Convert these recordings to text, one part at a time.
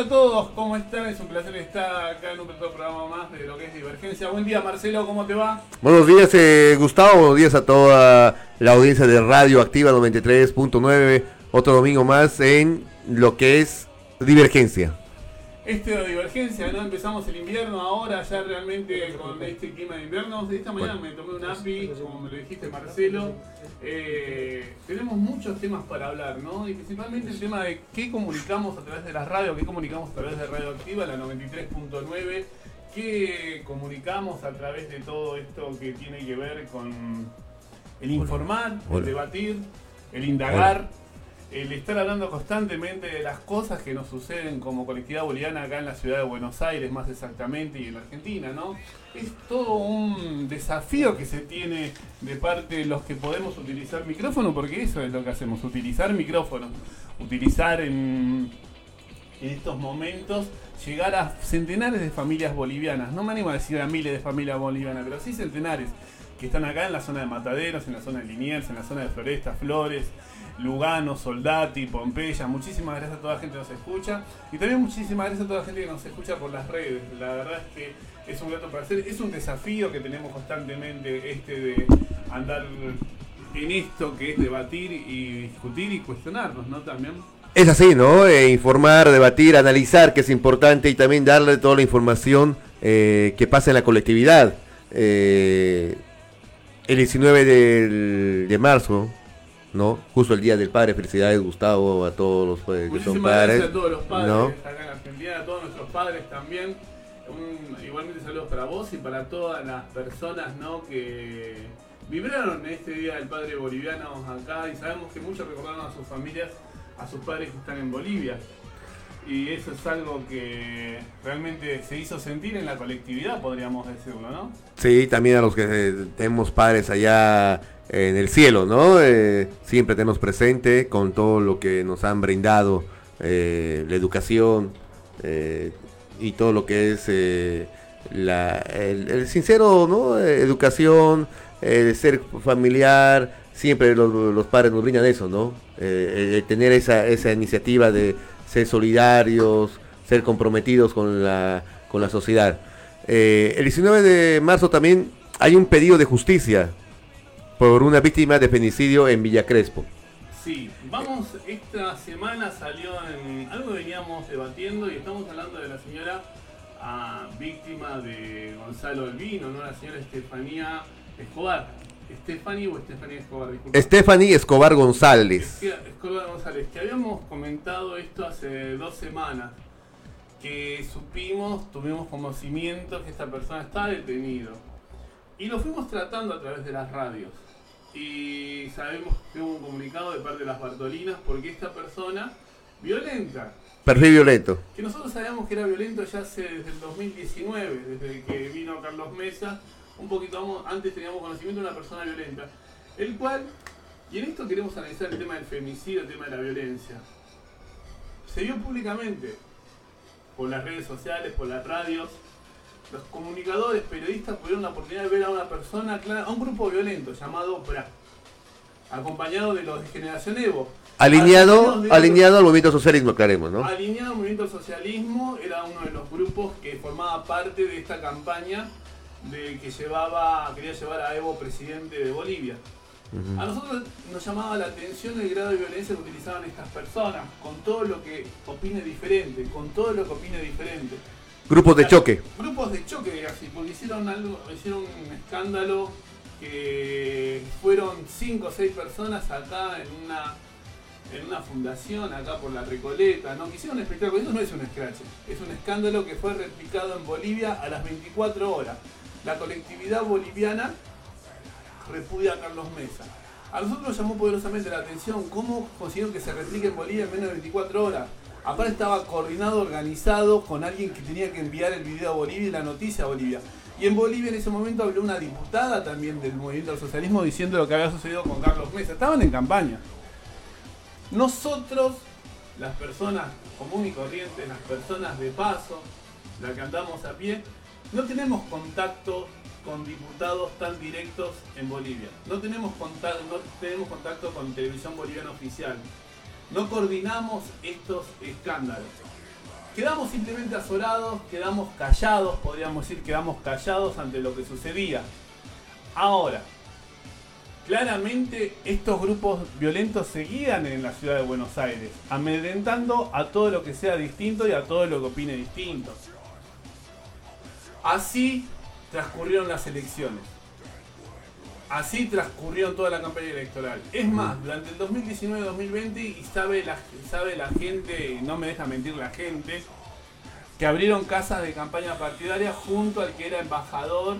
a todos, ¿cómo están? Es un placer estar acá en un programa más de lo que es Divergencia. Buen día Marcelo, ¿cómo te va? Buenos días eh, Gustavo, buenos días a toda la audiencia de Radio Activa 93.9. Otro domingo más en lo que es Divergencia este de divergencia, ¿no? Empezamos el invierno ahora, ya realmente con este clima de invierno. Esta mañana me tomé un API, como me lo dijiste Marcelo. Eh, tenemos muchos temas para hablar, ¿no? Y principalmente el tema de qué comunicamos a través de la radio, qué comunicamos a través de Radio Activa, la 93.9, qué comunicamos a través de todo esto que tiene que ver con el informar, el debatir, el indagar el estar hablando constantemente de las cosas que nos suceden como colectividad boliviana acá en la ciudad de Buenos Aires, más exactamente, y en Argentina, ¿no? Es todo un desafío que se tiene de parte de los que podemos utilizar micrófono, porque eso es lo que hacemos, utilizar micrófonos, utilizar en, en estos momentos llegar a centenares de familias bolivianas, no me animo a decir a miles de familias bolivianas, pero sí centenares que están acá en la zona de Mataderos, en la zona de Liniers, en la zona de Floresta, Flores, Lugano, Soldati, Pompeya. Muchísimas gracias a toda la gente que nos escucha. Y también muchísimas gracias a toda la gente que nos escucha por las redes. La verdad es que es un reto para hacer. Es un desafío que tenemos constantemente este de andar en esto que es debatir y discutir y cuestionarnos, ¿no? También. Es así, ¿no? Eh, informar, debatir, analizar, que es importante, y también darle toda la información eh, que pasa en la colectividad. Eh, el 19 de marzo ¿no? Justo el Día del Padre, felicidades Gustavo, a todos los padres que son padres. Gracias a todos los padres acá en Argentina, a todos nuestros padres también. igualmente saludos para vos y para todas las personas ¿no? que vibraron este Día del Padre boliviano acá y sabemos que muchos recordaron a sus familias, a sus padres que están en Bolivia. Y eso es algo que realmente se hizo sentir en la colectividad, podríamos decirlo, ¿no? Sí, también a los que tenemos padres allá en el cielo, ¿no? Eh, siempre tenemos presente con todo lo que nos han brindado eh, la educación eh, y todo lo que es la, el, sincero, ¿no? Educación, ser familiar, siempre los, padres nos brindan eso, ¿no? tener esa, esa iniciativa de ser solidarios, ser comprometidos con la, con la sociedad. el 19 de marzo también hay un pedido de justicia por una víctima de femicidio en Villa Crespo. Sí, vamos, esta semana salió en algo que veníamos debatiendo y estamos hablando de la señora ah, víctima de Gonzalo Albino, ¿no? La señora Estefanía Escobar. ¿Estefani o Estefanía Escobar? Estefanía Escobar González. Escobar González, que habíamos comentado esto hace dos semanas, que supimos, tuvimos conocimiento que esta persona está detenido. Y lo fuimos tratando a través de las radios y sabemos que hubo un comunicado de parte de las Bartolinas porque esta persona violenta. Perfil violento. Que nosotros sabíamos que era violento ya hace desde el 2019, desde que vino Carlos Mesa, un poquito antes teníamos conocimiento de una persona violenta, el cual, y en esto queremos analizar el tema del femicidio, el tema de la violencia, se vio públicamente por las redes sociales, por las radios, los comunicadores, periodistas tuvieron la oportunidad de ver a una persona, a un grupo violento llamado PRA, acompañado de los de Generación Evo. Alineado, alineado al movimiento socialismo, aclaremos, ¿no? Alineado al movimiento socialismo, era uno de los grupos que formaba parte de esta campaña de que llevaba, quería llevar a Evo presidente de Bolivia. A nosotros nos llamaba la atención el grado de violencia que utilizaban estas personas, con todo lo que opine diferente, con todo lo que opine diferente. Grupos de choque. Grupos de choque, así, porque hicieron algo, hicieron un escándalo que fueron cinco o seis personas acá en una en una fundación acá por la Recoleta, ¿no? Que hicieron un espectáculo, eso no es un scratch, es un escándalo que fue replicado en Bolivia a las 24 horas. La colectividad boliviana repudia a Carlos Mesa. A nosotros nos llamó poderosamente la atención cómo consiguieron que se replique en Bolivia en menos de 24 horas. Aparte estaba coordinado, organizado con alguien que tenía que enviar el video a Bolivia y la noticia a Bolivia. Y en Bolivia en ese momento habló una diputada también del movimiento del socialismo diciendo lo que había sucedido con Carlos Mesa. Estaban en campaña. Nosotros, las personas comunes y corrientes, las personas de paso, las que andamos a pie, no tenemos contacto con diputados tan directos en Bolivia. No tenemos contacto, no tenemos contacto con televisión boliviana oficial no coordinamos estos escándalos. Quedamos simplemente azorados, quedamos callados, podríamos decir, quedamos callados ante lo que sucedía. Ahora, claramente estos grupos violentos seguían en la ciudad de Buenos Aires, amedrentando a todo lo que sea distinto y a todo lo que opine distinto. Así transcurrieron las elecciones. Así transcurrió toda la campaña electoral. Es más, durante el 2019-2020, y sabe la, sabe la gente, no me deja mentir la gente, que abrieron casas de campaña partidaria junto al que era embajador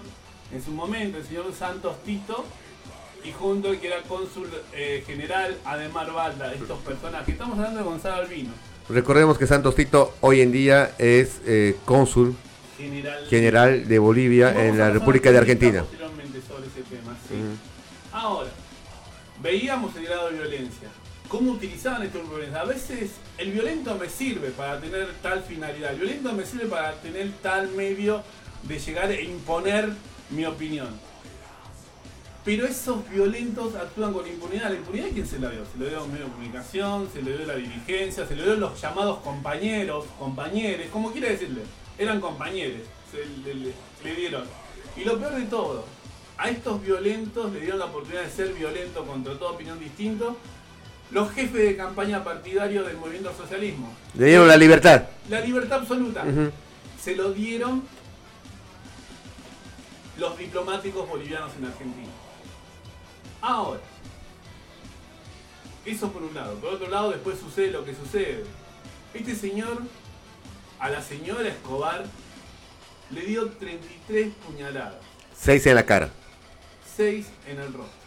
en su momento, el señor Santos Tito, y junto al que era cónsul eh, general Ademar Balda, estos personajes. Estamos hablando de Gonzalo Albino. Recordemos que Santos Tito hoy en día es eh, cónsul general, de Bolivia en la República de Argentina. Ahora, veíamos el grado de violencia. ¿Cómo utilizaban estos violencia? A veces el violento me sirve para tener tal finalidad. El violento me sirve para tener tal medio de llegar e imponer mi opinión. Pero esos violentos actúan con impunidad. ¿La impunidad quién se la dio? Se lo dio a un medio de comunicación, se le dio la dirigencia, se le dio los llamados compañeros, compañeros, como quiera decirle. Eran compañeros, se le dieron. Y lo peor de todo, a estos violentos le dieron la oportunidad de ser violentos contra toda opinión distinta los jefes de campaña partidario del movimiento socialismo. Le dieron la libertad. La libertad absoluta. Se lo dieron los diplomáticos bolivianos en Argentina. Ahora, eso por un lado. Por otro lado, después sucede lo que sucede. Este señor, a la señora Escobar, le dio 33 puñaladas. Seis en la cara en el rostro.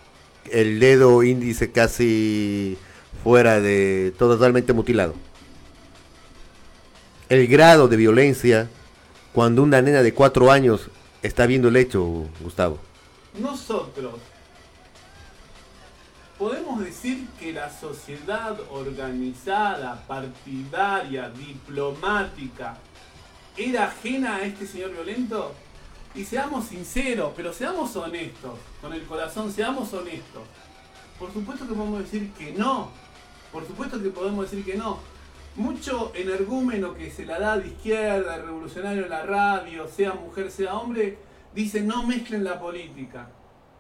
El dedo índice casi fuera de totalmente mutilado. El grado de violencia cuando una nena de cuatro años está viendo el hecho, Gustavo. Nosotros podemos decir que la sociedad organizada, partidaria, diplomática, era ajena a este señor violento. Y seamos sinceros, pero seamos honestos, con el corazón, seamos honestos. Por supuesto que podemos decir que no. Por supuesto que podemos decir que no. Mucho energúmeno que se la da de izquierda, revolucionario en la radio, sea mujer, sea hombre, dice no mezclen la política.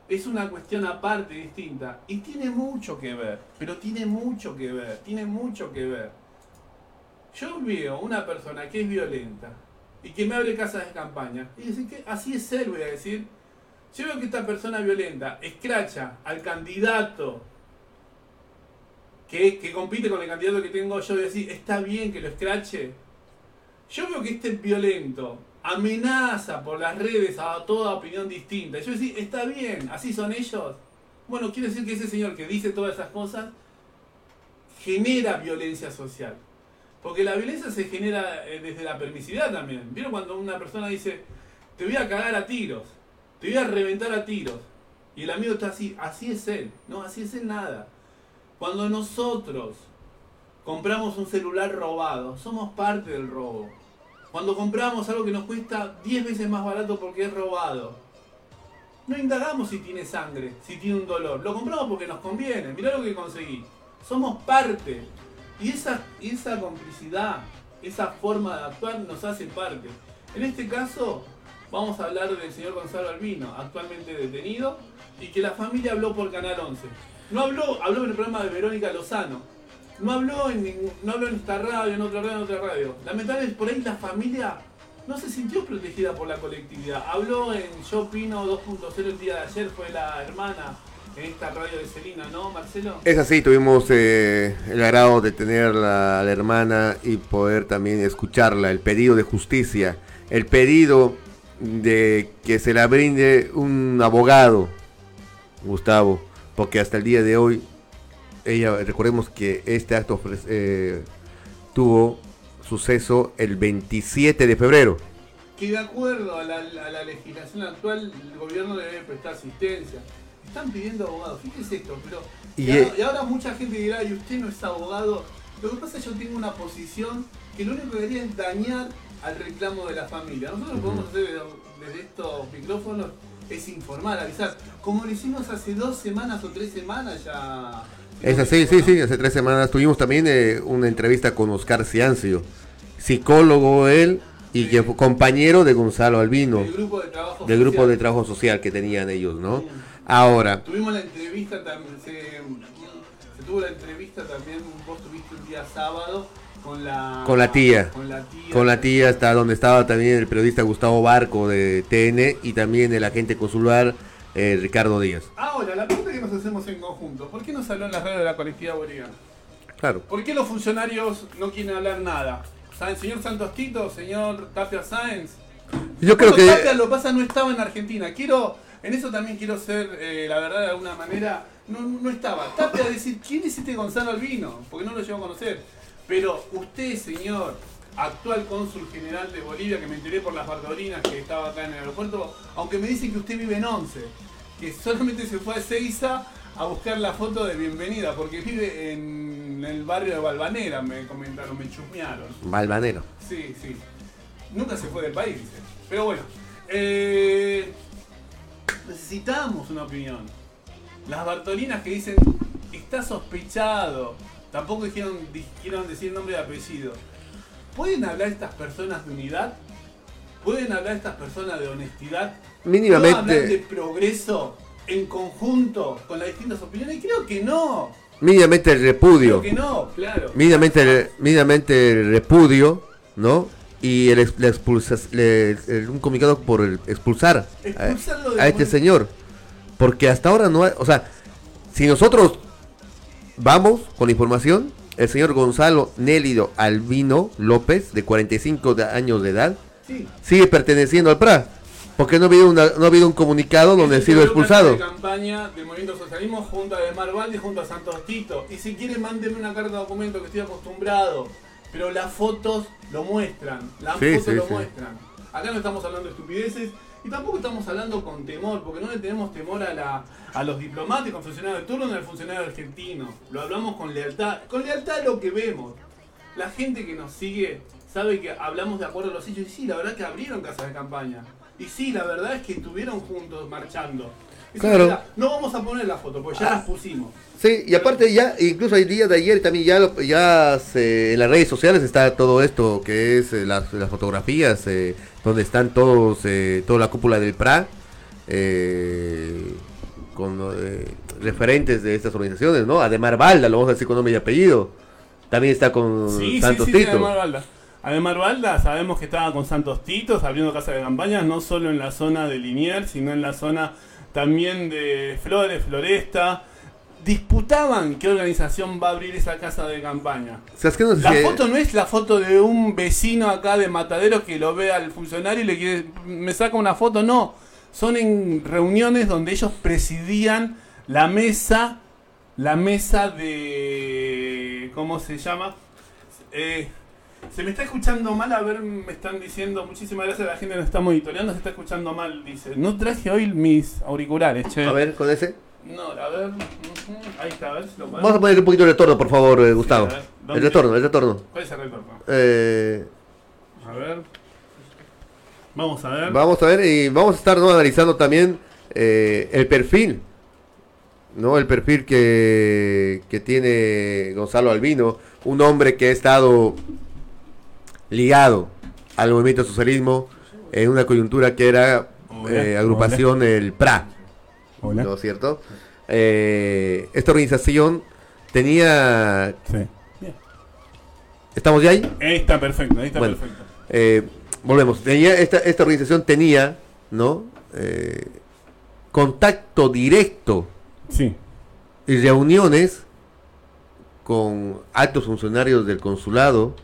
Es una cuestión aparte, distinta. Y tiene mucho que ver, pero tiene mucho que ver, tiene mucho que ver. Yo veo una persona que es violenta, y que me abre casas de campaña. Y decir que así es él, voy a decir. Yo veo que esta persona violenta escracha al candidato que, compite con el candidato que tengo yo, voy a decir, está bien que lo escrache. Yo veo que este violento amenaza por las redes a toda opinión distinta. Yo voy a decir, está bien, así son ellos. Bueno, quiere decir que ese señor que dice todas esas cosas genera violencia social. Porque la violencia se genera eh, desde la permisividad también. ¿Vieron cuando una persona dice, te voy a cagar a tiros, te voy a reventar a tiros? Y el amigo está así, así es él, no, así es él nada. Cuando nosotros compramos un celular robado, somos parte del robo. Cuando compramos algo que nos cuesta 10 veces más barato porque es robado, no indagamos si tiene sangre, si tiene un dolor. Lo compramos porque nos conviene. Mirá lo que conseguí. Somos parte y esa, esa complicidad, esa forma de actuar nos hace parte. En este caso, vamos a hablar del señor Gonzalo Albino, actualmente detenido, y que la familia habló por Canal 11. No habló, habló en el programa de Verónica Lozano. No habló en, no habló en esta radio, en otra radio, en otra radio. Lamentablemente, por ahí la familia no se sintió protegida por la colectividad. Habló en Yo Opino 2.0 el día de ayer, fue la hermana en esta radio de Celina, ¿no, Marcelo? Es así, tuvimos eh, el agrado de tener a la hermana y poder también escucharla, el pedido de justicia, el pedido de que se la brinde un abogado, Gustavo, porque hasta el día de hoy, ella, recordemos que este acto eh, tuvo suceso el 27 de febrero. Que de acuerdo a la, a la legislación actual, el gobierno debe prestar asistencia están pidiendo abogados. Fíjese esto, pero. Y, ahora, mucha gente dirá, y usted no es abogado. Lo que pasa es que yo tengo una posición que lo único que quería es dañar al reclamo de la familia. Nosotros lo podemos hacer desde estos micrófonos es informar, avisar. Como lo hicimos hace dos semanas o tres semanas ya. Es así, sí, sí, hace tres semanas tuvimos también eh, una entrevista con Oscar Ciancio. psicólogo él y que fue compañero de Gonzalo Albino, Del grupo de trabajo del grupo social. de trabajo social que tenían ellos, ¿no? Ahora, Tuvimos la entrevista también, se, se tuvo la entrevista también, vos tuviste un día sábado con la... Con la tía. Con la tía. con la tía hasta donde estaba también el periodista Gustavo Barco de TN y también el agente consular eh, Ricardo Díaz. Ahora, la pregunta que nos hacemos en conjunto, ¿por qué no salió en las redes de la colectividad boliviana? Claro. ¿Por qué los funcionarios no quieren hablar nada? ¿Saben, señor Santos Tito, señor Tapia Sáenz? Yo creo que Tapia lo pasa no estaba en Argentina. Quiero, en eso también quiero ser, eh, la verdad, de alguna manera, no, no estaba. Tapia decir, ¿quién es este Gonzalo Albino? Porque no lo llevo a conocer. Pero usted, señor, actual cónsul general de Bolivia, que me enteré por las bardolinas que estaba acá en el aeropuerto, aunque me dicen que usted vive en Once, que solamente se fue a Seiza a buscar la foto de bienvenida, porque vive en el barrio de Balvanera, me comentaron, me chusmearon. Balvanero. Sí, sí. Nunca se fue del país, dice. Pero bueno, eh, necesitamos una opinión. Las Bartolinas que dicen, está sospechado, tampoco dijeron, dijeron decir nombre y apellido. ¿Pueden hablar estas personas de unidad? ¿Pueden hablar estas personas de honestidad? ¿Pueden hablar de Mínimamente, progreso en conjunto con las distintas opiniones? Creo que no. mínimamente el Creo repudio. que no, claro. Mínimamente el, mínimamente el repudio, ¿no? Y el, ex- la expulsa, le- el- un comunicado por el expulsar a, a este señor. Porque hasta ahora no hay, o sea, si nosotros vamos con la información, el señor Gonzalo Nélido Albino López, de 45 de- años de edad, Sí. sigue perteneciendo al PRA. Porque no ha habido, una- no ha habido un comunicado donde ha sido expulsado. de campaña del Movimiento Socialismo junto a Demar Valde y junto a Santos Tito. Y si quieren, mándenme una carta de documento que estoy acostumbrado. Pero las fotos lo muestran. Las Sí, fotos sí, lo sí. muestran. Acá no estamos hablando de estupideces y tampoco estamos hablando con temor, porque no le tenemos temor a, la, a los diplomáticos, funcionarios de turno ni al funcionario argentino. Lo hablamos con lealtad. Con lealtad a lo que vemos. La gente que nos sigue sabe que hablamos de acuerdo a los hechos. Y sí, la verdad que abrieron casas de campaña. Y sí, la verdad es que estuvieron juntos marchando. Claro. No vamos a poner la foto, porque ya Ah. las pusimos. Sí, y aparte ya, incluso el día de ayer también ya, lo- ya se- en las redes sociales está todo esto que es eh, las, las fotografías eh, donde están todos, eh, toda la cúpula del PRA, eh, con eh, referentes de estas organizaciones, ¿no? Ademar Balda, lo vamos a decir con nombre y apellido. También está con Sí, Santos sí, sí, Tito. Ademar Balda. Ademar Balda, sabemos que estaba con Santos Titos abriendo casa de campañas, no solo en la zona de Liniers, sino en la zona también de Flores, Floresta. Disputaban qué organización va a abrir esa casa de campaña. O sea, es que no sé La si- foto no es la foto de un vecino acá de Matadero que lo ve al funcionario y le quiere, me saca una foto, no. Son en reuniones donde ellos presidían la mesa, la mesa de, ¿cómo se llama? Eh, se me está escuchando mal, a ver, me están diciendo, muchísimas gracias a la gente que nos está monitoreando, se está escuchando mal, dice. No traje hoy mis auriculares, che. A ver, con ese. No, a ver, ahí está, a ver si lo podemos- Vamos a poner un poquito de retorno, por favor, eh, Gustavo. el retorno, el retorno. ¿Cuál es el retorno? Eh, A ver. Vamos a ver. Vamos a ver y vamos a estar ¿no? analizando también eh, el perfil, ¿no? El perfil que, que tiene Gonzalo Albino, un hombre que ha estado ligado al movimiento socialismo en una coyuntura que era eh, agrupación el PRA, Hola. ¿no es cierto? Eh, esta organización tenía... Sí. ¿Estamos ya ahí? Ahí está perfecto, ahí está Bueno. perfecto. Eh, volvemos. Tenía, esta, esta organización tenía, ¿no? Contacto directo Sí. y reuniones con altos funcionarios del consulado,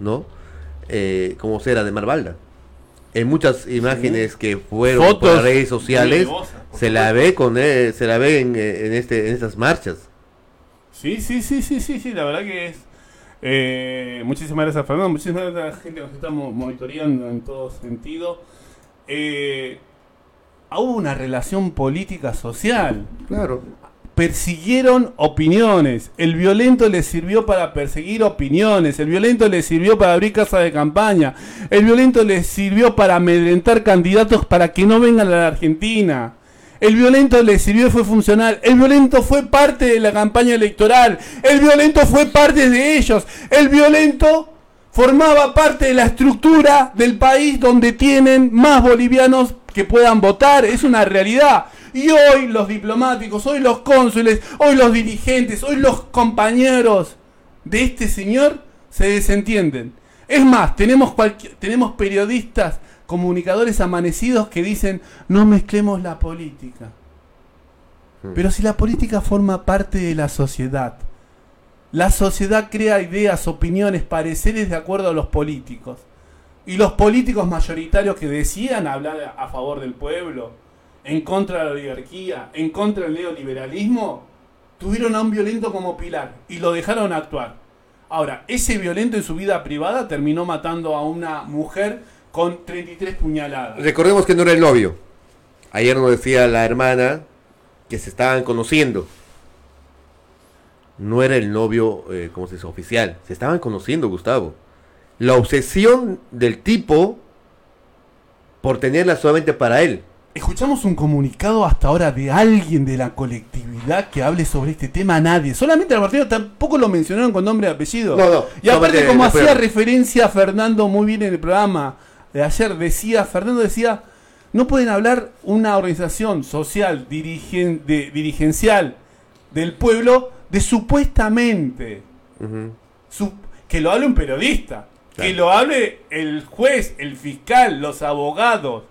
¿no? Eh, como será de Marbalda. En muchas imágenes que fueron por Fotos las redes sociales, por se la ve con eh, se la ve en, eh, en este en estas marchas. Sí, sí, sí, sí, sí, sí, la verdad que es. Eh, muchísimas gracias, Fernando. Muchísimas gracias a la gente que nos está mo- monitoreando en todo sentido. Eh, hubo una relación política social. Claro. Persiguieron opiniones. El violento le sirvió para perseguir opiniones. El violento le sirvió para abrir casa de campaña. El violento le sirvió para amedrentar candidatos para que no vengan a la Argentina. El violento le sirvió y fue funcional. El violento fue parte de la campaña electoral. El violento fue parte de ellos. El violento formaba parte de la estructura del país donde tienen más bolivianos que puedan votar. Es una realidad. Y hoy los diplomáticos, hoy los cónsules, hoy los dirigentes, hoy los compañeros de este señor se desentienden. Es más, tenemos, tenemos periodistas, comunicadores amanecidos que dicen no mezclemos la política. Pero si la política forma parte de la sociedad, la sociedad crea ideas, opiniones, pareceres de acuerdo a los políticos. Y los políticos mayoritarios que decían hablar a favor del pueblo, en contra de la oligarquía, en contra del neoliberalismo, tuvieron a un violento como pilar y lo dejaron actuar. Ahora, ese violento en su vida privada terminó matando a una mujer con 33 puñaladas. Recordemos que no era el novio. Ayer nos decía la hermana que se estaban conociendo. No era el novio, eh, como se dice, oficial. Se estaban conociendo, Gustavo. La obsesión del tipo por tenerla solamente para él. Escuchamos un comunicado hasta ahora de alguien de la colectividad que hable sobre este tema. Nadie. Solamente al partido tampoco lo mencionaron con nombre y apellido. No, no. Y aparte, como hacía referencia a Fernando muy bien en el programa de ayer, decía, Fernando decía, no pueden hablar una organización social, dirigen, de, dirigencial del pueblo de supuestamente. que lo hable un periodista. Que lo hable el juez, el fiscal, los abogados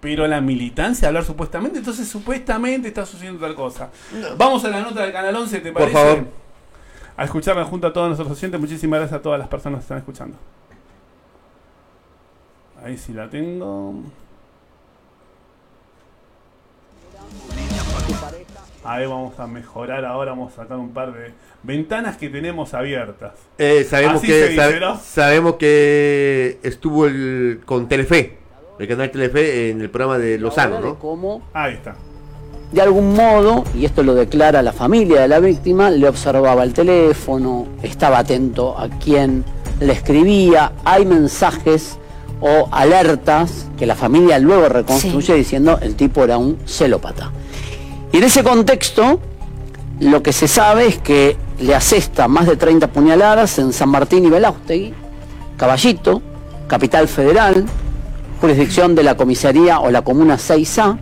pero la militancia hablar supuestamente, entonces supuestamente está sucediendo tal cosa. Vamos a la nota del Canal 11, ¿te parece? Por favor. A escucharla junto a todos nuestros oyentes. Muchísimas gracias a todas las personas que están escuchando. Ahí sí la tengo. Ahí vamos a mejorar ahora, vamos a sacar un par de ventanas que tenemos abiertas. Eh, sabemos, que, sabemos que estuvo el, con Telefe el canal Telefe en el programa de Lozano, ¿no? Cómo, Ahí está. De algún modo, y esto lo declara la familia de la víctima, le observaba el teléfono, estaba atento a quien le escribía, hay mensajes o alertas que la familia luego reconstruye diciendo el tipo era un celópata. Y en ese contexto, lo que se sabe es que le asesta más de 30 puñaladas en San Martín y Belaustegui, Caballito, Capital Federal, jurisdicción de la comisaría o la comuna 6A,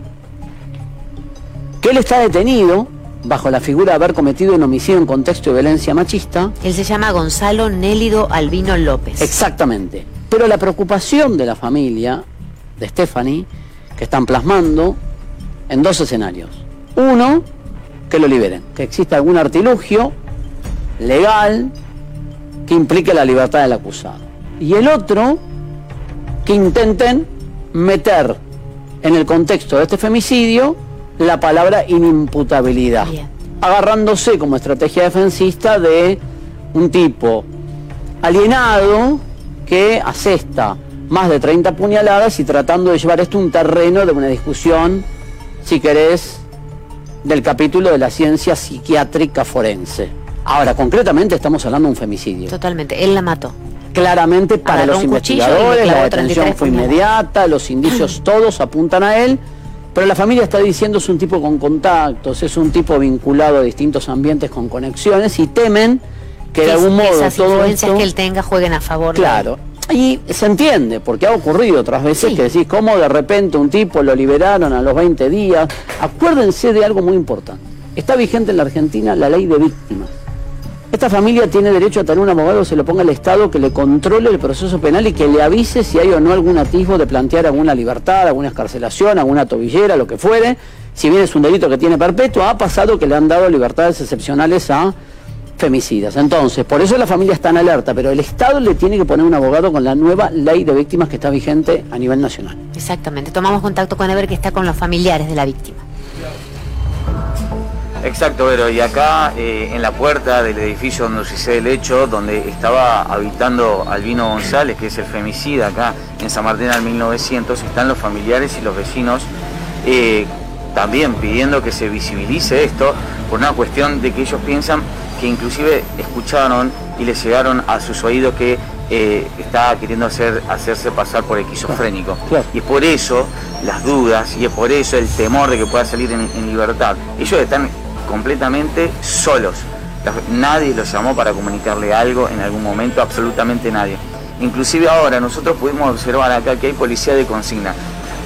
que él está detenido bajo la figura de haber cometido un homicidio en contexto de violencia machista. Él se llama Gonzalo Nélido Albino López. Exactamente. Pero la preocupación de la familia de Stephanie, que están plasmando en dos escenarios. Uno, que lo liberen, que exista algún artilugio legal que implique la libertad del acusado. Y el otro, que intenten meter en el contexto de este femicidio la palabra inimputabilidad, agarrándose como estrategia defensista de un tipo alienado que asesta más de 30 puñaladas y tratando de llevar esto a un terreno de una discusión, si querés, del capítulo de la ciencia psiquiátrica forense. Ahora, concretamente estamos hablando de un femicidio. Totalmente, él la mató claramente para los investigadores, la detención fue inmediata, los indicios todos apuntan a él, pero la familia está diciendo es un tipo con contactos, es un tipo vinculado a distintos ambientes con conexiones y temen que de algún modo esas todo esto, que él tenga jueguen a favor claro, Y se entiende, porque ha ocurrido otras veces que decís cómo de repente un tipo lo liberaron a los 20 días. Acuérdense de algo muy importante. Está vigente en la Argentina la ley de víctimas. Esta familia tiene derecho a tener un abogado se lo ponga al Estado que le controle el proceso penal y que le avise si hay o no algún atisbo de plantear alguna libertad, alguna escarcelación, alguna tobillera, lo que fuere. Si bien es un delito que tiene perpetuo, ha pasado que le han dado libertades excepcionales a femicidas. Entonces, por eso la familia está en alerta, pero el Estado le tiene que poner un abogado con la nueva ley de víctimas que está vigente a nivel nacional. Exactamente. Tomamos contacto con Ever que está con los familiares de la víctima. Exacto, pero y acá eh, en la puerta del edificio donde sucede el hecho, donde estaba habitando Albino González, que es el femicida acá en San Martín al 1900, están los familiares y los vecinos eh, también pidiendo que se visibilice esto por una cuestión de que ellos piensan que inclusive escucharon y les llegaron a sus oídos que eh, está queriendo hacer, hacerse pasar por esquizofrénico. Y es por eso las dudas y es por eso el temor de que pueda salir en, en libertad. Ellos están completamente solos. Nadie los llamó para comunicarle algo en algún momento, absolutamente nadie. Inclusive ahora nosotros pudimos observar acá que hay policía de consigna.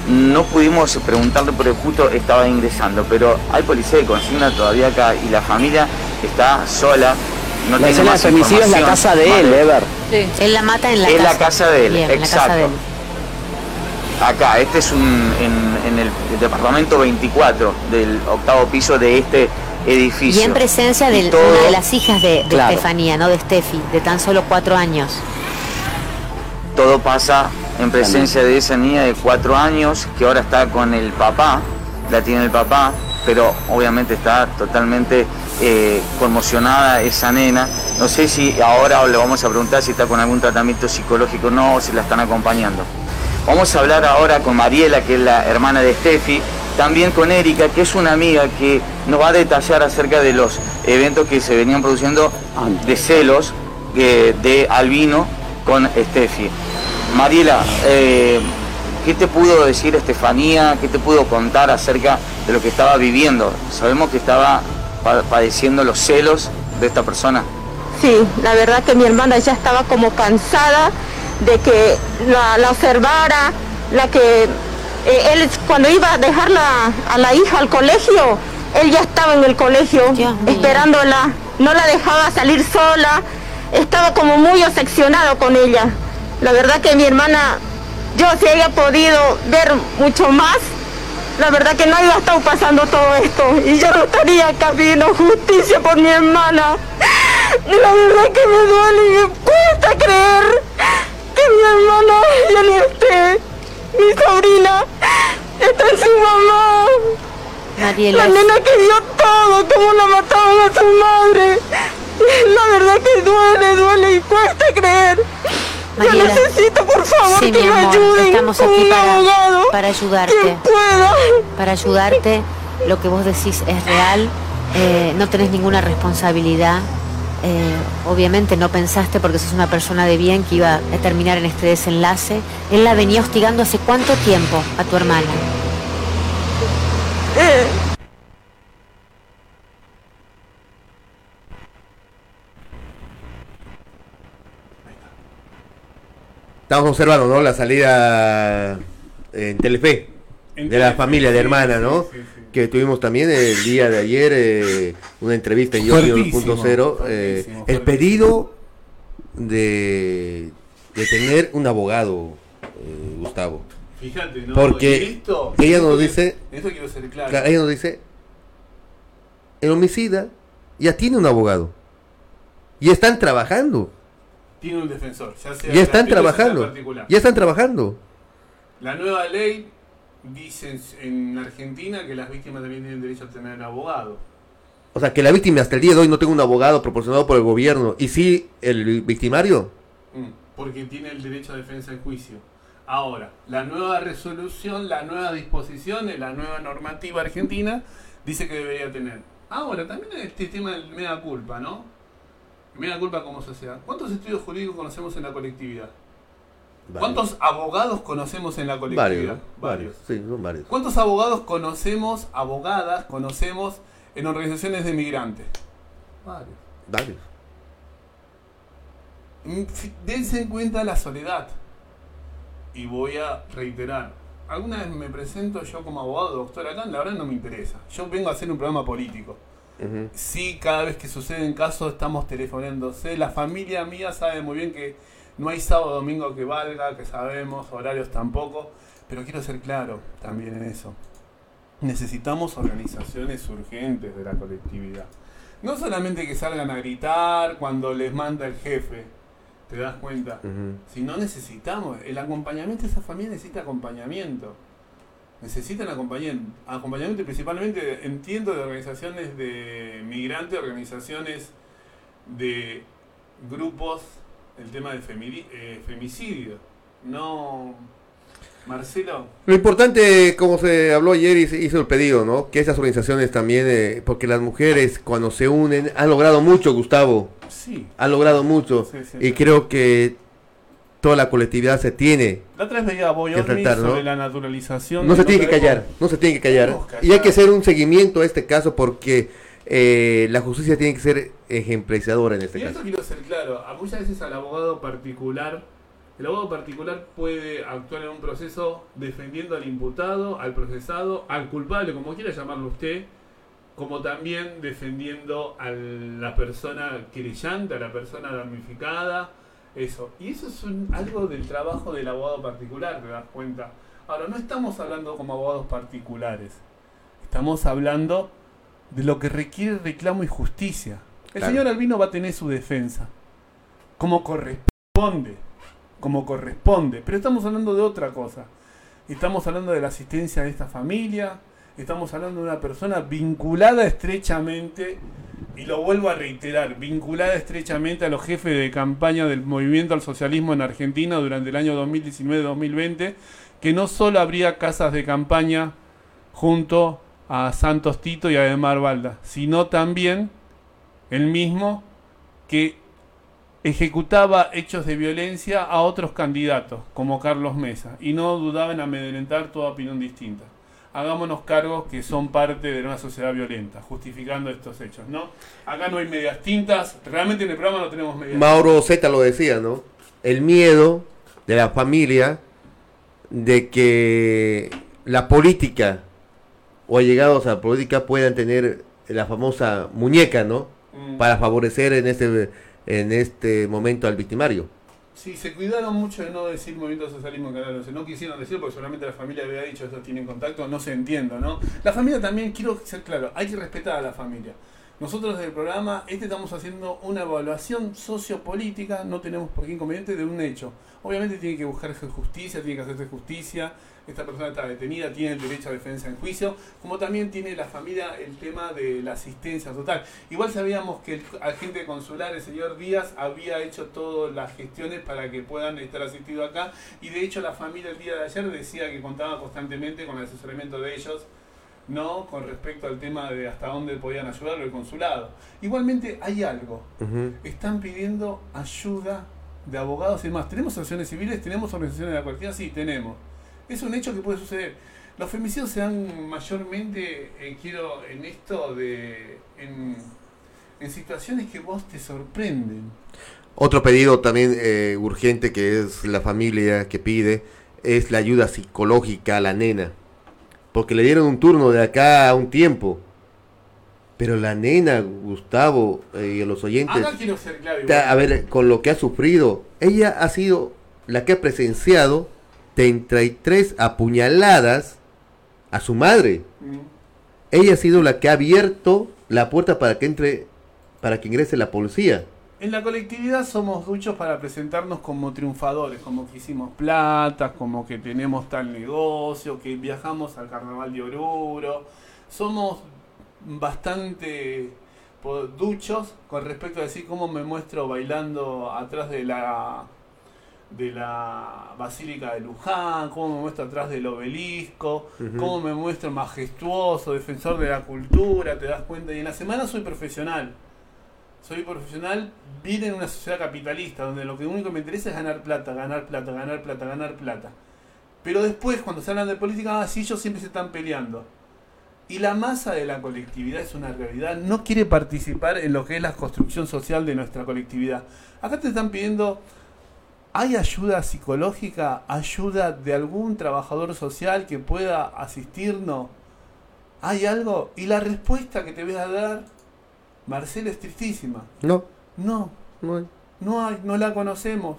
No pudimos preguntarle porque justo estaba ingresando, pero hay policía de consigna todavía acá y la familia está sola. No La tiene de más femicidio es la casa de él. Ever. Él la mata en la Es casa. la casa de él, Bien, en la casa exacto. de él. Acá, este es un, en, en el departamento 24 del octavo piso de este edificio. Y en presencia de todo- una de las hijas de, de Claro. Estefanía, no de Steffi, de tan solo cuatro años. todo pasa en presencia de esa niña de cuatro años que ahora está con el papá, la tiene el papá, pero obviamente está totalmente eh, conmocionada esa nena. No sé si ahora le vamos a preguntar si está con algún tratamiento psicológico o no, o si la están acompañando. Vamos a hablar ahora con Mariela, que es la hermana de Steffi, también con Erika, que es una amiga que nos va a detallar acerca de los eventos que se venían produciendo de celos eh, de Albino con Steffi. Mariela, eh, ¿qué te pudo decir Estefanía? ¿Qué te pudo contar acerca de lo que estaba viviendo? Sabemos que estaba pa- padeciendo los celos de esta persona. Sí, la verdad que mi hermana ya estaba como cansada de que la, la observara, la que eh, él cuando iba a dejar la- a la hija al colegio, él ya estaba en el colegio Dios esperándola, no la dejaba salir sola, estaba como muy obsesionado con ella. La verdad que mi hermana, yo si haya podido ver mucho más, la verdad que no había estado pasando todo esto y yo no estaría pidiendo justicia por mi hermana. La verdad que me duele y me cuesta creer que mi hermana ya no esté. Mi sobrina está en su mamá. Mariela, La nena que dio todo, como la mataron a su madre. La verdad que duele, duele y cuesta creer. Mariela. Yo necesito, por favor, Sí, que mi me amor, ayuden estamos aquí un para- abogado. para ayudarte. Quien pueda. para ayudarte, lo que vos decís es real, eh, no tenés ninguna responsabilidad. Eh, obviamente no pensaste porque sos una persona de bien que iba a terminar en este desenlace. Él la venía hostigando hace cuánto tiempo a tu hermana. Eh, Estamos observando, ¿no? La salida en Telefe En de la familia de sí, hermana, sí, ¿no? Que tuvimos también el día de ayer eh, una entrevista en Yo Fuertísimo, 2.0. eh, el fuertísimo. pedido de, de tener un abogado, eh, Gustavo. Fíjate, ¿no? Porque esto- ella nos dice- Esto quiero ser claro. Claro, ella nos dice, el homicida ya tiene un abogado. Y están trabajando. Tiene un defensor. Ya, sea Ya están trabajando. Ya están trabajando. La nueva ley dice en Argentina que las víctimas también tienen derecho a tener abogado. O sea, que la víctima hasta el día de hoy no tenga un abogado proporcionado por el gobierno. Y sí, el victimario. Mm, Porque tiene el derecho a defensa en juicio. Ahora, la nueva resolución, la nueva disposición, la nueva normativa argentina dice que debería tener. Ahora, también este tema del mea culpa, ¿no? Mea culpa como sociedad. ¿Cuántos estudios jurídicos conocemos en la colectividad? ¿Cuántos abogados conocemos en la colectividad? varios. Sí, son varios. ¿Cuántos abogados conocemos, abogadas conocemos en organizaciones de migrantes? Varios. Varios. Mm, Dense en cuenta la soledad. Y voy a reiterar. Alguna vez me presento yo como abogado, doctor acá, la verdad no me interesa. Yo vengo a hacer un programa político. Ujú. Sí, cada vez que suceden casos estamos telefonándose. La familia mía sabe muy bien que no hay sábado domingo que valga, que sabemos, horarios tampoco. Pero quiero ser claro también en eso. Necesitamos organizaciones urgentes de la colectividad. No solamente que salgan a gritar cuando les manda el jefe, ¿te das cuenta? Si no necesitamos, el acompañamiento, esa familia necesita acompañamiento. Necesitan acompañamiento, acompañamiento principalmente, entiendo, de organizaciones de migrantes, organizaciones de grupos, el tema del femini- eh, femicidio. No, Marcelo, Lo importante, como se habló ayer y se hizo el pedido, ¿no? Que esas organizaciones también, eh, porque las mujeres cuando se unen han logrado mucho, Gustavo. sí. Han logrado mucho. Sí, sí, y sí. creo que toda la colectividad se tiene. La otra vez Boyorni tratar, ¿no? sobre la naturalización. No se tiene que callar, no se tiene que callar. Callar. Y hay que hacer un seguimiento a este caso porque eh, la justicia tiene que ser ejemplarizadora en este Y esto caso. quiero ser claro, a muchas veces al abogado particular El abogado particular puede actuar en un proceso defendiendo al imputado, al procesado, al culpable, como quiera llamarlo usted, como también defendiendo a la persona querellante, a la persona damnificada, eso. Y eso es algo del trabajo del abogado particular, te das cuenta. Ahora, no estamos hablando como abogados particulares, estamos hablando de lo que requiere reclamo y justicia. El señor Albino va a tener su defensa, como corresponde, como corresponde, pero estamos hablando de otra cosa. Estamos hablando de la asistencia de esta familia, estamos hablando de una persona vinculada estrechamente, y lo vuelvo a reiterar, vinculada estrechamente a los jefes de campaña del movimiento al socialismo en Argentina durante el año 2019-2020, que no solo habría casas de campaña junto a Santos Tito y a Edmar Balda, sino también el mismo que ejecutaba hechos de violencia a otros candidatos, como Carlos Mesa, y no dudaba en amedrentar toda opinión distinta. Hagámonos cargos que son parte de una sociedad violenta, justificando estos hechos, ¿no? Acá no hay medias tintas, realmente en el programa no tenemos medias Mauro Zeta lo decía, ¿no? El miedo de la familia de que la política o allegados a la política puedan tener la famosa muñeca, ¿no? Mm. Para favorecer en este, en este momento al victimario. Sí, se cuidaron mucho de no decir movimiento socialismo canal no quisieron decir porque solamente la familia había dicho eso tienen contacto, no se entienda, ¿no? La familia también, quiero ser claro, hay que respetar a la familia. Nosotros desde el programa, este estamos haciendo una evaluación sociopolítica, no tenemos por qué inconveniente de un hecho. Obviamente tiene que buscarse justicia, tiene que hacerse justicia, esta persona está detenida, tiene el derecho a defensa en juicio, como también tiene la familia el tema de la asistencia total. Igual sabíamos que el agente consular, el señor Díaz, había hecho todas las gestiones para que puedan estar asistidos acá y de hecho la familia el día de ayer decía que contaba constantemente con el asesoramiento de ellos. ¿no? Con respecto al tema de hasta dónde podían ayudar el consulado. Igualmente hay algo. Están pidiendo ayuda de abogados y demás. ¿Tenemos asociaciones civiles? ¿Tenemos organizaciones de la cualquiera? Sí, tenemos es un hecho que puede suceder. Los femicidios se dan mayormente, eh, quiero, en esto de. En, situaciones que vos te sorprenden. Otro pedido también eh, urgente que es la familia que pide es la ayuda psicológica a la nena. Porque le dieron un turno de acá a un tiempo. Pero la nena, Gustavo eh, y los oyentes. quiero ser claro, a ver, con lo que ha sufrido, ella ha sido la que ha presenciado 33 apuñaladas a su madre. Mm. Ella ha sido la que ha abierto la puerta para que entre, para que ingrese la policía. En la colectividad somos duchos para presentarnos como triunfadores, como que hicimos plata, como que tenemos tal negocio, que viajamos al carnaval de Oruro. Somos bastante duchos con respecto a decir cómo me muestro bailando atrás de la de la Basílica de Luján, cómo me muestro atrás del obelisco, cómo me muestro majestuoso, defensor de la cultura, te das cuenta. Y en la semana soy profesional. Soy profesional, vine en una sociedad capitalista, donde lo que único que me interesa es ganar plata, ganar plata, ganar plata, ganar plata. Pero después, cuando se hablan de política, así ah, ellos siempre se están peleando. Y la masa de la colectividad es una realidad, no quiere participar en lo que es la construcción social de nuestra colectividad. Acá te están pidiendo ¿Hay ayuda psicológica, ayuda de algún trabajador social que pueda asistirnos? ¿Hay algo? Y la respuesta que te voy a dar, Marcela, es tristísima. No. No. No hay. No, hay, no la conocemos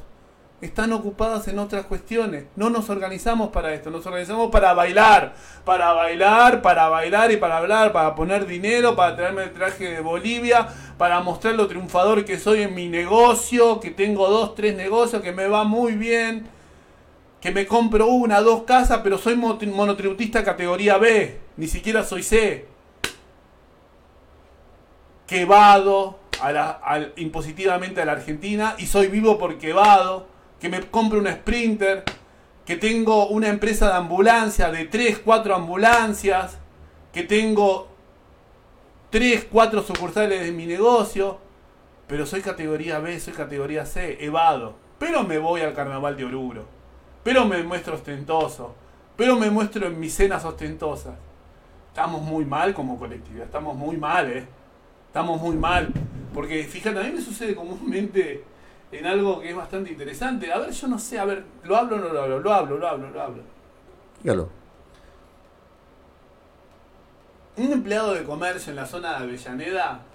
están ocupadas en otras cuestiones. No nos organizamos para esto, nos organizamos para bailar, para bailar, para bailar y para hablar, para poner dinero, para traerme el traje de Bolivia, para mostrar lo triunfador que soy en mi negocio, que tengo dos, tres negocios, que me va muy bien, que me compro una, dos casas, pero soy monotributista categoría B, ni siquiera soy C. Quevado impositivamente a la Argentina y soy vivo por quevado que me compre una Sprinter, que tengo una empresa de ambulancia de 3, 4 ambulancias, que tengo 3, 4 sucursales de mi negocio, pero soy categoría B, soy categoría C, evado. Pero me voy al carnaval de Oruro, pero me muestro ostentoso, pero me muestro en mis cenas ostentosas. Estamos muy mal como colectividad, estamos muy mal, ¿eh? Estamos muy mal. Porque fíjate, a mí me sucede comúnmente en algo que es bastante interesante. A ver, yo no sé, a ver, ¿lo hablo o no lo hablo? Lo hablo, lo hablo, lo hablo. Dígalo. Un empleado de comercio en la zona de Avellaneda.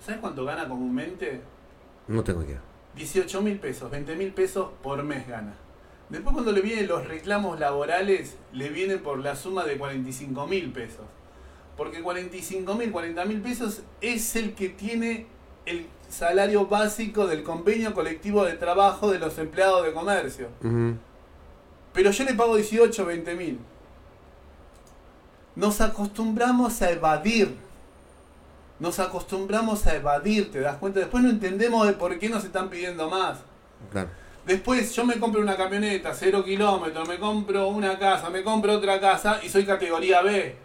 ¿sabes cuánto gana comúnmente? No tengo idea. 18 mil pesos, 20 mil pesos por mes gana. Después cuando le vienen los reclamos laborales, le vienen por la suma de 45 mil pesos. Porque 45 mil, 40 mil pesos es el que tiene el salario básico del convenio colectivo de trabajo de los empleados de comercio. Pero yo le pago 18, 20 mil. Nos acostumbramos a evadir. Nos acostumbramos a evadir, ¿te das cuenta? Después no entendemos de por qué nos están pidiendo más. Claro. Después yo me compro una camioneta, cero kilómetros, me compro una casa, me compro otra casa y soy categoría B.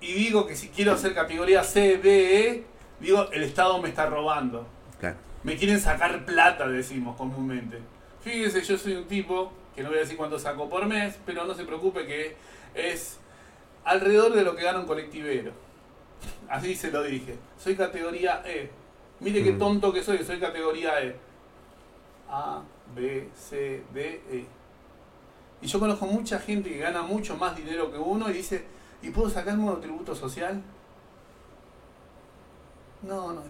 Y digo que si quiero ser categoría C, D, E, digo, el Estado me está robando. Claro. Me quieren sacar plata, decimos comúnmente. Fíjese, yo soy un tipo, que no voy a decir cuánto saco por mes, pero no se preocupe que es alrededor de lo que gana un colectivero. Así se lo dije. Soy categoría E. Mire qué Mm. tonto que soy, soy categoría E. A, B, C, D, E. Y yo conozco mucha gente que gana mucho más dinero que uno y dice, ¿y puedo sacar un tributo social? No, no,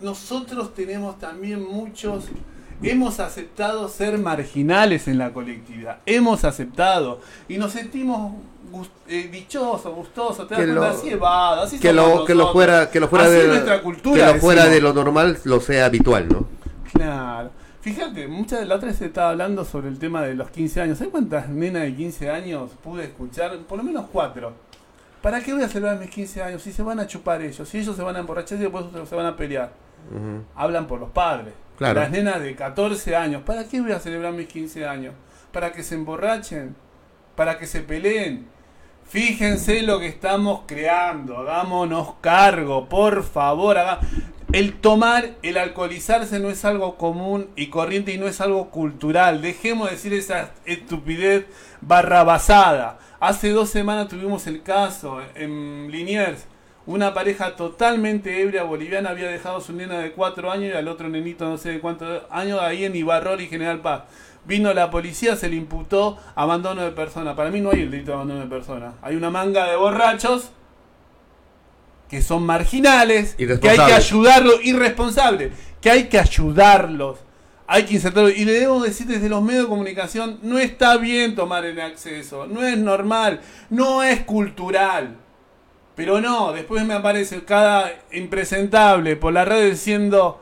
nosotros tenemos también muchos, hemos aceptado ser marginales en la colectividad, hemos aceptado y nos sentimos gust- eh, dichosos, gustosos, te das Que cuenta, lo- así así Que lo, que lo fuera, que lo fuera Así de es nuestra cultura, que lo fuera decimos. de lo normal lo sea habitual, ¿no? Claro. Fíjate, muchas de la otra se estaba hablando sobre el tema de los 15 años. ¿Sabes cuántas nenas de 15 años pude escuchar? Por lo menos cuatro. ¿Para qué voy a celebrar mis 15 años? Si se van a chupar ellos, si ellos se van a emborrachar y después se van a pelear. Hablan por los padres. Claro. Las nenas de 14 años. ¿Para qué voy a celebrar mis 15 años? ¿Para que se emborrachen? ¿Para que se peleen? Fíjense lo que estamos creando. Hagámonos cargo, por favor. haga- El tomar, el alcoholizarse no es algo común y corriente y no es algo cultural. Dejemos de decir esa estupidez barrabasada. Hace dos semanas tuvimos el caso en Liniers. Una pareja totalmente ebria boliviana había dejado a su nena de cuatro años y al otro nenito no sé de cuántos años ahí en Ibarror y General Paz. Vino la policía, se le imputó abandono de persona. Para mí no hay el delito de abandono de persona. Hay una manga de borrachos que son marginales, que hay que ayudarlos, irresponsables, que hay que ayudarlos, hay que insertarlos. Y le debo decir desde los medios de comunicación, no está bien tomar el acceso, no es normal, no es cultural. Pero no, después me aparece cada impresentable por la red diciendo,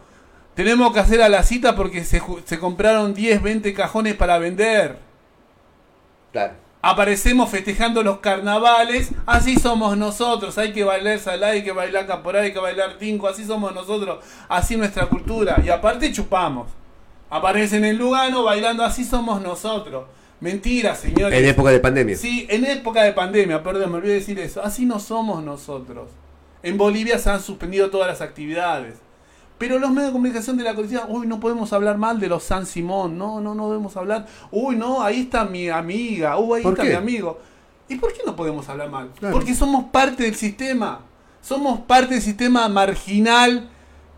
tenemos que hacer a la cita porque se compraron 10, 20 cajones para vender Claro. aparecemos festejando los carnavales, así somos nosotros, hay que bailar salá, hay que bailar caporal, hay que bailar tinco, así somos nosotros, así nuestra cultura, y aparte chupamos. Aparecen en Lugano bailando, así somos nosotros. Mentira, señores. En época de pandemia. Sí, en época de pandemia, perdón, me olvidé decir eso. Así no somos nosotros. En Bolivia se han suspendido todas las actividades. Pero los medios de comunicación de la colectividad, uy, no podemos hablar mal de los San Simón, no, no, no debemos hablar, uy, no, ahí está mi amiga, uy, ahí ¿Por está qué? mi amigo. ¿Y por qué no podemos hablar mal? Claro. Porque somos parte del sistema, somos parte del sistema marginal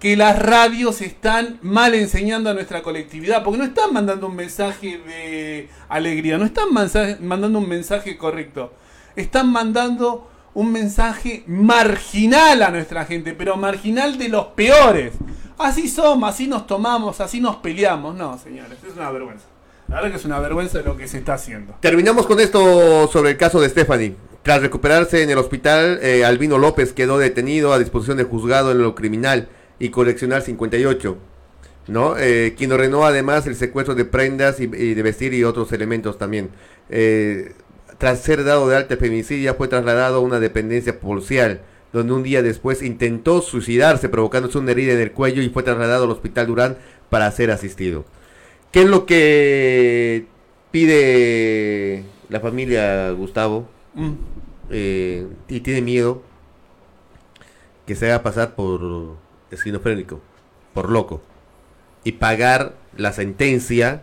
que las radios están mal enseñando a nuestra colectividad, porque no están mandando un mensaje de alegría, no están mandando un mensaje correcto, están mandando un mensaje marginal a nuestra gente, pero marginal de los peores. Así somos, así nos tomamos, así nos peleamos. No, señores, es una vergüenza. La verdad que es una vergüenza lo que se está haciendo. Terminamos con esto sobre el caso de Stephanie. Tras recuperarse en el hospital, eh, Albino López quedó detenido a disposición del juzgado en lo criminal y coleccionar 58. ¿no? Eh, quien ordenó además el secuestro de prendas y, y de vestir y otros elementos también. Eh, tras ser dado de alta femicidia, fue trasladado a una dependencia policial, donde un día después intentó suicidarse provocándose una herida en el cuello y fue trasladado al hospital Durán para ser asistido. ¿Qué es lo que pide la familia Gustavo? Mm. Eh, y tiene miedo que se haga pasar por esquizofrénico, por loco, y pagar la sentencia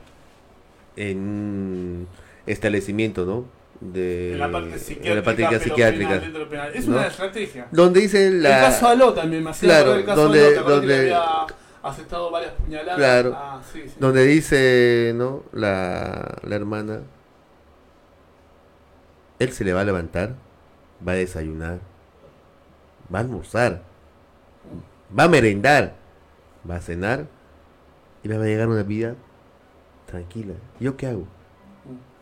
en un establecimiento, ¿no? De, En la parte psiquiátrica. la parte pero psiquiátrica. penal, penal. Es ¿no? una estrategia. Donde dice la... El caso Aló también me Claro, el caso donde- Aló, ¿te acordás que donde- estado varias puñaladas. Claro. Ah, sí, sí. Donde dice, ¿no? La, la hermana. Él se le va a levantar, va a desayunar, va a almorzar, va a merendar, va a cenar y va a llegar una vida tranquila. ¿Yo qué hago?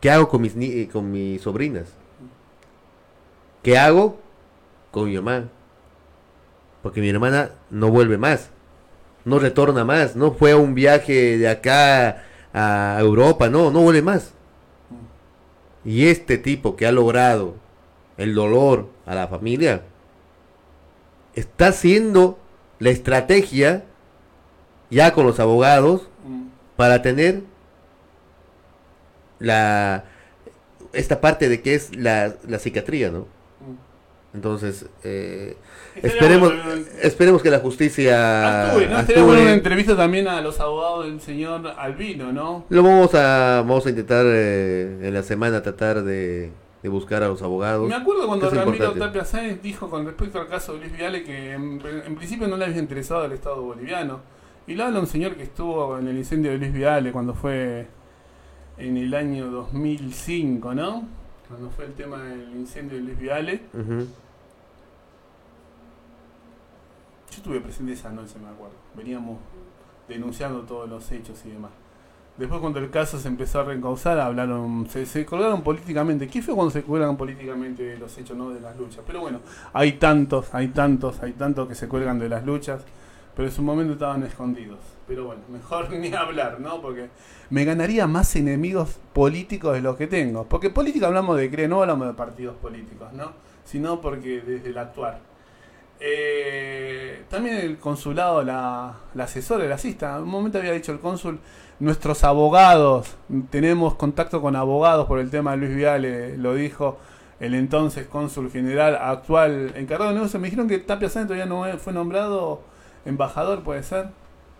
¿Qué hago con mis, ni- eh, con mis sobrinas? ¿Qué hago con mi mamá? Porque mi hermana no vuelve más, no retorna más, no fue a un viaje de acá a Europa, no, no vuelve más. Y este tipo que ha logrado el dolor a la familia está haciendo la estrategia ya con los abogados Mm. para tener la esta parte de que es la, la psiquiatría, ¿no? Mm. Entonces, eh, esperemos, bueno, esperemos que la justicia Actúe, ¿no? Actúe. bueno una entrevista también a los abogados del señor Albino, ¿no? Lo vamos a, vamos a intentar eh, en la semana tratar de, de buscar a los abogados. Me acuerdo cuando Ramiro. Tapia Sáenz dijo con respecto al caso de Luis Viale que en, en principio no le había interesado el Estado boliviano. Y lo habla un señor que estuvo en el incendio de Luis Viale cuando fue en el año 2005, ¿no? Cuando fue el tema del incendio de Luis Viale. Yo estuve presente esa noche, me acuerdo. Veníamos denunciando todos los hechos y demás. Después cuando el caso se empezó a reencauzar, hablaron, se, colgaron políticamente. ¿Qué fue cuando se cuelgan políticamente los hechos, no de las luchas? Pero bueno, hay tantos, hay tantos, hay tantos que se cuelgan de las luchas, pero en su momento estaban escondidos. Pero bueno, mejor ni hablar, ¿no? Porque me ganaría más enemigos políticos de los que tengo. Porque política hablamos de CRE, no hablamos de partidos políticos, ¿no? Sino porque desde el actuar. Eh, también el consulado, la, la asesora, el asista. Un momento había dicho el cónsul, nuestros abogados, tenemos contacto con abogados por el tema de Luis Viale, lo dijo el entonces cónsul general, actual encargado de negocios. Me dijeron que Tapia Sáenz todavía no fue nombrado embajador, puede ser.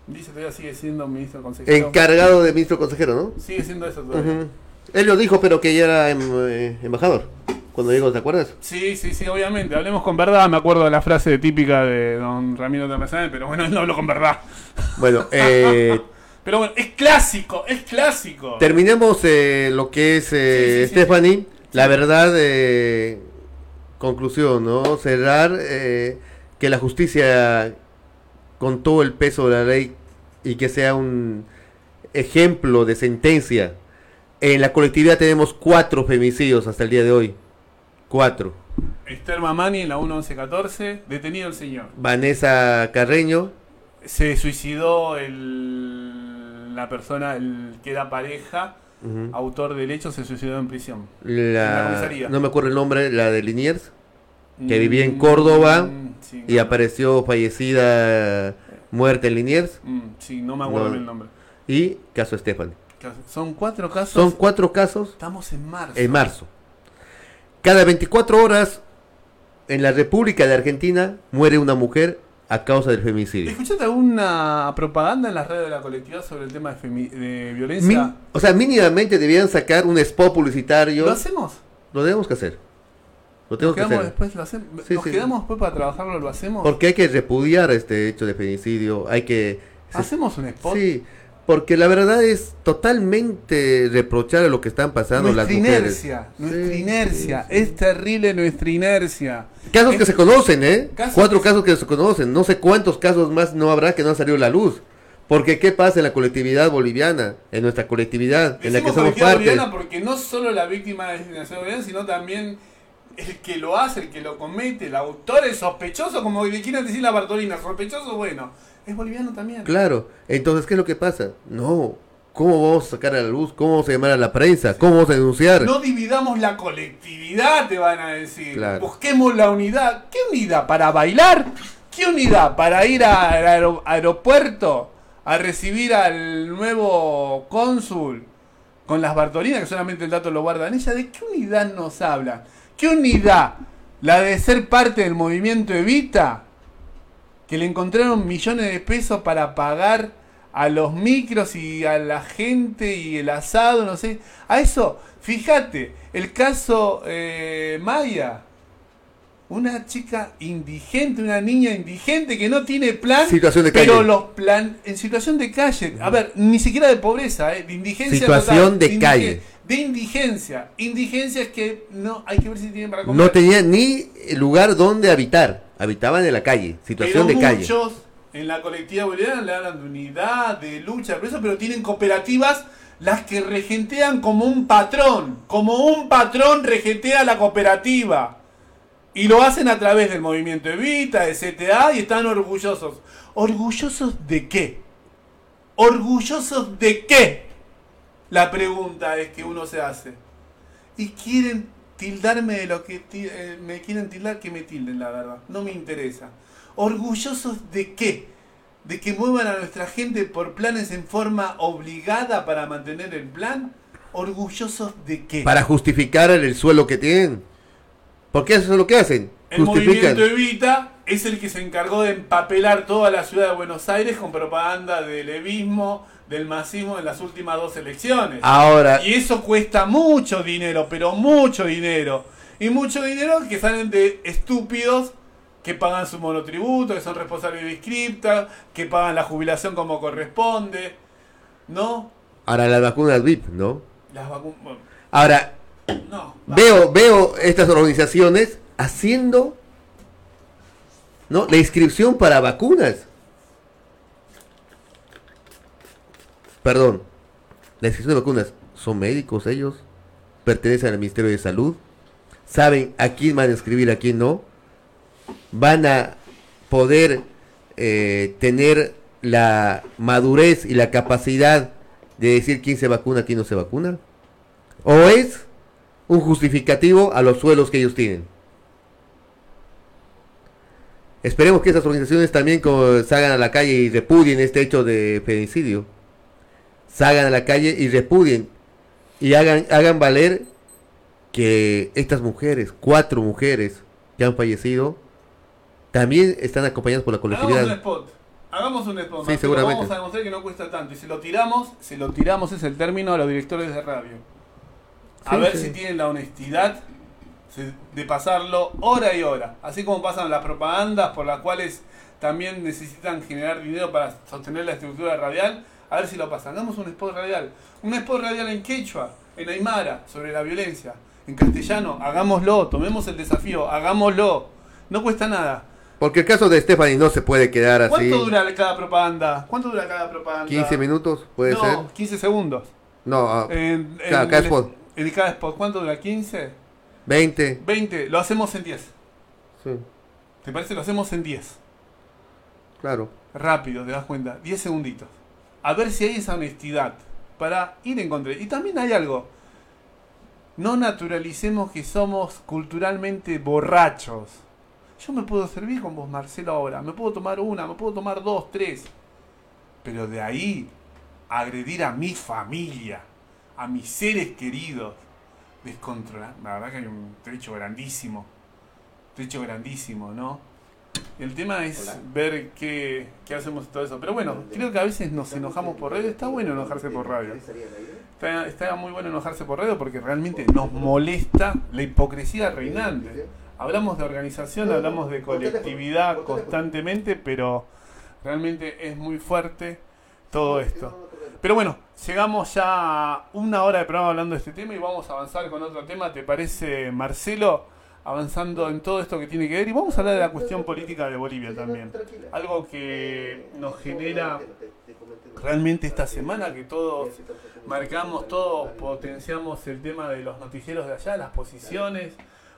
Dice todavía sigue siendo ministro consejero. Encargado de ministro consejero, ¿no? Sigue siendo eso todavía. Él lo dijo, pero que ya era em- eh, embajador. Cuando llegó, ¿te acuerdas? Sí, sí, sí, obviamente. Hablemos con verdad. Me acuerdo de la frase típica de don Ramiro Tapia Sáenz, pero bueno, él no habló con verdad. Bueno, eh, Pero bueno, es clásico, es clásico. terminemos eh, lo que es eh, Sí, sí, sí. Stephanie. La verdad, eh, conclusión, ¿no? Cerrar que la justicia, con todo el peso de la ley, y que sea un ejemplo de sentencia. En la colectividad tenemos cuatro femicidios hasta el día de hoy. Cuatro. Esther Mamani en la 1114, detenido el señor. Vanessa Carreño, Se suicidó el, la persona el que era pareja, autor del hecho, se suicidó en prisión. En la comisaría. no me acuerdo el nombre, la de Liniers, Que vivía en Córdoba Mm, sí, y apareció fallecida, muerta en Liniers, mm, sí, no me acuerdo No. el nombre. y caso Stephanie. Son cuatro casos. Son cuatro casos Estamos en marzo. en marzo. Cada 24 horas en la República de Argentina muere una mujer a causa del femicidio. ¿Escuchaste alguna propaganda en las redes de la colectividad sobre el tema de, de Mi- violencia? o sea, mínimamente debían sacar un spot publicitario. ¿Lo hacemos? Lo debemos que hacer. Lo ¿Nos tenemos que hacer. después? ¿Lo hacemos? Sí, ¿Nos sí. quedamos después para trabajarlo? ¿Lo hacemos? Porque hay que repudiar este hecho de femicidio. Hay que... ¿Hacemos un spot? Sí, porque la verdad es totalmente reprochable lo que están pasando nuestra las mujeres. inercia, nuestra Sí, inercia, sí, sí. es terrible nuestra inercia. Casos que se conocen, ¿eh? Casos Cuatro casos que se conocen. No sé cuántos casos más no habrá que no han salido a la luz. Porque ¿qué pasa en la colectividad boliviana? En nuestra colectividad, en la que somos parte. boliviana porque no solo la víctima es discriminación boliviana, sino también el que lo hace, el que lo comete, el autor, el sospechoso, como le quieren decir la Bartolina, sospechoso, bueno, es boliviano también. Claro. Entonces, ¿qué es lo que pasa? No. ¿Cómo vamos a sacar a la luz? ¿Cómo vamos a llamar a la prensa? ¿Cómo vamos a denunciar? No dividamos la colectividad, te van a decir. Claro. Busquemos la unidad. ¿Qué unidad? ¿Para bailar? ¿Qué unidad? ¿Para ir al aero- aeropuerto a recibir al nuevo cónsul con las Bartolinas, que solamente el dato lo guardan ella? ¿De qué unidad nos habla? ¿Qué unidad? ¿La de ser parte del movimiento Evita? Que le encontraron millones de pesos para pagar a los micros y a la gente y el asado, no sé. A eso, fíjate, el caso eh, Maya. Una chica indigente, una niña indigente que no tiene plan, Situación de pero calle. los plan en situación de calle. A ver, ni siquiera de pobreza, ¿eh? de indigencia. Situación de indige- calle. De indigencia. Indigencia es que no hay que ver si tienen para comer. No tenían ni lugar donde habitar. Habitaban en la calle. Situación pero de calle. muchos en la colectiva boliviana le hablan de unidad, de lucha, por eso, pero tienen cooperativas las que regentean como un patrón, como un patrón regentea la cooperativa. Y lo hacen a través del movimiento Evita, de CTA, y están orgullosos. ¿Orgullosos de qué? ¿Orgullosos de qué? La pregunta es que uno se hace. Y quieren tildarme de lo que eh, me quieren tildar, que me tilden, la verdad. No me interesa. ¿Orgullosos de qué? ¿De que muevan a nuestra gente por planes en forma obligada para mantener el plan? ¿Orgullosos de qué? Para justificar el suelo que tienen. Porque eso es lo que hacen. El Justifican. movimiento Evita es el que se encargó de empapelar toda la ciudad de Buenos Aires con propaganda del levismo, del masismo en las últimas dos elecciones. Ahora, Y eso cuesta mucho dinero, pero mucho dinero. Y mucho dinero que salen de estúpidos que pagan su monotributo, que son responsables de inscripta, que pagan la jubilación como corresponde. ¿No? ahora las vacunas VIP, ¿no? Las vacunas. bueno, Ahora, no. veo, veo estas organizaciones haciendo ¿no? la inscripción para vacunas. Perdón, la inscripción de vacunas. ¿Son médicos ellos? ¿Pertenecen al Ministerio de Salud? ¿Saben a quién van a inscribir, a quién no? ¿Van a poder eh, tener la madurez y la capacidad de decir quién se vacuna, quién no se vacuna? ¿O es un justificativo a los suelos que ellos tienen? Esperemos que esas organizaciones también salgan a la calle y repudien este hecho de femicidio. Salgan a la calle y repudien y hagan, hagan valer que estas mujeres, cuatro mujeres que han fallecido, también están acompañadas por la Hagamos un colectividad. spot. Hagamos un spot. Sí, Marcelo, seguramente. Vamos a demostrar que no cuesta tanto. Y si lo tiramos, si lo tiramos es el término a los directores de radio. A Sí, ver sí. si tienen la honestidad de pasarlo hora y hora. Así como pasan las propagandas por las cuales también necesitan generar dinero para sostener la estructura radial. A ver si lo pasan. Hagamos un spot radial. Un spot radial en quechua, en aymara, sobre la violencia. En castellano, hagámoslo. Tomemos el desafío, hagámoslo. No cuesta nada. Porque el caso de Stephanie no se puede quedar así. ¿Cuánto dura cada propaganda? ¿Cuánto dura cada propaganda? 15 minutos, puede no, ser. 15 segundos. No, ah, En, Claro, en cada spot. En cada spot. ¿Cuánto dura? ¿15? 20. 20. Lo hacemos en 10. Sí, ¿Te parece? Lo hacemos en 10. claro. Rápido, te das cuenta. 10 segunditos. A ver si hay esa honestidad para ir en contra. Y también hay algo. No naturalicemos que somos culturalmente borrachos. Yo me puedo servir con vos, Marcelo, ahora. Me puedo tomar una, me puedo tomar dos, tres. Pero de ahí, agredir a mi familia, a mis seres queridos, descontrolar. La verdad que hay un trecho grandísimo. Trecho grandísimo, ¿no? El tema es ver qué, qué hacemos y todo eso. Pero bueno, creo que a veces nos enojamos por radio. Está bueno enojarse por radio. Está, está muy bueno enojarse por radio porque realmente nos molesta la hipocresía reinante. Hablamos de organización, hablamos de colectividad constantemente, pero realmente es muy fuerte todo esto. Pero bueno, llegamos ya a una hora de programa hablando de este tema y vamos a avanzar con otro tema. ¿Te parece, Marcelo? Avanzando en todo esto que tiene que ver. Y vamos a hablar de la cuestión política de Bolivia también. Algo que nos genera realmente esta semana que todos marcamos, todos potenciamos el tema de los noticieros de allá, las posiciones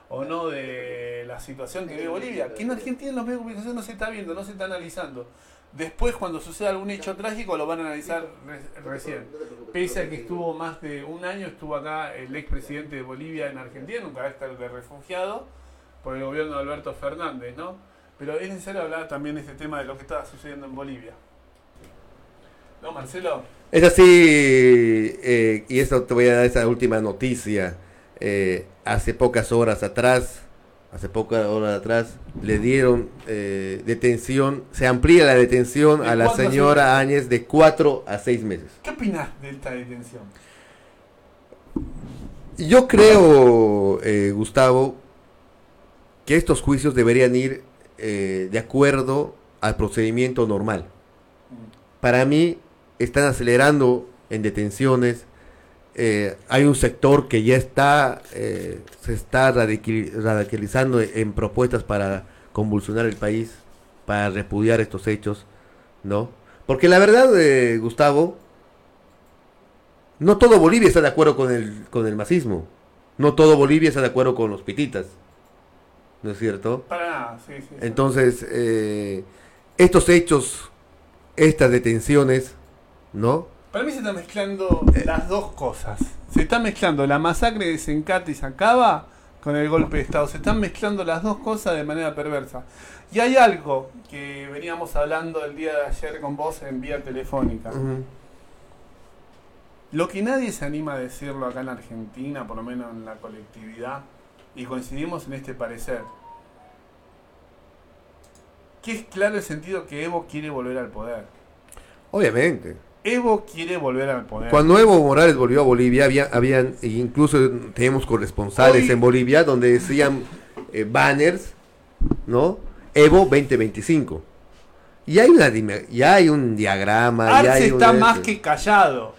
o no de la situación que vive Bolivia, que en Argentina en los medios de comunicación no se está viendo, no se está analizando. Después, cuando suceda algún hecho trágico, lo van a analizar re- recién. Pese a que estuvo más de un año, estuvo acá el expresidente de Bolivia en Argentina, en un carácter de refugiado, por el gobierno de Alberto Fernández, ¿no? Pero es necesario hablar también de este tema de lo que está sucediendo en Bolivia. ¿No, Marcelo? Es así, eh, y esto te voy a dar esa última noticia. Eh, hace pocas horas atrás, hace pocas horas atrás, le dieron eh, detención, se amplía la detención ¿De a la seis señora Áñez de 4 a 6 meses. ¿Qué opinas de esta detención? Yo creo, eh, Gustavo, que estos juicios deberían ir eh, de acuerdo al procedimiento normal. Para mí, están acelerando en detenciones. Eh, hay un sector que ya está, eh, se está radicalizando en propuestas para convulsionar el país, para repudiar estos hechos, ¿no? Porque la verdad, Gustavo, no todo Bolivia está de acuerdo con el, con el masismo. No todo Bolivia está de acuerdo con los pititas. ¿No es cierto? Para nada, sí, sí. Entonces, eh, estos hechos, estas detenciones, ¿no? Para mí se están mezclando eh. las dos cosas. Se está mezclando la masacre de Sencate y Sacaba con el golpe de Estado. Se están mezclando las dos cosas de manera perversa. Y hay algo que veníamos hablando el día de ayer con vos en vía telefónica. Lo que nadie se anima a decirlo acá en Argentina, por lo menos en la colectividad, y coincidimos en este parecer, que es claro el sentido que Evo quiere volver al poder. Obviamente. Evo quiere volver al poder. Cuando Evo Morales volvió a Bolivia, había, habían, incluso tenemos corresponsales en Bolivia donde decían eh, banners, ¿no? Evo 2025. Y hay, una, ya hay un diagrama. Arce ya hay está más que callado.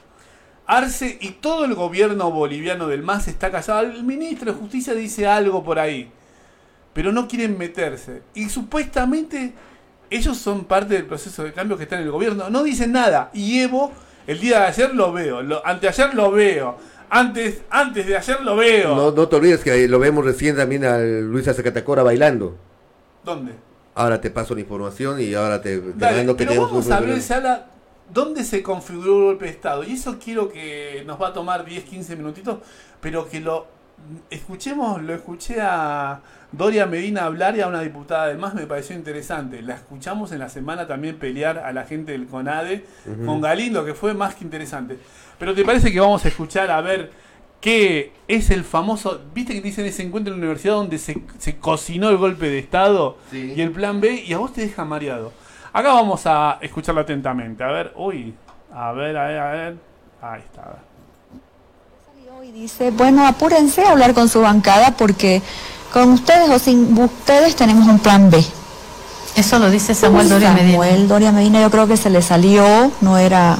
Arce y todo el gobierno boliviano del MAS está callado. El ministro de Justicia dice algo por ahí. Pero no quieren meterse. Y supuestamente ellos son parte del proceso de cambio que está en el gobierno. No dicen nada. Y Evo, el día de ayer lo veo. Lo, anteayer lo veo. Antes, antes de ayer lo veo. No, no te olvides que lo vemos recién también a Luisa Zacatacora bailando. ¿Dónde? Ahora te paso la información y ahora te, te Dale, que pero vamos a ver, Sala, dónde se configuró el golpe de Estado. Y eso quiero que nos va a tomar 10, 15 minutitos, pero que lo escuchemos, lo escuché a Doria Medina hablar y a una diputada además me pareció interesante. La escuchamos en la semana también pelear a la gente del CONADE con Galindo, que fue más que interesante. Pero ¿te parece que vamos a escuchar a ver qué es el famoso, viste que dicen ese encuentro en la universidad donde se, cocinó el golpe de Estado y el plan B y a vos te deja mareado? Acá vamos a escucharlo atentamente. A ver, uy, a ver, a ver, a ver. Ahí está. Y dice, bueno, apúrense a hablar con su bancada porque con ustedes o sin ustedes tenemos un plan B. Eso lo dice Samuel Doria Medina. Samuel Doria Medina yo creo que se le salió, no era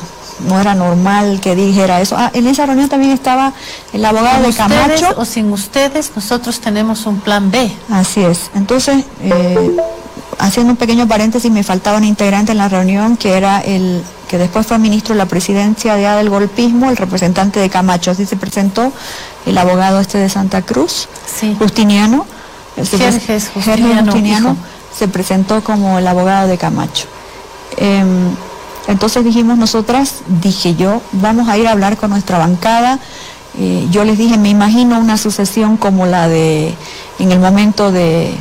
no era normal que dijera eso. Ah, en esa reunión también estaba el abogado de Camacho. o sin ustedes, nosotros tenemos un plan B. Así es. Entonces, eh, haciendo un pequeño paréntesis, me faltaba un integrante en la reunión que era el que después fue ministro de la presidencia de del golpismo, el representante de Camacho. Así se presentó el abogado este de Santa Cruz, Justiniano. Jerjes Justiniano, se presentó como el abogado de Camacho. Em, entonces dijimos nosotras, dije yo, vamos a ir a hablar con nuestra bancada. Eh, yo les dije, me imagino una sucesión como la de en el momento de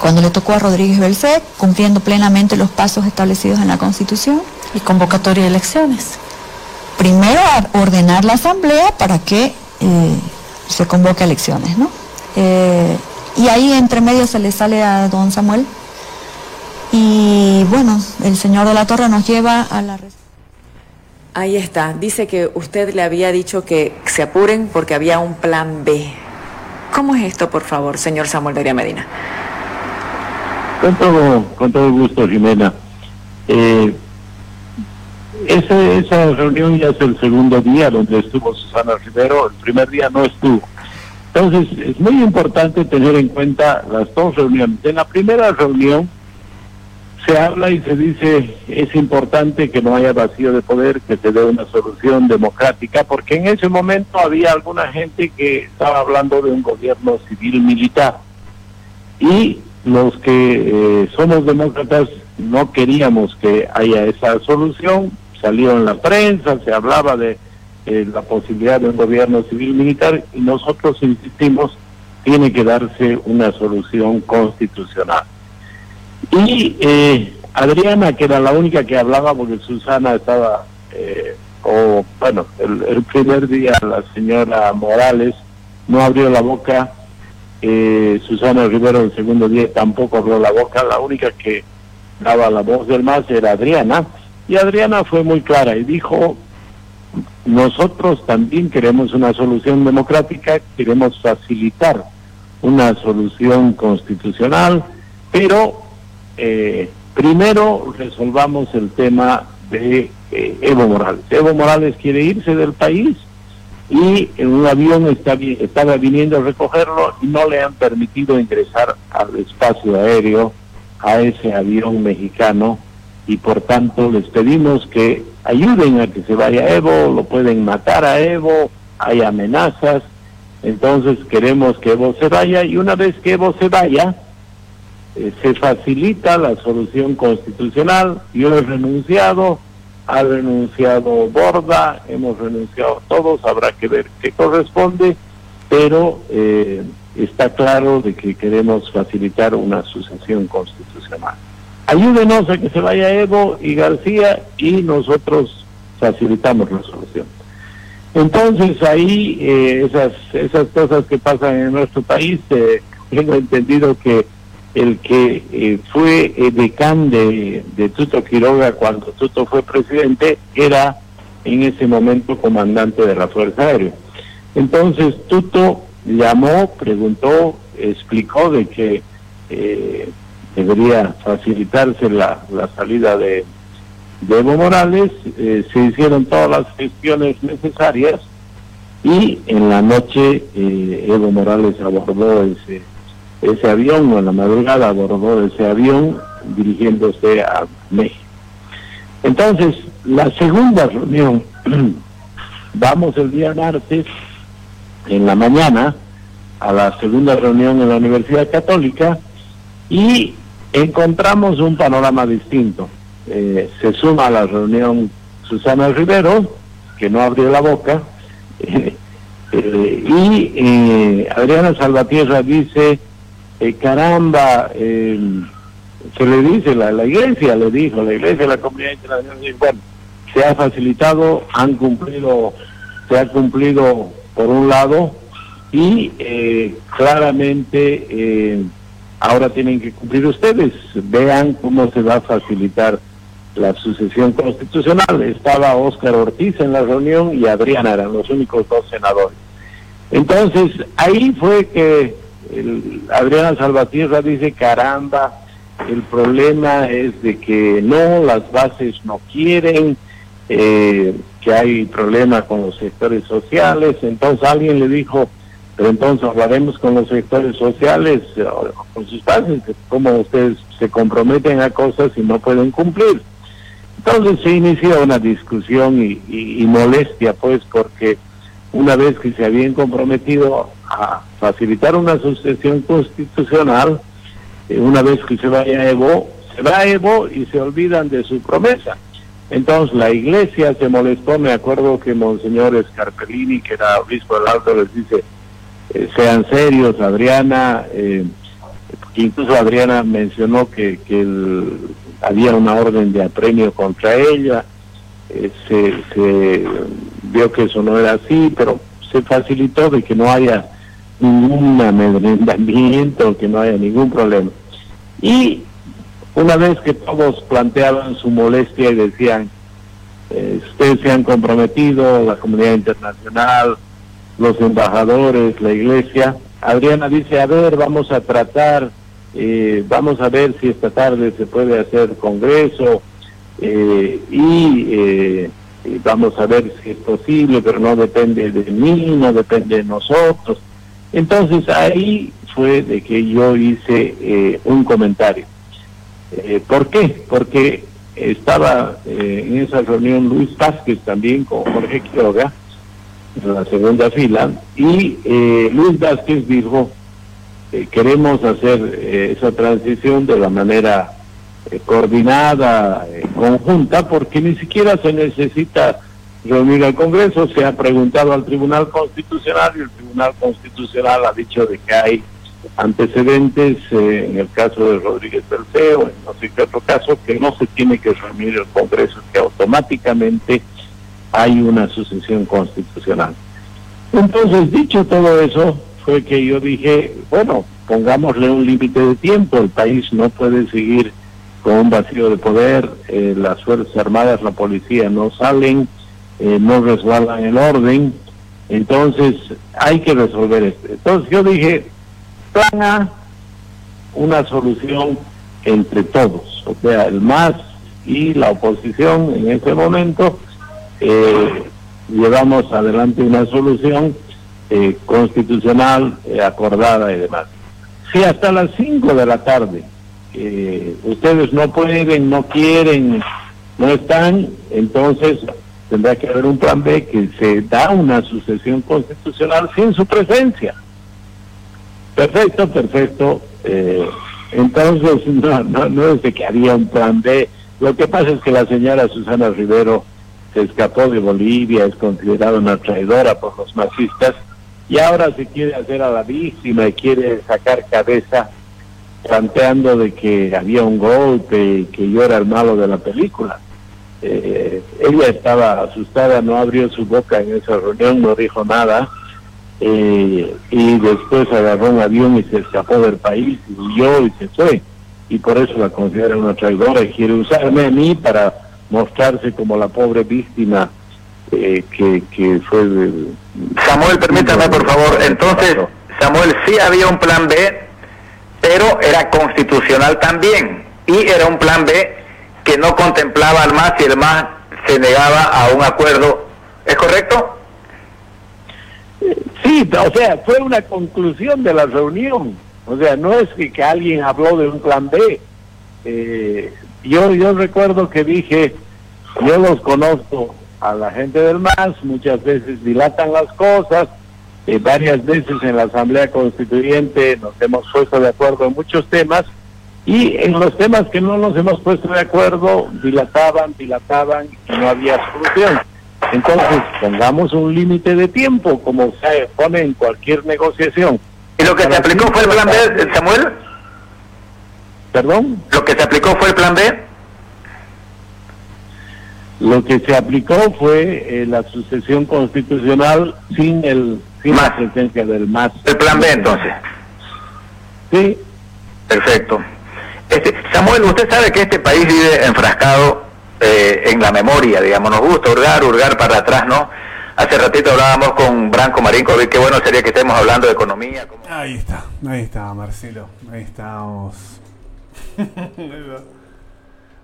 cuando le tocó a Rodríguez Belcé, cumpliendo plenamente los pasos establecidos en la Constitución. Y convocatoria de elecciones. Primero ordenar la Asamblea para que eh, se convoque a elecciones, ¿no? Eh, y ahí entre medio se le sale a don Samuel. Y bueno, el señor de la Torre nos lleva a la... Ahí está, dice que usted le había dicho que se apuren porque había un plan B. ¿Cómo es esto, por favor, señor Samuel Daría Medina? Con todo, con todo gusto, Jimena. Eh, esa, reunión ya es el segundo día donde estuvo Susana Rivero, el primer día no estuvo. Entonces, es muy importante tener en cuenta las dos reuniones. En la primera reunión se habla y se dice es importante que no haya vacío de poder, que se dé una solución democrática, porque en ese momento había alguna gente que estaba hablando de un gobierno civil militar. Y los que eh, somos demócratas no queríamos que haya esa solución, salió en la prensa, se hablaba de eh, la posibilidad de un gobierno civil militar y nosotros insistimos, tiene que darse una solución constitucional. Y eh, Adriana, que era la única que hablaba porque Susana estaba, o bueno, el primer día la señora Morales no abrió la boca eh, Susana Rivero el segundo día tampoco abrió la boca, la única que daba la voz del más era Adriana, y Adriana fue muy clara y dijo, nosotros también queremos una solución democrática, queremos facilitar una solución constitucional, pero eh, primero resolvamos el tema de eh, Evo Morales. Evo Morales quiere irse del país y en un avión está, estaba viniendo a recogerlo y no le han permitido ingresar al espacio aéreo a ese avión mexicano y por tanto les pedimos que ayuden a que se vaya Evo, lo pueden matar a Evo, hay amenazas, entonces queremos que Evo se vaya y una vez que Evo se vaya, eh, se facilita la solución constitucional, yo he renunciado, ha renunciado Borda, hemos renunciado todos, habrá que ver qué corresponde, pero eh, está claro de que queremos facilitar una sucesión constitucional. Ayúdenos a que se vaya Evo y García y nosotros facilitamos la solución. Entonces ahí eh, esas esas cosas que pasan en nuestro país, eh, tengo entendido que el que eh, fue decán de, Tuto Quiroga cuando Tuto fue presidente era en ese momento comandante de la Fuerza Aérea. Entonces Tuto llamó, preguntó, explicó de que debería facilitarse la, salida de, Evo Morales, eh, se hicieron todas las gestiones necesarias y en la noche eh, Evo Morales abordó ese, ese avión, o en la madrugada abordó ese avión dirigiéndose a México. Entonces, la segunda reunión, vamos el día martes en la mañana a la segunda reunión en la Universidad Católica y encontramos un panorama distinto. Eh, se suma a la reunión Susana Rivero, que no abrió la boca, eh, y Adriana Salvatierra dice, eh, caramba, se le dice, la, iglesia le dijo, la iglesia, la comunidad internacional, bueno, se ha facilitado, han cumplido, se ha cumplido por un lado, y claramente ahora tienen que cumplir ustedes. Vean cómo se va a facilitar la sucesión constitucional. Estaba Óscar Ortiz en la reunión y Adriana eran los únicos dos senadores. Entonces, ahí fue que Adriana Salvatierra dice, caramba, el problema es de que no, las bases no quieren, eh, que hay problemas con los sectores sociales. Entonces alguien le dijo, pero entonces hablaremos con los sectores sociales, con sus padres, cómo ustedes se comprometen a cosas y no pueden cumplir. Entonces se inició una discusión y, molestia, pues, porque una vez que se habían comprometido a facilitar una sucesión constitucional, eh, una vez que se vaya Evo, se va Evo y se olvidan de su promesa. Entonces la iglesia se molestó, me acuerdo que Monseñor Scarpellini, que era obispo del Alto, les dice, eh, sean serios, Adriana, eh, incluso Adriana mencionó que, que había una orden de apremio contra ella, eh, se, se vio que eso no era así, pero se facilitó de que no haya ningún amedrentamiento, que no haya ningún problema. Y una vez que todos planteaban su molestia y decían, ustedes se han comprometido, la comunidad internacional, los embajadores, la iglesia. Adriana dice, a ver, vamos a tratar, eh, vamos a ver si esta tarde se puede hacer congreso eh, eh, y, vamos a ver si es posible, pero no depende de mí, no depende de nosotros. Entonces ahí fue de que yo hice un comentario. ¿Por qué? Porque estaba en esa reunión Luis Vázquez también con Jorge Quiroga, en la segunda fila, y eh, Luis Vázquez dijo, eh, queremos hacer eh, esa transición de la manera coordinada, conjunta, porque ni siquiera se necesita reunir al Congreso, se ha preguntado al Tribunal Constitucional y el Tribunal Constitucional ha dicho de que hay antecedentes en el caso de Rodríguez Terceo, en no sé qué otro caso, que no se tiene que reunir el Congreso, que automáticamente hay una sucesión constitucional. Entonces, dicho todo eso, fue que yo dije, bueno, pongámosle un límite de tiempo, el país no puede seguir con un vacío de poder, eh, las Fuerzas Armadas, la policía no salen, eh, no resguardan el orden, entonces hay que resolver esto. Entonces yo dije, plan una solución entre todos, o sea, el MAS y la oposición en ese momento eh, llevamos adelante una solución eh, constitucional eh, acordada y demás. Si hasta las 5 de la tarde ustedes no pueden, no quieren, no están, entonces tendrá que haber un plan B que se da una sucesión constitucional sin su presencia. Perfecto, perfecto. entonces, no, no, no es de que haría un plan B. Lo que pasa es que la señora Susana Rivero se escapó de Bolivia, es considerada una traidora por los masistas y ahora se quiere hacer a la víctima y quiere sacar cabeza planteando de que había un golpe y que yo era el malo de la película. Eh, ella estaba asustada, no abrió su boca en esa reunión, no dijo nada eh, y después agarró un avión y se escapó del país y huyó y se fue. Y por eso la considera una traidora y quiere usarme a mí para mostrarse como la pobre víctima eh, que, que fue... Samuel, permítame por favor, entonces, Samuel, sí había un plan B, pero era constitucional también, y era un plan B que no contemplaba al MAS y el MAS se negaba a un acuerdo, ¿es correcto? Sí, o sea, fue una conclusión de la reunión, o sea, no es que, que alguien habló de un plan B, eh, yo, yo recuerdo que dije, yo los conozco a la gente del MAS, muchas veces dilatan las cosas, eh, varias veces en la Asamblea Constituyente nos hemos puesto de acuerdo en muchos temas, y en los temas que no nos hemos puesto de acuerdo, dilataban, dilataban y no había solución. Entonces, pongamos un límite de tiempo, como se pone en cualquier negociación. ¿Y lo que se aplicó fue el plan B, Samuel? ¿Perdón? ¿Lo que se aplicó fue el plan B? Lo que se aplicó fue eh, la sucesión constitucional sin el sin la presencia del MAS. El plan B entonces. Sí. Perfecto. Este, Samuel, usted sabe que este país vive enfrascado eh, en la memoria, digamos, nos gusta hurgar, hurgar para atrás, ¿no? Hace ratito hablábamos con Branco Marín, qué bueno sería que estemos hablando de economía. Ahí está, ahí está, Marcelo, ahí estamos.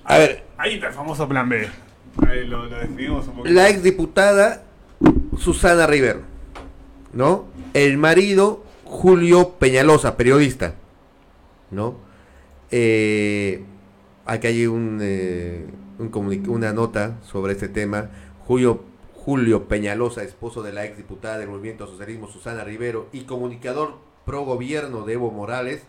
A ver, ahí está el famoso plan B. Ahí lo, definimos un poquito. La exdiputada Susana Rivero, ¿no? El marido Julio Peñalosa, periodista, ¿no? Eh, aquí hay un, eh, una nota sobre este tema. Julio, Julio Peñalosa, esposo de la exdiputada del Movimiento Socialismo Susana Rivero y comunicador pro gobierno de Evo Morales,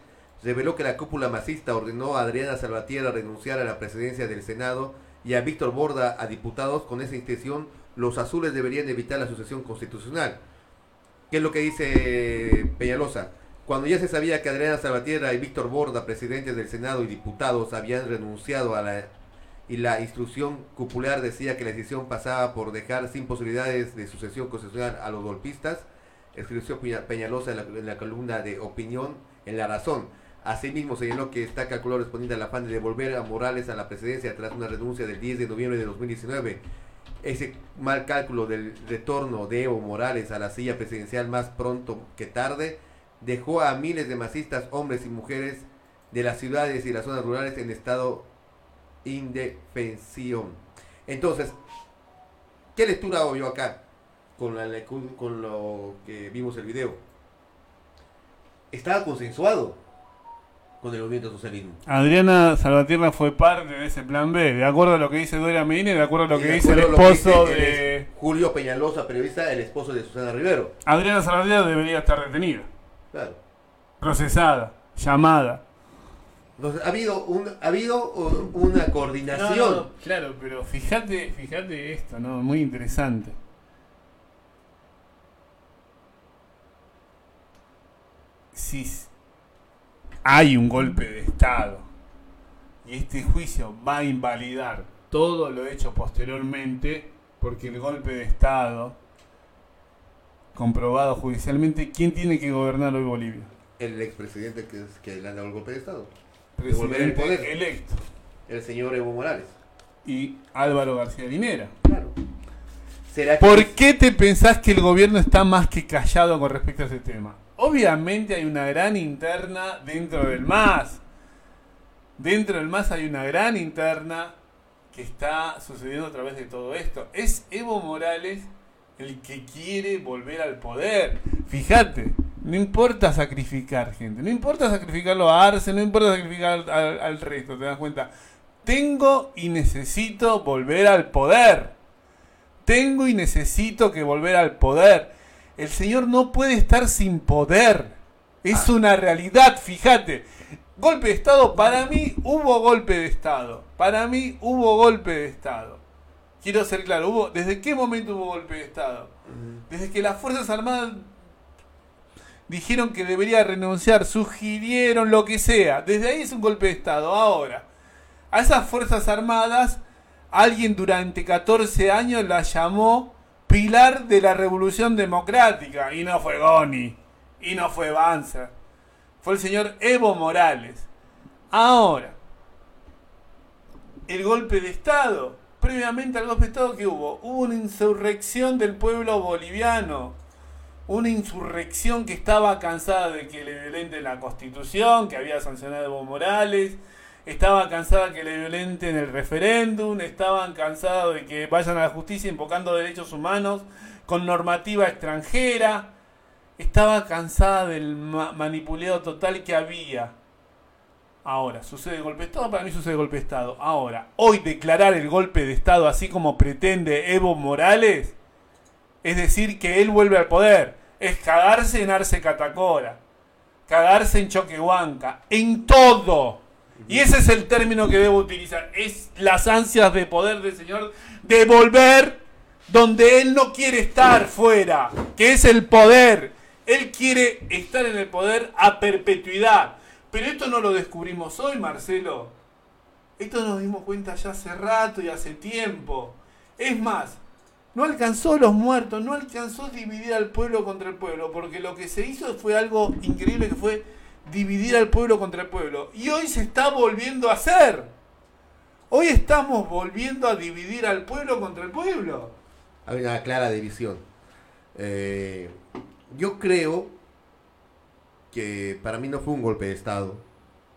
reveló que la cúpula masista ordenó a Adriana Salvatierra renunciar a la presidencia del Senado y a Víctor Borda a diputados. Con esa intención, los azules deberían evitar la sucesión constitucional. ¿Qué es lo que dice Peñalosa? Cuando ya se sabía que Adriana Salvatierra y Víctor Borda, presidentes del Senado y diputados, habían renunciado a la y la instrucción cupular decía que la decisión pasaba por dejar sin posibilidades de sucesión constitucional a los golpistas, escribió Peñalosa en la columna de opinión en La Razón. Asimismo, señaló que está calculado respondiendo al afán de devolver a Morales a la presidencia tras una renuncia del 10 de noviembre de 2019. Ese mal cálculo del retorno de Evo Morales a la silla presidencial más pronto que tarde dejó a miles de masistas, hombres y mujeres de las ciudades y las zonas rurales en estado indefensión. Entonces, ¿qué lectura hago yo acá con, con lo que vimos el video? Estaba consensuado con el movimiento socialismo. Adriana Salvatierra fue parte de ese plan B, de acuerdo a lo que dice Doria Medina y de acuerdo a lo que dice el esposo de... Julio Peñalosa, periodista, el esposo de Susana Rivero. Adriana Salvatierra debería estar detenida. Claro. Procesada, llamada. Entonces, ha habido, un, ha habido una coordinación. claro, pero fíjate, fíjate esto, ¿no? Muy interesante. Si hay un golpe de Estado y este juicio va a invalidar todo lo hecho posteriormente, porque el golpe de Estado, comprobado judicialmente, ¿quién tiene que gobernar hoy Bolivia? El expresidente que, que le ha dado el golpe de Estado. Presidente el poder. electo. El señor Evo Morales. Y Álvaro García Linera. Claro. ¿Por qué te pensás que el gobierno está más que callado con respecto a ese tema? obviamente hay una gran interna dentro del MAS. Dentro del MAS hay una gran interna que está sucediendo a través de todo esto. Es Evo Morales el que quiere volver al poder. Fíjate, no importa sacrificar gente, no importa sacrificarlo a Arce, no importa sacrificar al, al resto, te das cuenta. Tengo y necesito volver al poder. Tengo y necesito que volver al poder. El Señor no puede estar sin poder. Es Ah. una realidad, fíjate. Golpe de Estado, para mí hubo golpe de Estado. Para mí hubo golpe de Estado. Quiero ser claro, hubo, ¿desde qué momento hubo golpe de Estado? Desde que las Fuerzas Armadas dijeron que debería renunciar, sugirieron lo que sea. Desde ahí es un golpe de Estado. Ahora, a esas Fuerzas Armadas, alguien durante 14 años las llamó pilar de la Revolución Democrática. Y no fue Goni, y no fue Banzer. Fue el señor Evo Morales. Ahora, el golpe de Estado. Previamente al golpe de Estado que hubo, hubo una insurrección del pueblo boliviano. Una insurrección que estaba cansada de que le violenten la constitución, que había sancionado Evo Morales. Estaba cansada que le violenten el referéndum. Estaban cansados de que vayan a la justicia invocando derechos humanos con normativa extranjera. Estaba cansada del ma- manipulado total que había. Ahora, ¿sucede golpe de Estado? Para mí sucede golpe de Estado. Ahora, hoy declarar el golpe de Estado así como pretende Evo Morales, es decir, que él vuelve al poder, es cagarse en Arce Catacora, cagarse en Choquehuanca, en todo. Y ese es el término que debo utilizar. Es las ansias de poder del Señor de volver donde Él no quiere estar fuera, que es el poder. Él quiere estar en el poder a perpetuidad. Pero esto no lo descubrimos hoy, Marcelo. Esto nos dimos cuenta ya hace rato y hace tiempo. Es más, no alcanzó los muertos, no alcanzó dividir al pueblo contra el pueblo, porque lo que se hizo fue algo increíble que fue dividir al pueblo contra el pueblo. Y hoy se está volviendo a hacer. Hoy estamos volviendo a dividir al pueblo contra el pueblo. Hay una clara división. Eh, yo creo que para mí no fue un golpe de Estado.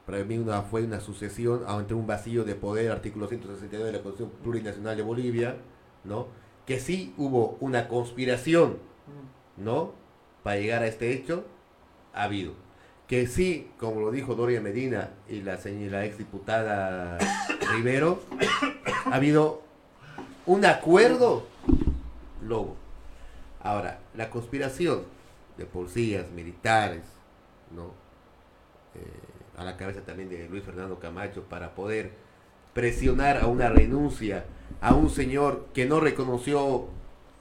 Para mí una, fue una sucesión ante un vacío de poder, artículo 162 de la Constitución Plurinacional de Bolivia, ¿no? Que sí hubo una conspiración, ¿no? Para llegar a este hecho, ha habido. Que sí, como lo dijo Doria Medina y la, la exdiputada Rivero, ha habido un acuerdo lobo. Ahora, la conspiración de policías, militares, ¿no? Eh, a la cabeza también de Luis Fernando Camacho para poder presionar a una renuncia a un señor que no reconoció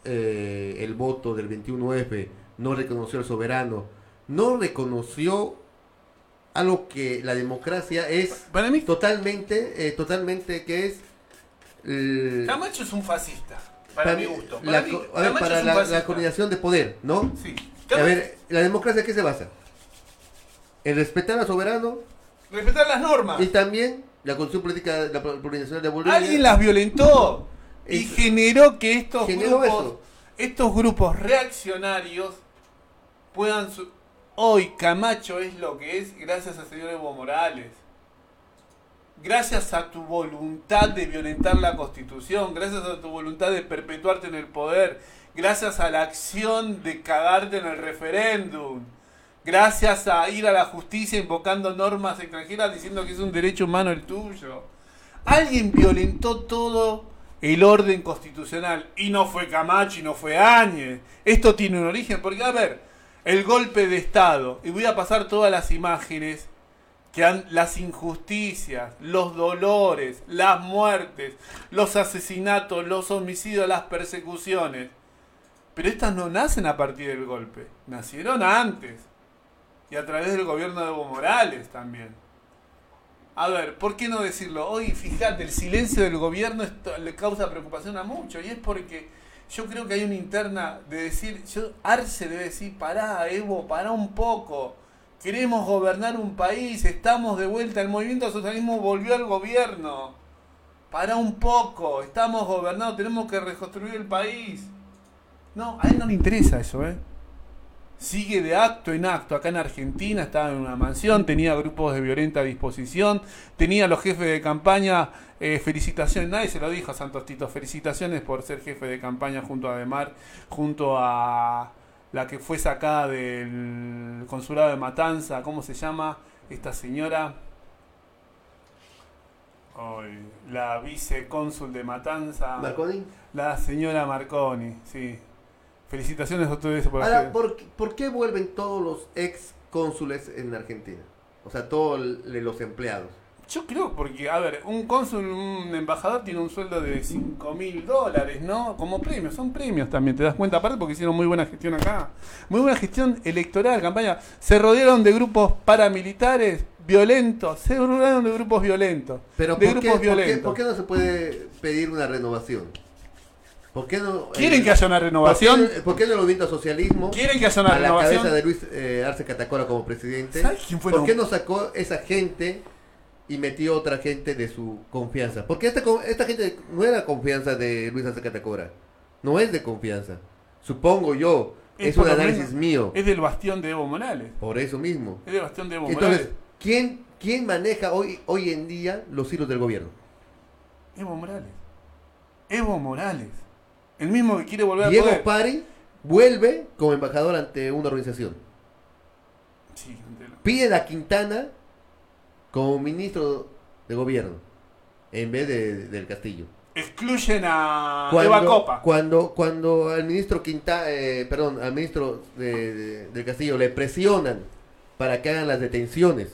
eh, el voto del 21F, no reconoció al soberano, no reconoció algo que la democracia es Para mí, totalmente, eh, totalmente que es el- Camacho es un fascista. Para, mi gusto. Para, la mí, a ver, para la, coordinación de poder, ¿no? Sí. A ver, ¿la democracia qué se basa? En respetar al soberano respetar las normas. y también la Constitución Política la Plurinacional de Bolivia. Alguien las violentó y generó que estos Generó grupos, eso. estos grupos reaccionarios puedan su- hoy Camacho es lo que es gracias al señor Evo Morales. Gracias a tu voluntad de violentar la Constitución, gracias a tu voluntad de perpetuarte en el poder, gracias a la acción de cagarte en el referéndum, gracias a ir a la justicia invocando normas extranjeras diciendo que es un derecho humano el tuyo. Alguien violentó todo el orden constitucional y no fue Camacho y no fue Áñez. Esto tiene un origen porque, a ver, el golpe de Estado, y voy a pasar todas las imágenes que han las injusticias, los dolores, las muertes, los asesinatos, los homicidios, las persecuciones. Pero estas no nacen a partir del golpe, nacieron antes. Y a través del gobierno de Evo Morales también. A ver, ¿por qué no decirlo? Hoy, fíjate, el silencio del gobierno le causa preocupación a muchos. Y es porque yo creo que hay una interna de decir, yo, Arce debe decir, pará, Evo, pará un poco. Queremos gobernar un país, estamos de vuelta, el movimiento socialismo volvió al gobierno. Pará un poco, estamos gobernados, tenemos que reconstruir el país. No, a él no le interesa eso, ¿eh? Sigue de acto en acto. Acá en Argentina estaba en una mansión, tenía grupos de violenta disposición, tenía los jefes de campaña. Eh, felicitaciones, nadie se lo dijo a Santos Tito. Felicitaciones por ser jefe de campaña junto a Demar, junto a la que fue sacada del consulado de Matanza. ¿Cómo se llama esta señora? la vicecónsul de Matanza. ¿Marconi? La señora Marconi, sí. Felicitaciones a ustedes por Ahora, ¿por, ¿por, qué vuelven todos los ex cónsules en Argentina? O sea, todos los empleados. Yo creo porque, a ver, un cónsul, un embajador tiene un sueldo de 5 mil dólares, ¿no? Como premios, son premios también, te das cuenta, aparte porque hicieron muy buena gestión acá. Muy buena gestión electoral, campaña. Se rodearon de grupos paramilitares violentos, se rodearon de grupos violentos. Pero de grupos violentos. ¿por qué no se puede pedir una renovación? ¿Por qué no, ¿Quieren eh, que haya una renovación? ¿Por qué, no lo vinta socialismo? ¿Quieren que haya una a renovación? la cabeza de Luis eh, Arce Catacora como presidente. ¿Sabes quién fue ¿Por qué no sacó esa gente y metió otra gente de su confianza? Porque esta, esta gente no era confianza de Luis Arce Catacora. No es de confianza. Supongo yo. Es, un análisis mío. Es del bastión de Evo Morales. Por eso mismo. Es del bastión de Evo Entonces, ¿quién, ¿quién maneja hoy, hoy en día los hilos del gobierno? Evo Morales. Evo Morales. El mismo que quiere volver Diego a poder. Pari vuelve como embajador ante una organización. Sí, Pide a Quintana como ministro de gobierno en vez de, del Castillo. Excluyen a cuando, Eva Copa. Cuando, cuando al ministro Quinta, eh, perdón, al ministro de, del Castillo le presionan para que hagan las detenciones,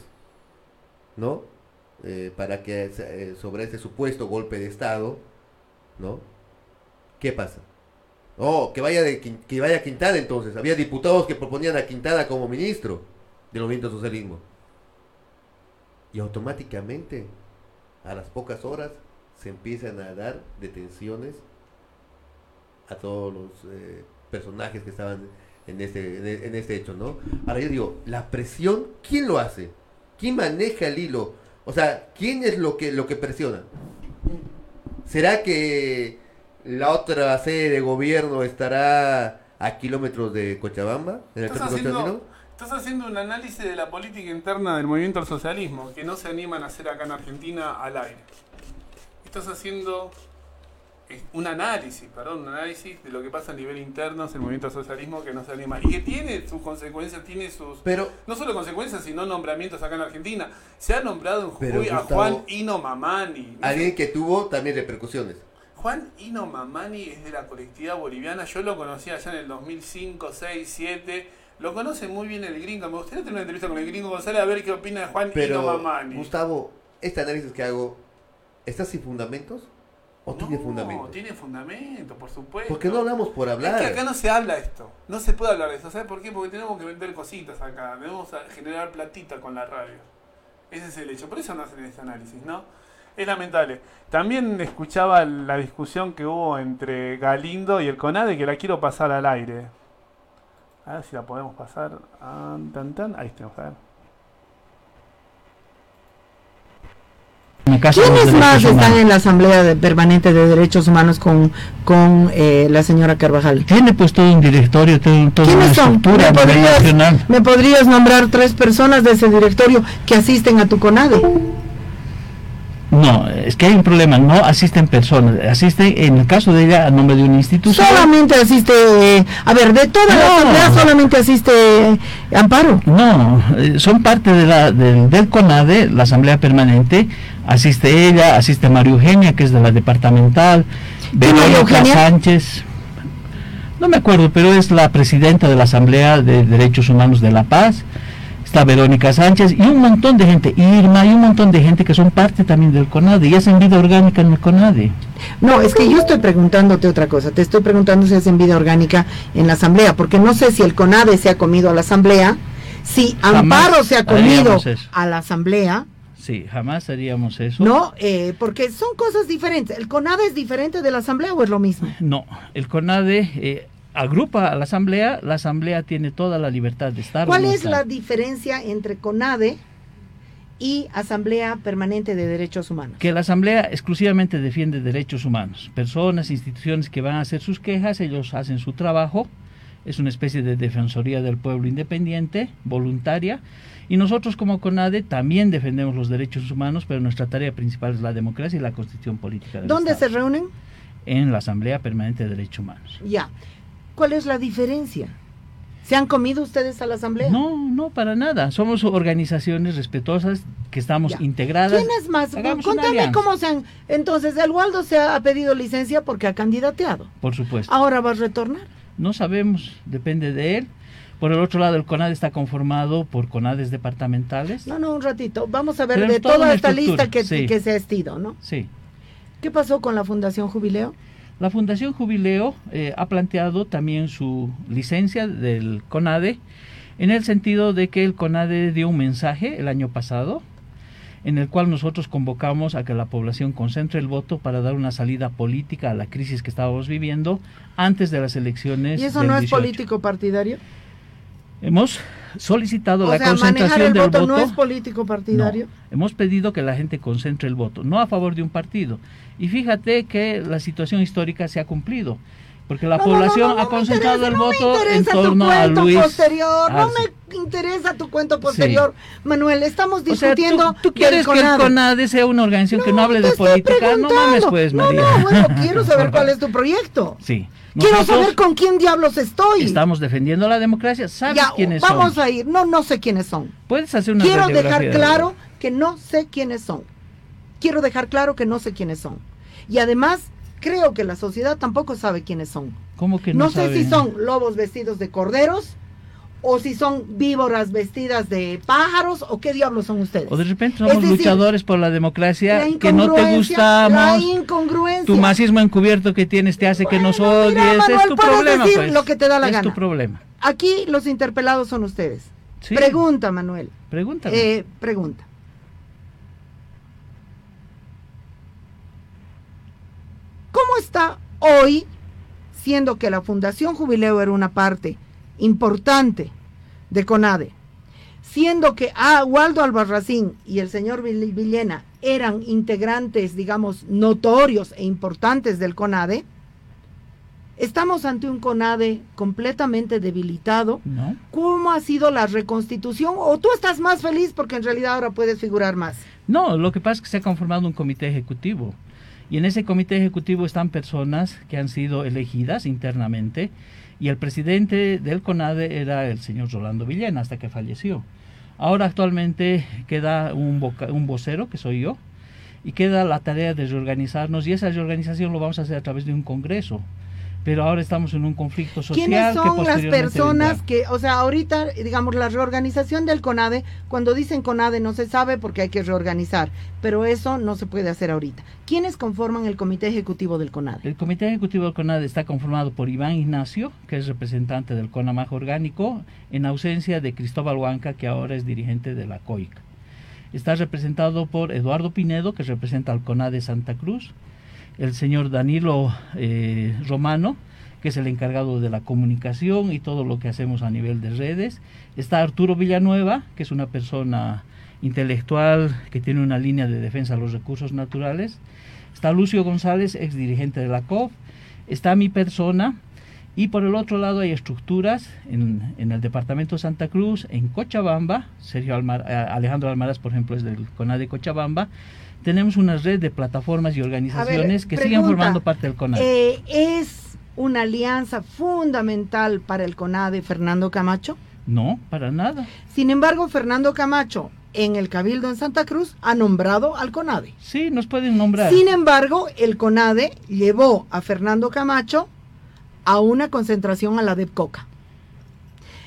¿no? Eh, para que eh, sobre ese supuesto golpe de Estado, ¿no? ¿Qué pasa? Oh, que vaya, de, que vaya Quintana entonces. Había diputados que proponían a Quintana como ministro del movimiento socialismo. Y automáticamente, a las pocas horas, se empiezan a dar detenciones a todos los eh, personajes que estaban en este, en este hecho, ¿no? Ahora yo digo, la presión, ¿quién lo hace? ¿Quién maneja el hilo? O sea, ¿quién es lo que, lo que presiona? ¿Será que la otra sede de gobierno estará a kilómetros de Cochabamba, en el ¿Estás haciendo, estás haciendo un análisis de la política interna del movimiento al socialismo, que no se animan a hacer acá en Argentina al aire. Estás haciendo un análisis, perdón, un análisis de lo que pasa a nivel interno en el movimiento al socialismo que no se anima y que tiene sus consecuencias, tiene sus pero, no solo consecuencias, sino nombramientos acá en Argentina. Se ha nombrado en Jujuy a Juan Ino Mamani. Alguien que tuvo también repercusiones. Juan Ino Mamani es de la colectividad boliviana. Yo lo conocí allá en el 2005, 6, 7. Lo conoce muy bien el gringo. Me gustaría tener una entrevista con el gringo González a ver qué opina de Juan Ino Mamani. Gustavo, este análisis que hago, ¿está sin fundamentos? ¿O tiene fundamento? No, tiene fundamento, por supuesto. Porque no hablamos por hablar. Es que acá no se habla esto. No se puede hablar de eso. ¿Sabes por qué? Porque tenemos que vender cositas acá. Debemos generar platita con la radio. Ese es el hecho. Por eso no hacen este análisis, ¿no? Es lamentable. También escuchaba la discusión que hubo entre Galindo y el CONADE, que la quiero pasar al aire. A ver si la podemos pasar. Ah, Ahí tenemos, a ver. ¿Quiénes más están en la Asamblea Permanente de Derechos Humanos con, con eh, la señora Carvajal? Tiene pues todo un directorio, todo, toda ¿Quiénes son? ¿Me podrías, ¿Me podrías nombrar tres personas de ese directorio que asisten a tu CONADE? No, es que hay un problema, no asisten personas, asisten en el caso de ella a nombre de una institución. Solamente asiste, eh, a ver, de toda la asamblea solamente asiste eh, Amparo. No, eh, son parte de la, del CONADE, la asamblea permanente, asiste ella, asiste María Eugenia, que es de la departamental, Verónica Sánchez, no me acuerdo, pero es la presidenta de la Asamblea de Derechos Humanos de La Paz está Verónica Sánchez y un montón de gente, Irma y un montón de gente que son parte también del CONADE y hacen vida orgánica en el CONADE. No, es que yo estoy preguntándote otra cosa, te estoy preguntando si hacen vida orgánica en la asamblea, porque no sé si el CONADE se ha comido a la asamblea, si Amparo se ha comido a la asamblea. Sí, jamás haríamos eso. No, eh, porque son cosas diferentes. ¿El CONADE es diferente de la asamblea o es lo mismo? No, el CONADE... Eh, agrupa a la asamblea, la asamblea tiene toda la libertad de estar. ¿Cuál es la diferencia entre CONADE y Asamblea Permanente de Derechos Humanos? Que la asamblea exclusivamente defiende derechos humanos. Personas, instituciones que van a hacer sus quejas, ellos hacen su trabajo es una especie de defensoría del pueblo independiente, voluntaria, y nosotros como CONADE también defendemos los derechos humanos, pero nuestra tarea principal es la democracia y la constitución política. ¿Dónde se reúnen? En la Asamblea Permanente de Derechos Humanos. Ya. ¿Cuál es la diferencia? ¿Se han comido ustedes a la asamblea? No, no, para nada. Somos organizaciones respetuosas que estamos integradas. ¿Quién es más? Contame cómo se han... Entonces, el Waldo se ha pedido licencia porque ha candidateado. Por supuesto. ¿Ahora va a retornar? No sabemos, depende de él. Por el otro lado, el CONAD está conformado por CONADES departamentales. No, no, un ratito. Vamos a ver de toda esta lista que, que se ha estido, ¿no? Sí. ¿Qué pasó con la Fundación Jubileo? La Fundación Jubileo eh, ha planteado también su licencia del CONADE en el sentido de que el CONADE dio un mensaje el año pasado en el cual nosotros convocamos a que la población concentre el voto para dar una salida política a la crisis que estábamos viviendo antes de las elecciones. ¿Y eso no es político partidario? Hemos solicitado la concentración del voto. no es político partidario. hemos pedido que la gente concentre el voto, no a favor de un partido. Y fíjate que la situación histórica se ha cumplido. Porque la población ha concentrado el voto en torno a Luis. Posterior, no me interesa tu cuento posterior, Manuel. Estamos discutiendo. ¿tú, quieres que el CONADE sea una organización que no hable de política? No mames, pues, María. No, no, bueno, quiero saber cuál es tu proyecto. Sí. Quiero saber con quién diablos estoy. Estamos defendiendo la democracia. ¿Sabes quiénes son? Vamos a ir. No, no sé quiénes son. Puedes hacer una Quiero dejar claro que no sé quiénes son. Quiero dejar claro que no sé quiénes son. Y además, creo que la sociedad tampoco sabe quiénes son. ¿Cómo que no? No sé si son lobos vestidos de corderos o si son víboras vestidas de pájaros o qué diablos son ustedes. O de repente somos luchadores por la democracia que no te gustamos. La incongruencia. Tu masismo encubierto que tienes te hace que nos odies. es tu problema. Decir pues. lo que te da la es gana. tu problema. Aquí los interpelados son ustedes. Pregunta, Manuel. Pregunta. Eh, pregunta. ¿Cómo está hoy, siendo que la Fundación Jubileo era una parte importante de CONADE, siendo que a Waldo Albarracín y el señor Villena eran integrantes, digamos, notorios e importantes del CONADE, estamos ante un CONADE completamente debilitado. ¿Cómo ha sido la reconstitución? ¿O tú estás más feliz porque en realidad ahora puedes figurar más? No, lo que pasa es que se ha conformado un comité ejecutivo. Y en ese comité ejecutivo están personas que han sido elegidas internamente y el presidente del CONADE era el señor Rolando Villena hasta que falleció. Ahora actualmente queda un, un vocero, que soy yo, y queda la tarea de reorganizarnos y esa reorganización lo vamos a hacer a través de un congreso pero ahora estamos en un conflicto social. ¿Quiénes son las personas que, o sea, ahorita, digamos, la reorganización del CONADE, cuando dicen CONADE no se sabe porque hay que reorganizar, pero eso no se puede hacer ahorita. ¿Quiénes conforman el comité ejecutivo del CONADE? El comité ejecutivo del CONADE está conformado por Iván Ignacio, que es representante del CONAMAJ orgánico, en ausencia de Cristóbal Huanca, que ahora es dirigente de la COIC. Está representado por Eduardo Pinedo, que representa al CONADE Santa Cruz, el señor Danilo eh, Romano, que es el encargado de la comunicación y todo lo que hacemos a nivel de redes. Está Arturo Villanueva, que es una persona intelectual que tiene una línea de defensa de los recursos naturales. Está Lucio González, ex dirigente de la COF. Está mi persona. Y por el otro lado hay estructuras en, el departamento de Santa Cruz, en Cochabamba. Sergio eh, Alejandro Almaraz, por ejemplo, es del CONADE Cochabamba tenemos una red de plataformas y organizaciones que siguen formando parte del CONADE. Eh, ¿Es una alianza fundamental para el CONADE Fernando Camacho? No, para nada. Sin embargo, Fernando Camacho en el Cabildo en Santa Cruz ha nombrado al CONADE. Sí, nos pueden nombrar. Sin embargo, el CONADE llevó a Fernando Camacho a una concentración a la DEPCOCA.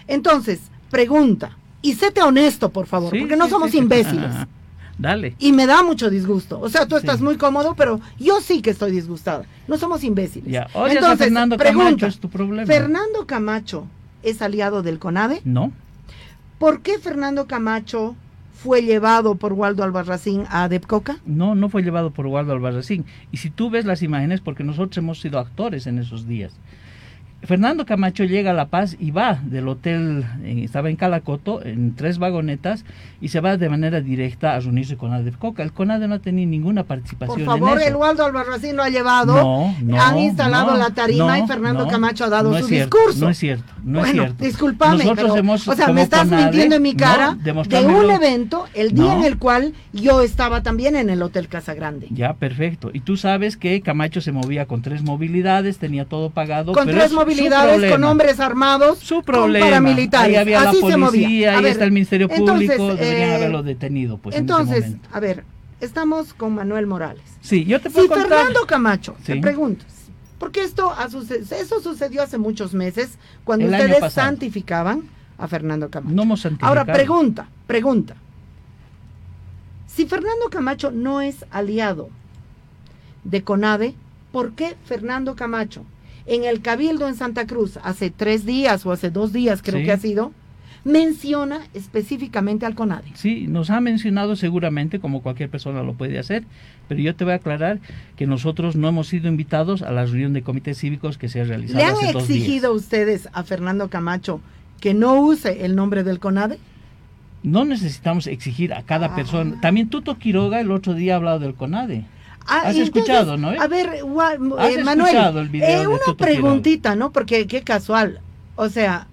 Entonces, pregunta, y séte honesto, por favor, porque no somos imbéciles. Dale. Y me da mucho disgusto. O sea, tú estás muy cómodo, pero yo sí que estoy disgustada. No somos imbéciles. Ya. Entonces, Fernando Camacho es tu problema. ¿Fernando Camacho es aliado del CONADE? No. ¿Por qué Fernando Camacho fue llevado por Waldo Albarracín a Depcoca? No, no fue llevado por Waldo Albarracín. Y si tú ves las imágenes, porque nosotros hemos sido actores en esos días. Fernando Camacho llega a La Paz y va del hotel, estaba en Calacoto, en tres vagonetas, y se va de manera directa a reunirse con Ade Coca. El CONADE no ha tenido ninguna participación. Por favor, el Waldo Albarracín lo ha llevado. No, no, han instalado la tarima y Fernando Camacho ha dado su discurso. No es cierto, no es cierto. Disculpame, pero, hemos, o sea, me estás mintiendo en mi cara de un evento, el día en el cual yo estaba también en el Hotel Casa Grande. Ya, perfecto. Y tú sabes que Camacho se movía con tres movilidades, tenía todo pagado. Con tres movilidades con hombres armados, su problema. Con paramilitares. Ahí había Así la policía, ahí está el Ministerio Público, deberían eh, haberlo detenido. Pues, entonces, a ver, estamos con Manuel Morales. Sí, yo te puedo si Fernando Camacho, te pregunto, porque esto eso sucedió hace muchos meses cuando ustedes santificaban a Fernando Camacho. No hemos Ahora pregunta, pregunta. Si Fernando Camacho no es aliado de CONADE, ¿por qué Fernando Camacho en el Cabildo en Santa Cruz hace tres días o hace dos días creo que ha sido, menciona específicamente al CONADE. Sí, nos ha mencionado seguramente, como cualquier persona lo puede hacer, pero yo te voy a aclarar que nosotros no hemos sido invitados a la reunión de comités cívicos que se ha realizado. ¿Le han exigido ustedes a Fernando Camacho que no use el nombre del CONADE? No necesitamos exigir a cada ah. persona. También Tuto Quiroga el otro día ha hablado del CONADE. Ah, Has escuchado, ¿no? A ver, eh, Manuel, eh, una preguntita, ¿no? Porque qué casual. O sea,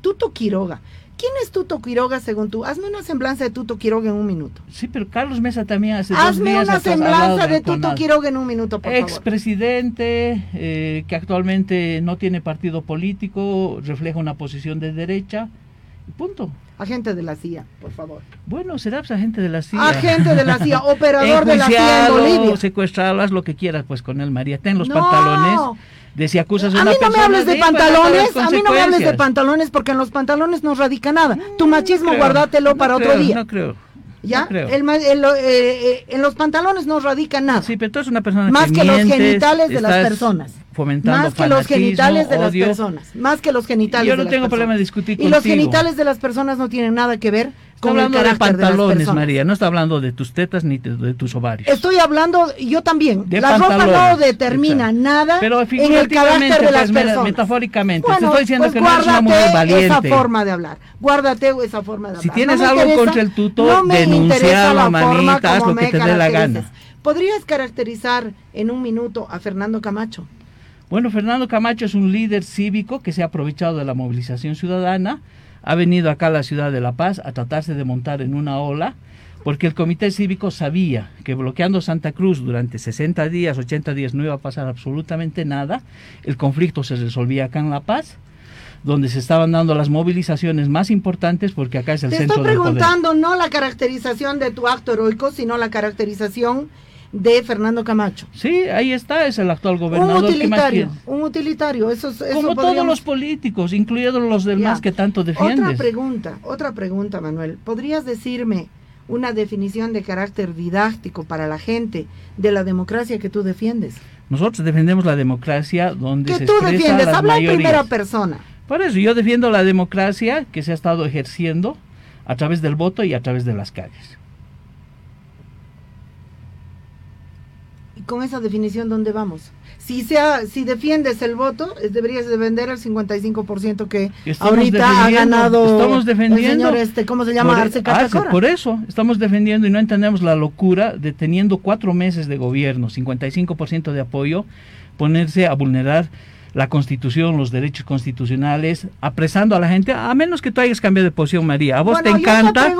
Tuto Quiroga. ¿Quién es Tuto Quiroga según tú? Hazme una semblanza de Tuto Quiroga en un minuto. Sí, pero Carlos Mesa también hace Hazme una semblanza de Tuto Quiroga en un minuto, por Ex presidente eh, que actualmente no tiene partido político, refleja una posición de derecha. Punto. Agente de la CIA, por favor. Bueno, será pues, agente de la CIA. Agente de la CIA, operador de la CIA en Bolivia. secuestrado, haz lo que quieras pues con él, María. Ten los pantalones. De si acusas a, a una mí no me hables de pantalones, a mí no me hables de pantalones porque en los pantalones no radica nada. tu machismo guárdatelo para otro día. No creo. ¿Ya? El, el, eh, eh, en los pantalones no radica nada. Sí, pero tú eres una persona Más que, los genitales de las personas fomentando más que los genitales de las personas, más que los genitales. Yo no tengo problema de discutir Y los genitales de las personas no tienen nada que ver con hablando el de pantalones, María, no está hablando de tus tetas ni de, tus ovarios. Estoy hablando, yo también. la ropa no determina nada Pero en el carácter de las pues, personas. Metafóricamente, te estoy diciendo pues que no eres una mujer valiente. esa forma de hablar. Guárdate esa forma de hablar. Si tienes algo contra el tuto, no denuncialo, manita, haz lo que te dé la gana. ¿Podrías caracterizar en un minuto a Fernando Camacho? Bueno, Fernando Camacho es un líder cívico que se ha aprovechado de la movilización ciudadana, ha venido acá a la ciudad de La Paz a tratarse de montar en una ola, porque el comité cívico sabía que bloqueando Santa Cruz durante 60 días, 80 días no iba a pasar absolutamente nada, el conflicto se resolvía acá en La Paz, donde se estaban dando las movilizaciones más importantes porque acá es el centro del poder. Te estoy preguntando no la caracterización de tu acto heroico, sino la caracterización de Fernando Camacho. Sí, ahí está, es el actual gobernador. Un utilitario, un utilitario, eso, Como todos los políticos, incluidos los demás que tanto defiendes. Otra pregunta, otra pregunta, Manuel. ¿Podrías decirme una definición de carácter didáctico para la gente de la democracia que tú defiendes? Nosotros defendemos la democracia donde que tú defiendes, habla en primera persona. Por eso yo defiendo la democracia que se ha estado ejerciendo a través del voto y a través de las calles. Con esa definición, ¿dónde vamos? Si sea, si defiendes el voto, deberías de vender el 55% que ahorita ha ganado estamos defendiendo, el señor este, ¿cómo se llama? Por, ah, por eso estamos defendiendo y no entendemos la locura de teniendo cuatro meses de gobierno, 55% de apoyo, ponerse a vulnerar la constitución, los derechos constitucionales, apresando a la gente, a menos que tú hayas cambiado de posición, María. A vos te encanta,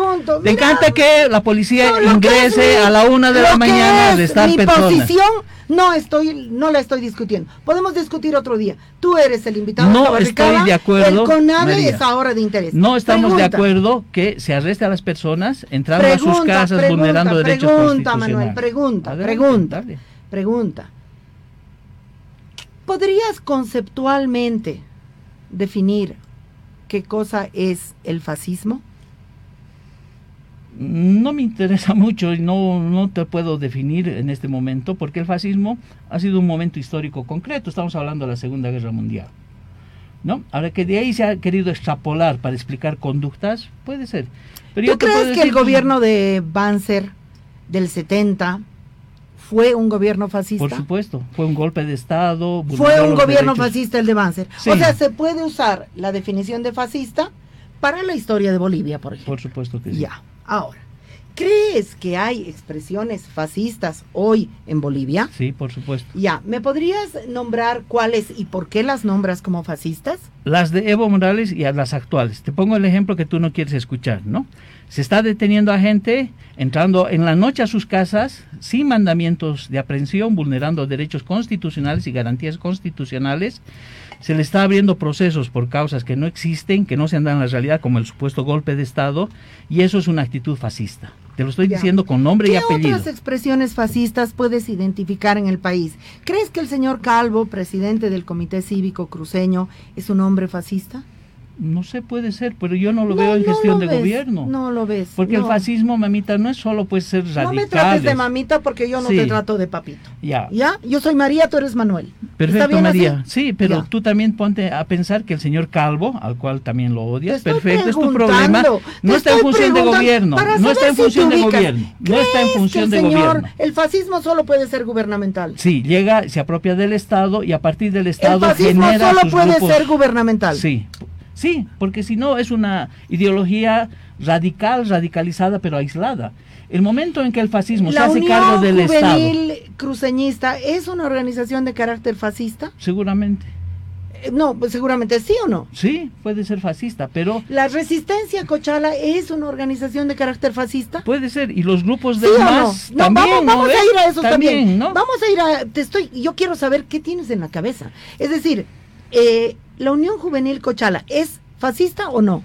te, encanta que la policía ingrese a la una de la mañana de estar mi posición no estoy, no la estoy discutiendo. Podemos discutir otro día. Tú eres el invitado. No estoy de acuerdo. El CONADE es ahora de interés. No estamos de acuerdo que se arreste a las personas entrando a sus casas vulnerando derechos pregunta, Manuel, pregunta, pregunta, pregunta. ¿Podrías conceptualmente definir qué cosa es el fascismo? No me interesa mucho y no, no te puedo definir en este momento porque el fascismo ha sido un momento histórico concreto. Estamos hablando de la Segunda Guerra Mundial. ¿no? Ahora que de ahí se ha querido extrapolar para explicar conductas, puede ser. Pero ¿Tú crees que el gobierno de Banzer del 70 fue un gobierno fascista? Por supuesto, fue un golpe de Estado. Fue un gobierno fascista el de Banzer. O sea, se puede usar la definición de fascista para la historia de Bolivia, por ejemplo. Por supuesto que sí. Ya, ahora. ¿Crees que hay expresiones fascistas hoy en Bolivia? Sí, por supuesto. Ya, ¿me podrías nombrar cuáles y por qué las nombras como fascistas? Las de Evo Morales y a las actuales. Te pongo el ejemplo que tú no quieres escuchar, ¿no? Se está deteniendo a gente entrando en la noche a sus casas sin mandamientos de aprehensión, vulnerando derechos constitucionales y garantías constitucionales. Se le está abriendo procesos por causas que no existen, que no se andan en la realidad, como el supuesto golpe de Estado, y eso es una actitud fascista. Te lo estoy diciendo con nombre y apellido. ¿Qué otras expresiones fascistas puedes identificar en el país? ¿Crees que el señor Calvo, presidente del Comité Cívico Cruceño, es un hombre fascista? No sé, puede ser, pero yo no lo veo en gestión de gobierno. No lo ves. Porque el fascismo, mamita, no es solo pues ser radical. No me trates de mamita porque yo no te trato de papito. Ya. ¿Ya? Yo soy María, tú eres Manuel. Perfecto, María. Sí, pero tú también ponte a pensar que el señor Calvo, al cual también lo odias, perfecto, es tu problema. No está en función de gobierno. No está en función de gobierno. No está en función de gobierno. El fascismo solo puede ser gubernamental. Sí, llega, se apropia del Estado y a partir del Estado el fascismo solo puede ser gubernamental. Sí. Sí, porque si no es una ideología radical, radicalizada, pero aislada. El momento en que el fascismo se hace cargo del Juvenil Estado. Cruceñista es una organización de carácter fascista? Seguramente. Eh, no, pues seguramente sí o no. Sí, puede ser fascista, pero... ¿La Resistencia Cochala es una organización de carácter fascista? Puede ser, y los grupos de más no? también. vamos, a ir a eso también. ¿no? Vamos a ir a... Te estoy, yo quiero saber qué tienes en la cabeza. Es decir, eh, ¿la Unión Juvenil Cochala es fascista o no?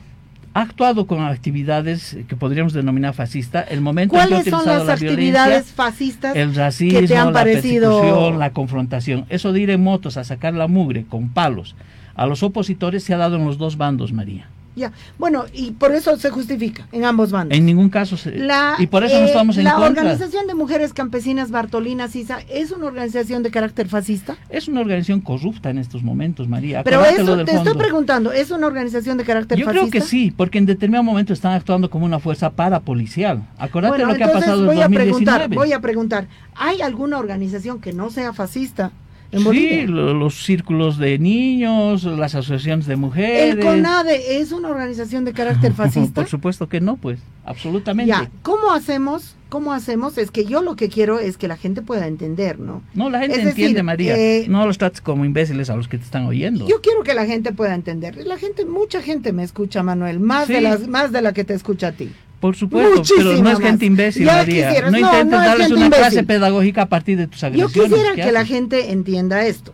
Ha actuado con actividades que podríamos denominar fascista. El momento ¿Cuáles en que ha son las la actividades fascistas el racismo, que te han la parecido... persecución, la confrontación? Eso de ir en motos a sacar la mugre con palos a los opositores se ha dado en los dos bandos, María. Ya, bueno, y por eso se justifica en ambos bandos. En ningún caso se, y por eso no eh, estamos en la contra. La Organización de Mujeres Campesinas Bartolina Sisa es una organización de carácter fascista. Es una organización corrupta en estos momentos, María. Pero eso te estoy preguntando, ¿es una organización de carácter fascista? Yo creo que sí, porque en determinado momento están actuando como una fuerza parapolicial. Acuérdate lo que ha pasado voy en 2019. A preguntar, voy a preguntar, ¿hay alguna organización que no sea fascista? Sí, los círculos de niños, las asociaciones de mujeres. ¿El CONADE es una organización de carácter fascista? Por supuesto que no, pues, absolutamente. Ya, ¿cómo hacemos? ¿Cómo hacemos? Es que yo lo que quiero es que la gente pueda entender, ¿no? No, la gente entiende, María. Eh, no los trates como imbéciles a los que te están oyendo. Yo quiero que la gente pueda entender. La gente, mucha gente me escucha, Manuel, más de las, más de la que te escucha a ti. Por supuesto, pero no es gente imbécil, María. No, intentes darles una clase pedagógica a partir de tus agresiones. Yo quisiera que la gente entienda esto.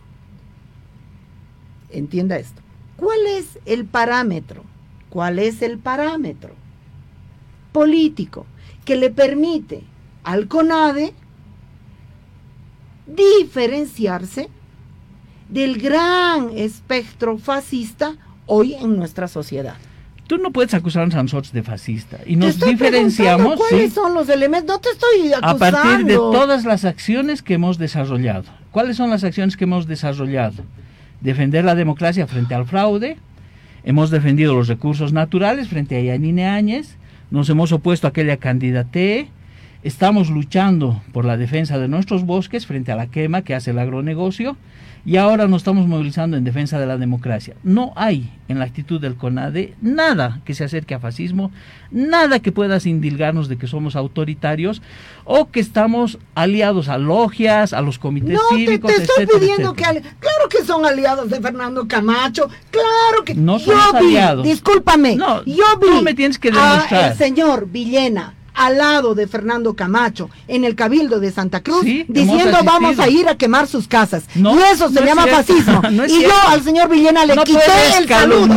Entienda esto. ¿Cuál es el parámetro? ¿Cuál es el parámetro político que le permite al CONADE diferenciarse del gran espectro fascista hoy en nuestra sociedad? Tú no puedes acusar a nosotros de fascista. Y nos diferenciamos. ¿Cuáles son los elementos? No te estoy acusando. A partir de todas las acciones que hemos desarrollado. ¿Cuáles son las acciones que hemos desarrollado? Defender la democracia frente al fraude. Hemos defendido los recursos naturales frente a Yanine Áñez. Nos hemos opuesto a aquella candidate. Estamos luchando por la defensa de nuestros bosques frente a la quema que hace el agronegocio y ahora nos estamos movilizando en defensa de la democracia. No hay en la actitud del CONADE nada que se acerque a fascismo, nada que pueda indilgarnos de que somos autoritarios o que estamos aliados a logias, a los comités cívicos. No, te, estoy pidiendo que... Claro que son aliados de Fernando Camacho, claro que... No son aliados. Discúlpame, no, yo vi tú me tienes que demostrar. el señor Villena al lado de Fernando Camacho en el Cabildo de Santa Cruz diciendo vamos a ir a quemar sus casas. y eso se llama fascismo. y yo al señor Villena le quité el saludo.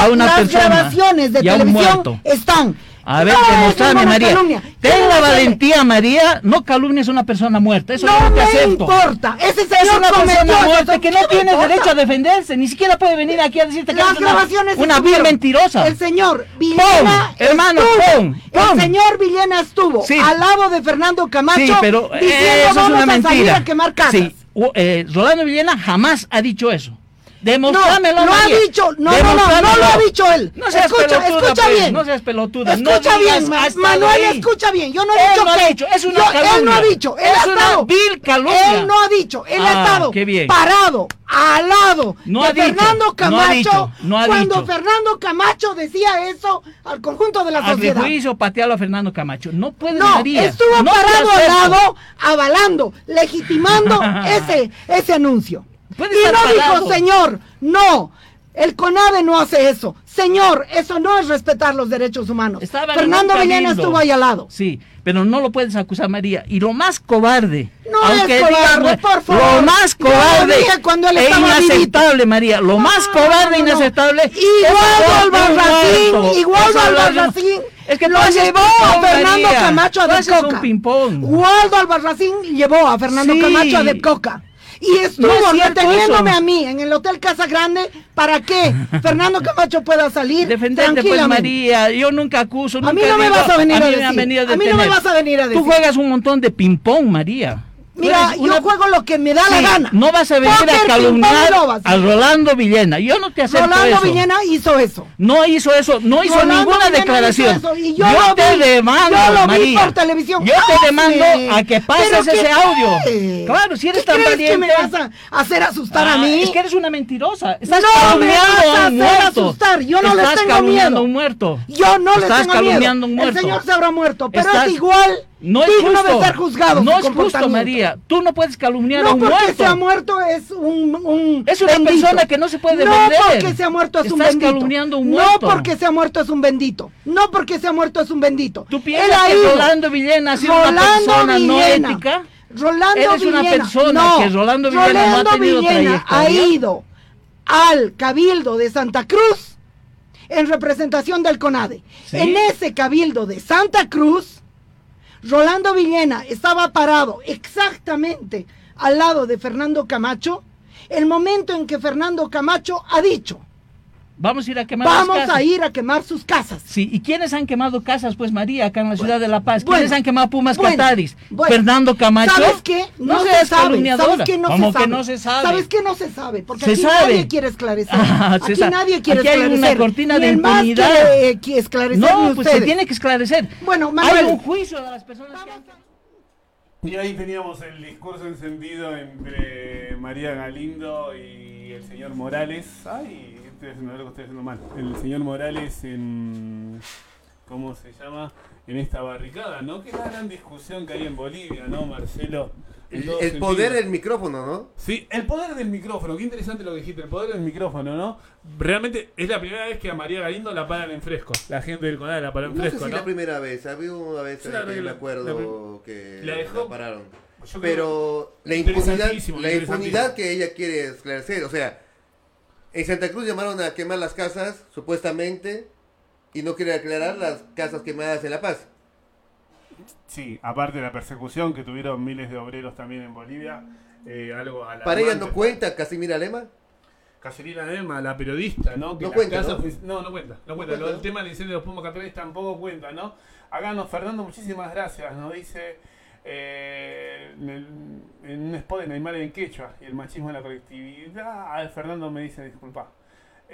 a una las grabaciones de televisión están a ver, no, demostrame, María. Ten la valentía, María. No calumnies a una persona muerta. Eso no, no te acepto. importa. Ese es una persona muerta que no tiene derecho a defenderse. Ni siquiera puede venir aquí a decirte que es una, una vil mentirosa. El señor Villena hermano, estuvo, El señor Villena estuvo al lado de Fernando Camacho sí, pero, diciendo eso vamos es una a mentira. a quemar casas. Sí. Eh, Rolando Villena jamás ha dicho eso. Demostrámelo, no, lo ha María. dicho, no, no, no, no lo ha dicho él. No seas escucha, pelotuda, escucha pues, bien. No seas pelotuda. Escucha no bien, "Ha estado Manuel, ahí". escucha bien. Yo no he Él dicho no ha que dicho, es una yo- Él no ha calumnia. dicho, él Es ha estado. vil calumnia. Él no ha dicho, él ha Ah, estado qué bien. parado al lado No de ha dicho, Fernando no ha Camacho dicho, no ha cuando dicho. Fernando Camacho decía eso al conjunto de la Al sociedad. juicio patearlo a Fernando Camacho. No puede No, María. estuvo parado al lado, avalando, legitimando ese, ese anuncio. Puede Y no parado. dijo, señor, no, el CONADE no hace eso. Señor, eso no es respetar los derechos humanos. Estaba Fernando Villena estuvo ahí al lado. Sí, pero no lo puedes acusar María. Y lo más cobarde. No aunque es cobarde, por favor. Lo más lo cobarde. dije cuando él e inaceptable, María. Lo más cobarde e no, no. inaceptable. Habla de un- Albarracín Es que lo llevó a Fernando María. Camacho a Depcoca. Waldo Albarracín llevó a Fernando Sí. Camacho a Depcoca. Y estuvo No es eso. a mí en el Hotel Casa Grande para que Fernando Camacho pueda salir Defendete, pues. María. Yo nunca acuso. A nunca mí no me vas a venir a decir. venido A mí no me vas a venir a decir. Tú juegas un montón de ping-pong, María. Mira, yo juego lo que me da la gana. No vas a venir Póker, a calumniar no a a Rolando Villena. Yo no te acepto Rolando eso. Villena hizo eso. No hizo eso, no hizo Rolando ninguna Villena declaración. hizo eso, yo te vi, demando, yo lo vi por televisión. Yo te demando a que pases ¿Pero qué ese audio. Claro, si eres ¿Qué tan crees valiente. que me vas a hacer asustar a Ah, mí? Es que eres una mentirosa. Estás No me calumniando vas a a un hacer muerto. asustar, yo no les Estás tengo calumniando miedo. a un muerto. Yo no le Estás tengo calumniando a un miedo. El señor se habrá muerto, pero es igual No es digno justo. de ser juzgado. No es justo. María. Tú no puedes calumniar a No un porque muerto. sea muerto es un, un Es una bendito. persona que no se puede no vender. porque sea muerto es un Estás bendito. calumniando a un No muerto. porque sea muerto es un bendito. No porque sea muerto es un bendito. ¿Tú piensas ha que. Rolando Villena ha sido una Rolando persona no Villena. ética? Rolando Eres una Villena. persona no, que Rolando Villena no ha Rolando tenido Villena ha ido al Cabildo de Santa Cruz en representación del CONADE. Sí. En ese Cabildo de Santa Cruz, Rolando Villena estaba parado exactamente al lado de Fernando Camacho, el momento en que Fernando Camacho ha dicho, Vamos a ir a quemar vamos casas. a ir a quemar sus casas. Sí, ¿y quiénes han quemado casas, pues María, acá en la ciudad de La Paz? bueno, ¿Quiénes han quemado Pumas bueno, Cataris? bueno. Fernando Camacho. ¿Sabes qué? No, se seas sabe. ¿Sabes qué? No ¿Cómo se que sabe. no se sabe? ¿Sabes qué? No se sabe. Porque Se aquí sabe. nadie quiere esclarecer. Ah, se aquí sabe. nadie quiere Aquí hay una esclarecer. cortina de impunidad. quiere, eh, que esclarecer No, pues se ustedes. tiene que esclarecer. Bueno, Hay Manuel. un juicio de las personas que han... Y ahí teníamos el discurso encendido entre María Galindo y el señor Morales. Ay, estoy haciendo algo que estoy haciendo mal. El señor Morales en. ¿Cómo se llama? En esta barricada, ¿no? Que es la gran discusión que hay en Bolivia, ¿no, Marcelo? El, poder del micrófono, ¿no? Sí, el poder del micrófono, qué interesante lo que dijiste, el poder del micrófono, ¿no? Realmente es la primera vez que a María Galindo la paran en fresco. La gente del CONADE la paró en No sé si la primera vez, había una vez la que me acuerdo la- que la dejó- pararon. Pero la impunidad, la impunidad que ella quiere esclarecer, o sea, en Santa Cruz llamaron a quemar las casas, supuestamente, y no quiere aclarar las casas quemadas en La Paz. Sí, aparte de la persecución que tuvieron miles de obreros también en Bolivia, eh, algo alarmante. Para ella no cuenta Casimira Lema. Caserina Lema, la periodista, ¿no? Que No la cuenta, casa ¿no? fue- no, no cuenta, no cuenta. Lo del tema del incendio de los Pumas Católicos tampoco cuenta, ¿no? Acá nos, Fernando, muchísimas gracias, nos dice eh, el- en un spot de Neymar en Quechua y el machismo en la colectividad. Ah, Fernando me dice, disculpa.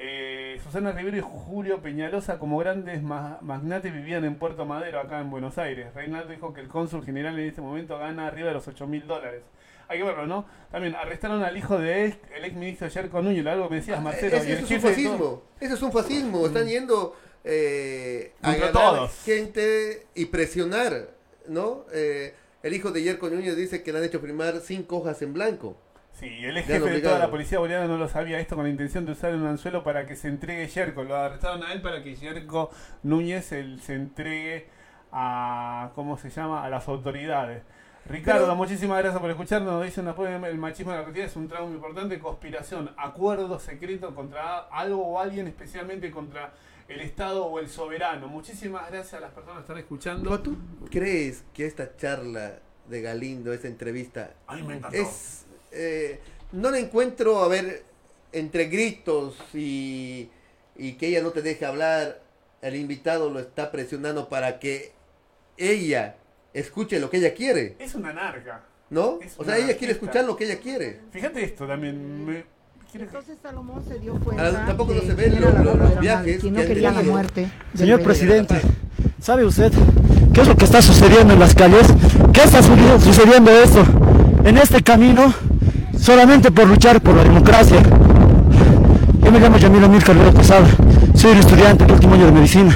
Eh, Susana Rivero y Julio Peñalosa como grandes ma- magnates vivían en Puerto Madero, acá en Buenos Aires. Reinaldo dijo que el cónsul general en este momento gana arriba de los 8 mil dólares. Hay que verlo, ¿no? También arrestaron al hijo de ex- el ex ministro Yerko Núñez, algo que me decías, Marcelo. Ese, y el ese es un de fascismo. Ese es un fascismo. Están yendo eh, a todos. gente y presionar, ¿no? Eh, el hijo de Yerko Núñez dice que le han hecho firmar cinco hojas en blanco. Sí, el ex jefe de toda la policía boliviana no lo sabía esto con la intención de usar un anzuelo para que se entregue Yerko. Lo arrestaron a él para que Yerko Núñez él, se entregue a, ¿cómo se llama?, a las autoridades. Ricardo, Pero- muchísimas gracias por escucharnos. Nos dicen después el machismo de la colectividad es un trauma importante, conspiración, acuerdo secreto contra algo o alguien, especialmente contra el Estado o el soberano. Muchísimas gracias a las personas que están escuchando. ¿Tú crees que esta charla de Galindo, esta entrevista, Ay, me es... eh, no la encuentro, a ver, entre gritos y, y que ella no te deje hablar, el invitado lo está presionando para que ella escuche lo que ella quiere, Es una narca. ¿no? Es O sea, ella quiere escuchar lo que ella quiere. Fíjate esto también. me- Entonces Salomón se dio cuenta. tampoco no se ven los, viajes. Que no quería la muerte. Señor presidente, ¿sabe usted qué es lo que está sucediendo en las calles? ¿Qué está sucediendo esto? En este camino, solamente por luchar por la democracia. Yo me llamo Yamil Amir Carrera Posada, soy un estudiante del último año de medicina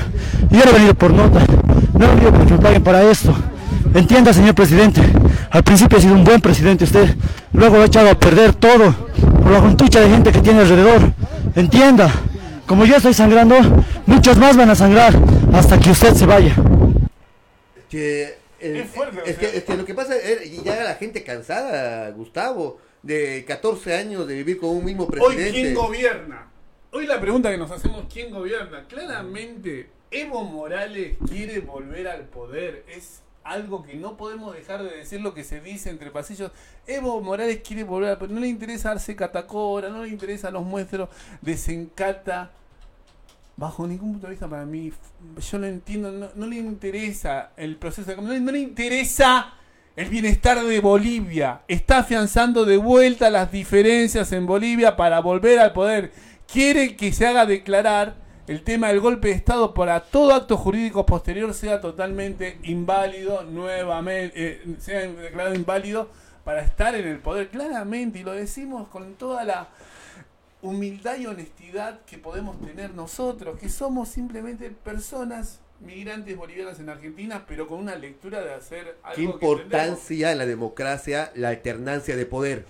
y yo no he venido por nota, no he venido porque me paguen para esto. Entienda, señor presidente, al principio ha sido un buen presidente usted, luego ha echado a perder todo por la juntucha de gente que tiene alrededor. Entienda, como yo estoy sangrando, muchos más van a sangrar hasta que usted se vaya. Que, es, que, lo que pasa es ya la gente cansada, Gustavo, de 14 años de vivir con un mismo presidente. Hoy, ¿quién gobierna? Hoy la pregunta que nos hacemos, ¿quién gobierna? Claramente, Evo Morales quiere volver al poder. Es algo que no podemos dejar de decir lo que se dice entre pasillos. Evo Morales quiere volver, pero no le interesa darse catacora, no le interesa los muestros, desencata. Bajo ningún punto de vista para mí, yo lo entiendo, no, le interesa el proceso de cambio, no, le interesa el bienestar de Bolivia. Está afianzando de vuelta las diferencias en Bolivia para volver al poder. Quiere que se haga declarar el tema del golpe de Estado para todo acto jurídico posterior sea totalmente inválido, nuevamente, eh, sea declarado inválido para estar en el poder claramente, y lo decimos con toda la humildad y honestidad que podemos tener nosotros, que somos simplemente personas migrantes bolivianas en Argentina, pero con una lectura de hacer algo. ¿Qué importancia en la democracia la alternancia de poder?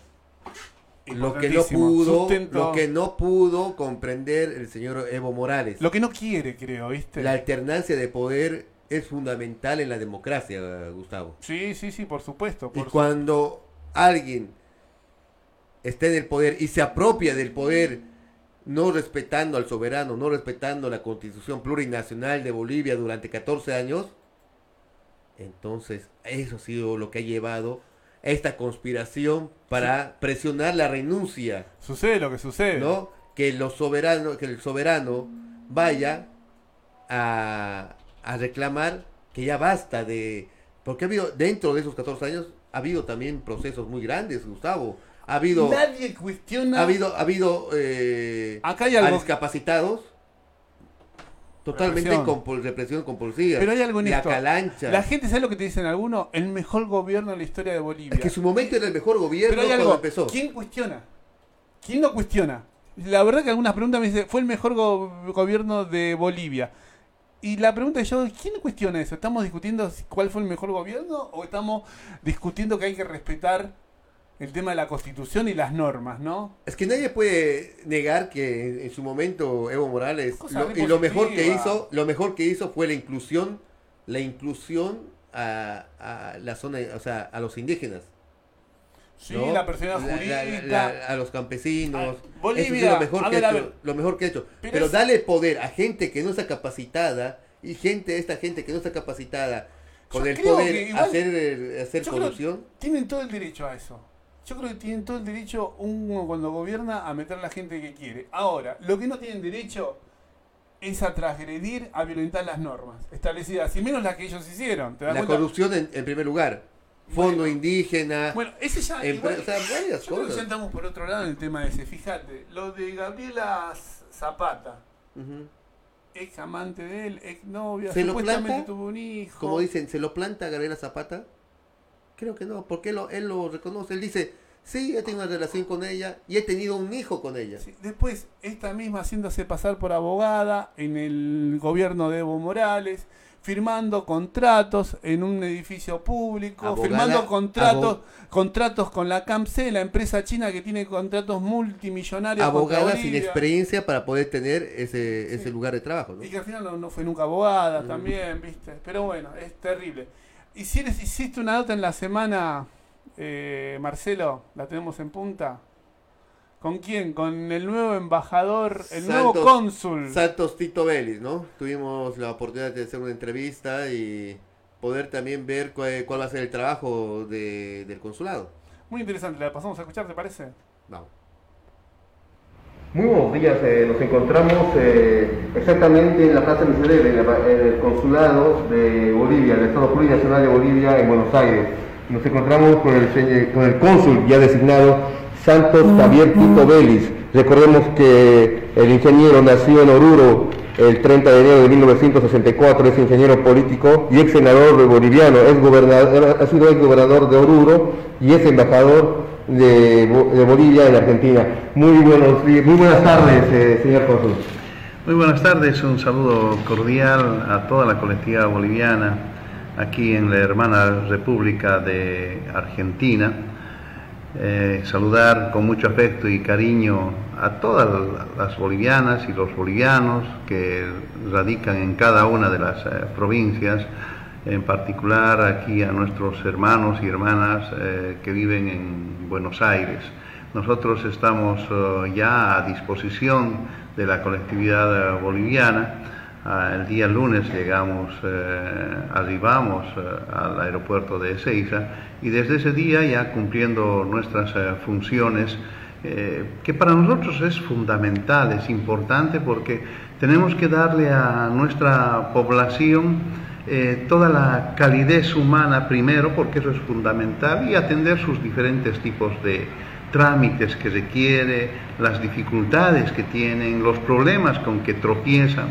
Lo que no pudo lo que no pudo comprender el señor Evo Morales. Lo que no quiere creo viste la alternancia de poder es fundamental en la democracia Gustavo. Sí sí sí por supuesto y cuando alguien esté en el poder y se apropia del poder no respetando al soberano no respetando la constitución plurinacional de Bolivia durante 14 años entonces eso ha sido lo que ha llevado esta conspiración para presionar la renuncia. Sucede lo que sucede. ¿No? Que, los soberanos, que el soberano vaya a, a reclamar que ya basta de... Porque ha habido, dentro de esos 14 años, ha habido también procesos muy grandes, Gustavo. Ha habido... Nadie cuestiona... Ha habido, ha habido eh, Acá hay algo... discapacitados Totalmente con represión compulsiva. Pero hay algo en la esto. calancha. La gente sabe lo que te dicen algunos, el mejor gobierno de la historia de Bolivia. Es que su momento era el mejor gobierno Pero hay algo, empezó. ¿Quién cuestiona? ¿Quién no cuestiona? La verdad que algunas preguntas me dicen, fue el mejor gobierno de Bolivia. Y la pregunta es yo, ¿quién cuestiona eso? ¿Estamos discutiendo cuál fue el mejor gobierno o estamos discutiendo que hay que respetar el tema de la constitución y las normas, ¿no? Es que nadie puede negar que en su momento Evo Morales y lo mejor que hizo, lo mejor que hizo fue la inclusión, la inclusión a, la zona, o sea, a los indígenas. Sí, la persona jurídica. a los campesinos. Bolivia, lo mejor, que hecho, lo mejor que ha hecho. Pero, dale poder a gente que no está capacitada y gente, esta gente que no está capacitada con el poder hacer, hacer corrupción. Tienen todo el derecho a eso. Yo creo que tienen todo el derecho, uno cuando gobierna, a meter a la gente que quiere. Ahora, lo que no tienen derecho es a transgredir, a violentar las normas establecidas, y menos las que ellos hicieron. la corrupción en, primer lugar. Fondo indígena. Bueno, ese ya. Igual, o sea, varias yo creo que ya estamos por otro lado en el tema ese. Fíjate, lo de Gabriela Zapata. Ex amante de él, ex novia, ¿Se supuestamente tuvo un hijo. Como dicen, ¿se lo planta Gabriela Zapata? Creo que no, porque él lo, él lo reconoce. Él dice, sí, he tenido una relación con ella y he tenido un hijo con ella. Después, esta misma haciéndose pasar por abogada en el gobierno de Evo Morales, firmando contratos en un edificio público, firmando contratos, contratos con la CAMC, la empresa china que tiene contratos multimillonarios. Abogada sin experiencia para poder tener ese, ese lugar de trabajo. Y que al final no, fue nunca abogada mm. también, ¿viste? Pero bueno, es terrible. Hiciste una nota en la semana, eh, Marcelo, la tenemos en punta. ¿Con quién? Con el nuevo embajador, el nuevo cónsul. Santos Tito Vélez, ¿no? Tuvimos la oportunidad de hacer una entrevista y poder también ver cuál, va a ser el trabajo del consulado. Muy interesante, la pasamos a escuchar, ¿te parece? Vamos. Muy buenos días, eh, nos encontramos eh, exactamente en la Plaza Miserere, en, el consulado de Bolivia, del Estado Plurinacional de Bolivia en Buenos Aires. Nos encontramos con el, con el cónsul ya designado Santos Javier Tito Vélez. Recordemos que el ingeniero nació en Oruro el 30 de enero de 1964, es ingeniero político y ex senador boliviano, es gobernador, ha sido ex gobernador de Oruro y es embajador de, Bolivia en Argentina. Muy, buenos, muy buenas tardes, eh, señor Cónsul. Muy buenas tardes, un saludo cordial a toda la colectividad boliviana aquí en la hermana República de Argentina. Eh, saludar con mucho afecto y cariño a todas las bolivianas y los bolivianos que radican en cada una de las eh, provincias, en particular aquí a nuestros hermanos y hermanas eh, que viven en Buenos Aires. Nosotros estamos ya a disposición de la colectividad boliviana. Ah, el día lunes llegamos, arribamos al aeropuerto de Ezeiza y desde ese día ya cumpliendo nuestras funciones eh, que para nosotros es fundamental, es importante porque tenemos que darle a nuestra población eh, toda la calidez humana primero, porque eso es fundamental, y atender sus diferentes tipos de trámites que requiere, las dificultades que tienen, los problemas con que tropiezan.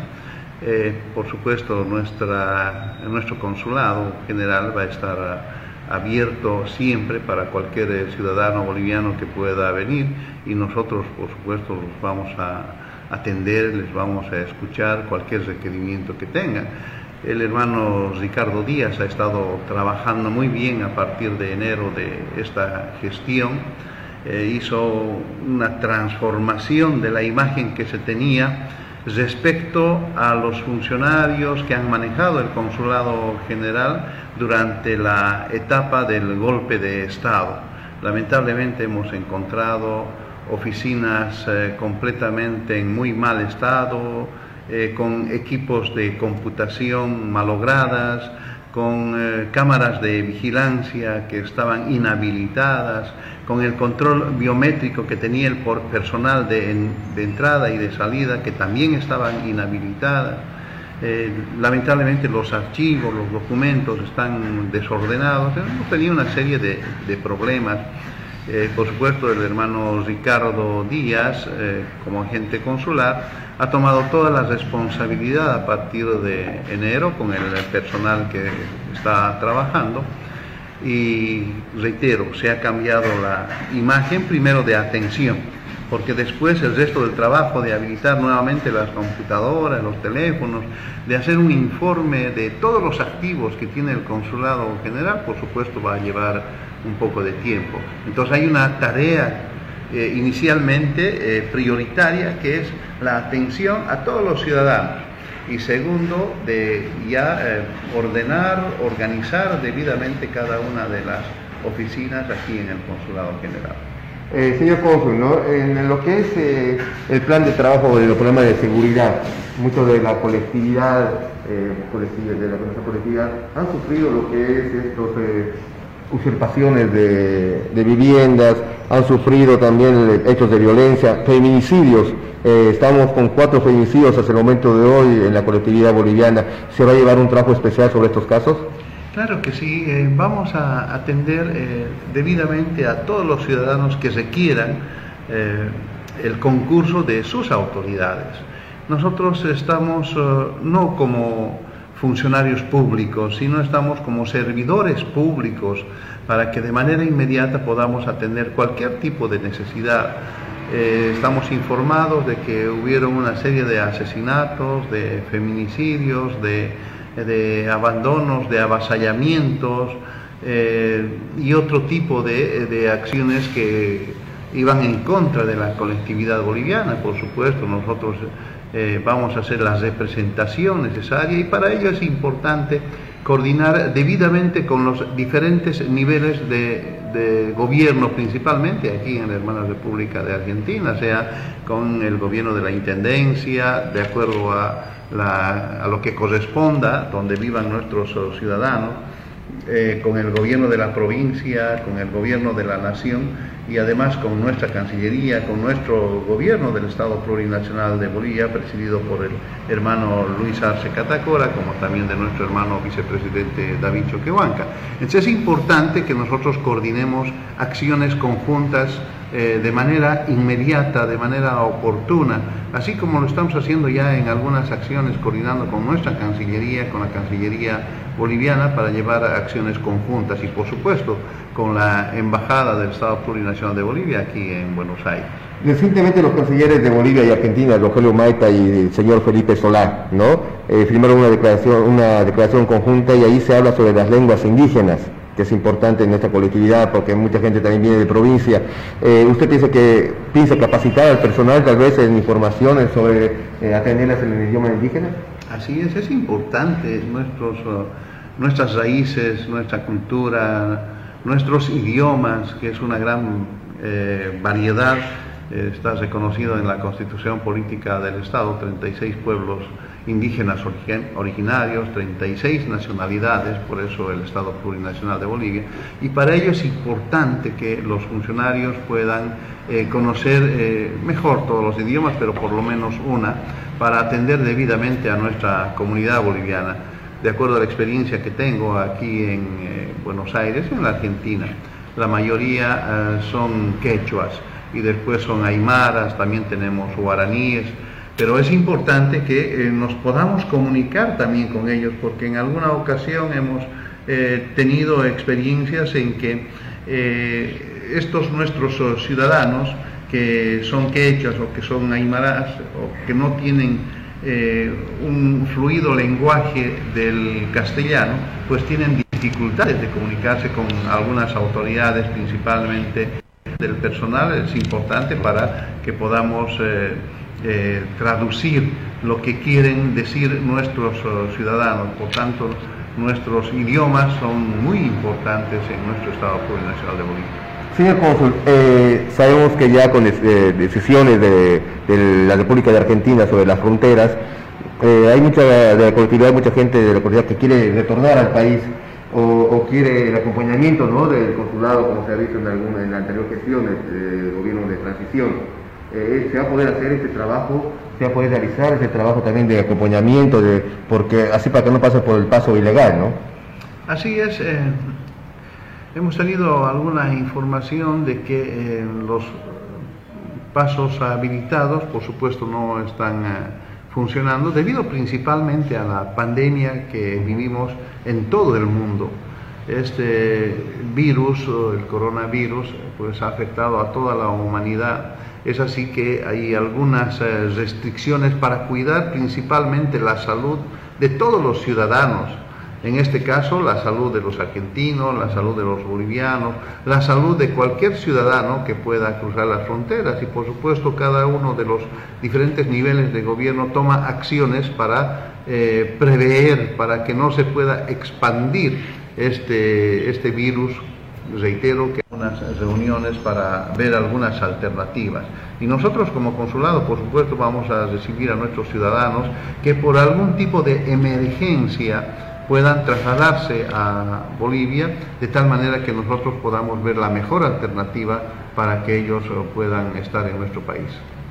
Eh, por supuesto, nuestra, nuestro consulado general va a estar abierto siempre para cualquier eh, ciudadano boliviano que pueda venir y nosotros por supuesto los vamos a atender, les vamos a escuchar cualquier requerimiento que tengan. El hermano Ricardo Díaz ha estado trabajando muy bien a partir de enero de esta gestión. Eh, hizo una transformación de la imagen que se tenía respecto a los funcionarios que han manejado el consulado general durante la etapa del golpe de Estado. Lamentablemente hemos encontrado oficinas eh, completamente en muy mal estado, eh, con equipos de computación malogradas, con eh, cámaras de vigilancia que estaban inhabilitadas, con el control biométrico que tenía el personal de, entrada y de salida que también estaban inhabilitadas. Eh, lamentablemente los archivos, los documentos están desordenados, hemos tenido una serie de, problemas. Eh, por supuesto, el hermano Ricardo Díaz, como agente consular, ha tomado toda la responsabilidad a partir de enero con el personal que está trabajando. Y reitero, se ha cambiado la imagen primero de atención, porque después el resto del trabajo de habilitar nuevamente las computadoras, los teléfonos, de hacer un informe de todos los activos que tiene el consulado general, por supuesto va a llevar un poco de tiempo. Entonces hay una tarea eh, inicialmente eh, prioritaria que es la atención a todos los ciudadanos y segundo, de ya eh, ordenar, organizar debidamente cada una de las oficinas aquí en el Consulado General. Señor Cónsul, en lo que es el plan de trabajo de los problemas de seguridad, muchos de la colectividad, de la colectividad han sufrido lo que es estos usurpaciones de, viviendas, han sufrido también hechos de violencia, feminicidios. Eh, estamos con cuatro feminicidios hasta el momento de hoy en la colectividad boliviana. ¿Se va a llevar un trabajo especial sobre estos casos? Claro que sí, eh, vamos a atender eh, debidamente a todos los ciudadanos que requieran el concurso de sus autoridades. Nosotros estamos no como funcionarios públicos, sino estamos como servidores públicos para que de manera inmediata podamos atender cualquier tipo de necesidad. Eh, estamos informados de que hubieron una serie de asesinatos, de feminicidios, de, abandonos, de avasallamientos eh, y otro tipo de, de acciones que iban en contra de la colectividad boliviana. Por supuesto, nosotros eh, vamos a hacer la representación necesaria y para ello es importante coordinar debidamente con los diferentes niveles de, gobierno, principalmente aquí en la Hermana República de Argentina, sea con el gobierno de la Intendencia, de acuerdo a, a lo que corresponda, donde vivan nuestros ciudadanos, eh, con el gobierno de la provincia, con el gobierno de la nación y además con nuestra Cancillería, con nuestro gobierno del Estado Plurinacional de Bolivia, presidido por el hermano Luis Arce Catacora, como también de nuestro hermano vicepresidente David Choquehuanca. Entonces es importante que nosotros coordinemos acciones conjuntas eh, de manera inmediata, de manera oportuna, así como lo estamos haciendo ya en algunas acciones coordinando con nuestra Cancillería, con la Cancillería boliviana para llevar acciones conjuntas y por supuesto con la Embajada del Estado Plurinacional de Bolivia aquí en Buenos Aires. Recientemente los cancilleres de Bolivia y Argentina, Rogelio Maita y el señor Felipe Solá, ¿no? Eh, firmaron una declaración, una declaración conjunta y ahí se habla sobre las lenguas indígenas que es importante en esta colectividad porque mucha gente también viene de provincia. Eh, ¿Usted piensa que piensa capacitar al personal tal vez en informaciones sobre eh, atenderlas en el idioma indígena? Así es, es importante nuestros, uh, nuestras raíces, nuestra cultura, nuestros idiomas, que es una gran eh, variedad. Está reconocido en la Constitución Política del Estado, 36 pueblos indígenas originarios, 36 nacionalidades, por eso el Estado Plurinacional de Bolivia, y para ello es importante que los funcionarios puedan eh, conocer eh, mejor todos los idiomas, pero por lo menos una, para atender debidamente a nuestra comunidad boliviana. De acuerdo a la experiencia que tengo aquí en eh, Buenos Aires, en la Argentina, la mayoría son quechuas y después son aymaras, también tenemos guaraníes, pero es importante que eh, nos podamos comunicar también con ellos, porque en alguna ocasión hemos eh, tenido experiencias en que eh, estos nuestros ciudadanos que son quechas o que son aymaras o que no tienen un fluido lenguaje del castellano, pues tienen dificultades de comunicarse con algunas autoridades, principalmente del personal. Es importante para que podamos eh, traducir lo que quieren decir nuestros eh, ciudadanos. Por tanto, nuestros idiomas son muy importantes en nuestro Estado Plurinacional de Bolivia. Señor Cónsul, eh, sabemos que ya con decisiones de, la República de Argentina sobre las fronteras, hay mucha de la colectividad, mucha gente de la colectividad que quiere retornar al país o, quiere el acompañamiento ¿no? del consulado, como se ha visto en, alguna, en la anterior gestión del gobierno de transición. Eh, se va a poder hacer este trabajo, se va a poder realizar este trabajo también de acompañamiento, de, porque así para que no pase por el paso ilegal, ¿no? Así es. Eh, hemos tenido alguna información de que eh, los pasos habilitados, por supuesto, no están funcionando debido principalmente a la pandemia que vivimos en todo el mundo. Este virus, el coronavirus, pues ha afectado a toda la humanidad es así que hay algunas eh, restricciones para cuidar principalmente la salud de todos los ciudadanos. En este caso, la salud de los argentinos, la salud de los bolivianos, la salud de cualquier ciudadano que pueda cruzar las fronteras. Y por supuesto, cada uno de los diferentes niveles de gobierno toma acciones para eh, prever, para que no se pueda expandir este, este virus reitero que unas reuniones para ver algunas alternativas. Y nosotros como consulado, por supuesto, vamos a recibir a nuestros ciudadanos que por algún tipo de emergencia puedan trasladarse a Bolivia de tal manera que nosotros podamos ver la mejor alternativa para que ellos puedan estar en nuestro país.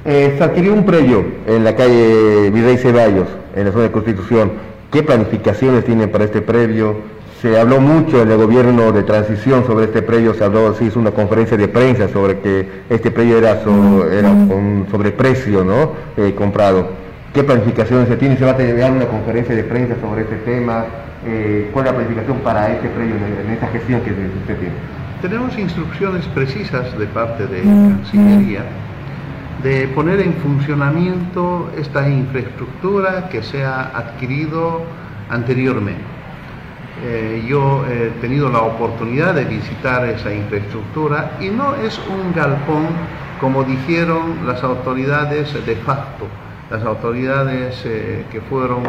Eh, se adquirió un predio en la calle Virrey Ceballos, en la zona de Constitución. ¿Qué planificaciones tienen para este predio? Se habló mucho en el gobierno de transición sobre este predio, se habló, se hizo una conferencia de prensa sobre que este predio era, era un sobreprecio ¿no? Eh, comprado. ¿Qué planificaciones se tiene? ¿Se va a tener una conferencia de prensa sobre este tema? Eh, ¿Cuál es la planificación para este predio en, esta gestión que usted tiene? Tenemos instrucciones precisas de parte de Cancillería de poner en funcionamiento esta infraestructura que se ha adquirido anteriormente. Eh, yo he tenido la oportunidad de visitar esa infraestructura y no es un galpón como dijeron las autoridades de facto, las autoridades eh, que fueron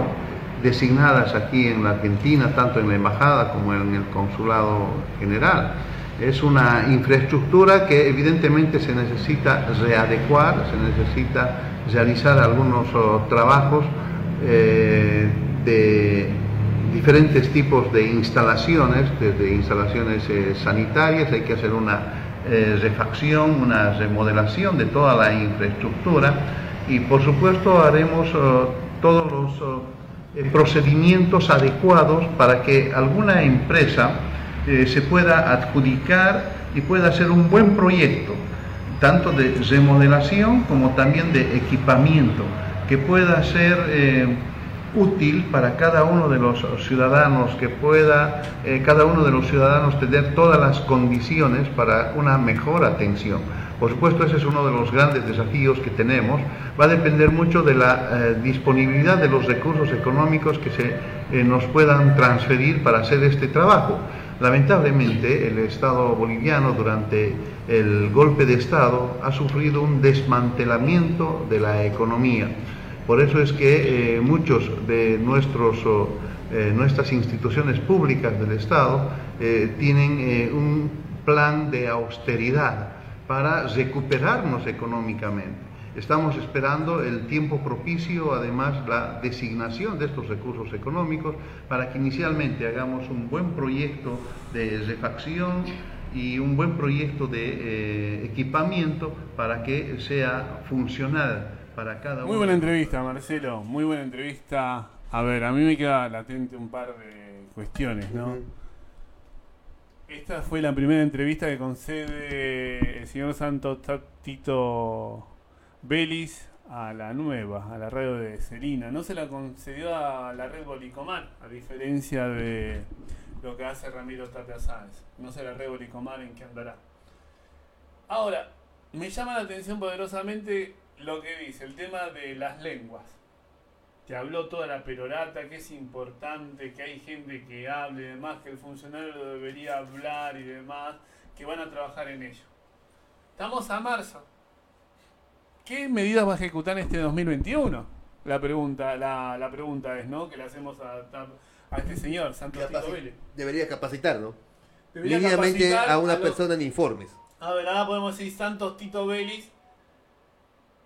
designadas aquí en la Argentina, tanto en la embajada como en el consulado general. Es una infraestructura que evidentemente se necesita readecuar, se necesita realizar algunos oh, trabajos eh, de diferentes tipos de instalaciones, desde instalaciones eh, sanitarias, hay que hacer una eh, refacción, una remodelación de toda la infraestructura y por supuesto haremos oh, todos los oh, eh, procedimientos adecuados para que alguna empresa se pueda adjudicar y pueda hacer un buen proyecto tanto de remodelación como también de equipamiento, que pueda ser eh, útil para cada uno de los ciudadanos, que pueda eh, cada uno de los ciudadanos tener todas las condiciones para una mejor atención. Por supuesto, ese es uno de los grandes desafíos que tenemos. Va a depender mucho de la eh, disponibilidad de los recursos económicos que se eh, nos puedan transferir para hacer este trabajo. Lamentablemente, el Estado boliviano durante el golpe de Estado ha sufrido un desmantelamiento de la economía. Por eso es que eh, muchos de nuestras instituciones públicas del Estado tienen un plan de austeridad para recuperarnos económicamente. Estamos esperando el tiempo propicio, además la designación de estos recursos económicos, para que inicialmente hagamos un buen proyecto de refacción y un buen proyecto de eh, equipamiento para que sea funcional para cada uno. Muy buena entrevista, Marcelo, muy buena entrevista. A ver, a mí me queda latente un par de cuestiones, ¿no? Esta fue la primera entrevista que concede el señor Santo Tito Belis a la nueva, a la radio de Celina. No se la concedió a la red Bolicomar, a diferencia de lo que hace Ramiro Tapia Sáenz. No sé la red Bolicomar en qué andará. Ahora, me llama la atención poderosamente lo que dice, el tema de las lenguas que habló toda la perorata, que es importante, que hay gente que hable y demás, que el funcionario debería hablar y demás, que van a trabajar en ello. Estamos a marzo. ¿Qué medidas va a ejecutar este 2021? La pregunta, la, la pregunta es, ¿no? Que le hacemos a, a este señor, Santos Tito Vélez. Debería capacitar, ¿no? Debería a una persona en informes. A ver, ahora podemos decir Santos Tito Vélez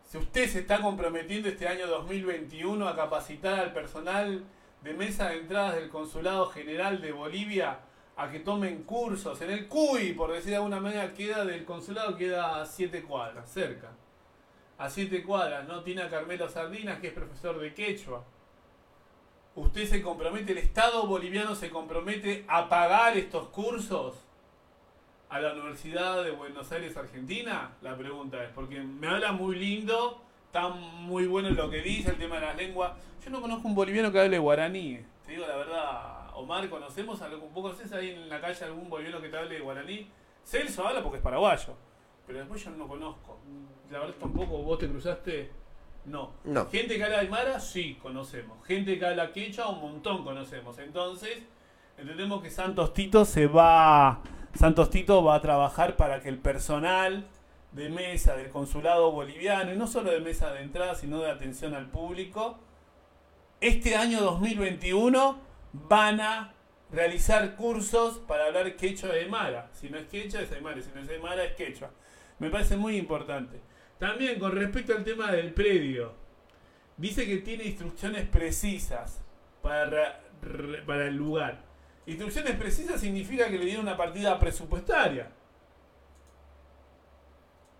si usted se está comprometiendo este año 2021 a capacitar al personal de mesa de entradas del Consulado General de Bolivia a que tomen cursos en el CUI, por decir de alguna manera, queda del consulado queda a siete cuadras, cerca. A siete cuadras, ¿no? Tiene a Carmelo Sardinas, que es profesor de quechua. ¿Usted se compromete, el Estado boliviano se compromete a pagar estos cursos? A la Universidad de Buenos Aires, Argentina? La pregunta es, porque me habla muy lindo, está muy bueno lo que dice, el tema de las lenguas. Yo no conozco un boliviano que hable guaraní, te digo la verdad. Omar, ¿conocemos algún poco? ¿Conoces ahí en la calle algún boliviano que te hable guaraní? Celso habla porque es paraguayo, pero después yo no lo conozco. La verdad tampoco vos te cruzaste... No. no. Gente que habla aymara, sí, conocemos. Gente que habla quechua, un montón conocemos. Entonces, entendemos que Santos Tito se va Santos Tito va a trabajar para que el personal de mesa del consulado boliviano, y no solo de mesa de entrada, sino de atención al público, este año 2021 van a realizar cursos para hablar quechua de Aymara. Si no es quechua, es Aymara. Si no es Aymara, es quechua. Me parece muy importante. También con respecto al tema del predio, dice que tiene instrucciones precisas para, para el lugar. Instrucciones precisas significa que le dieron una partida presupuestaria.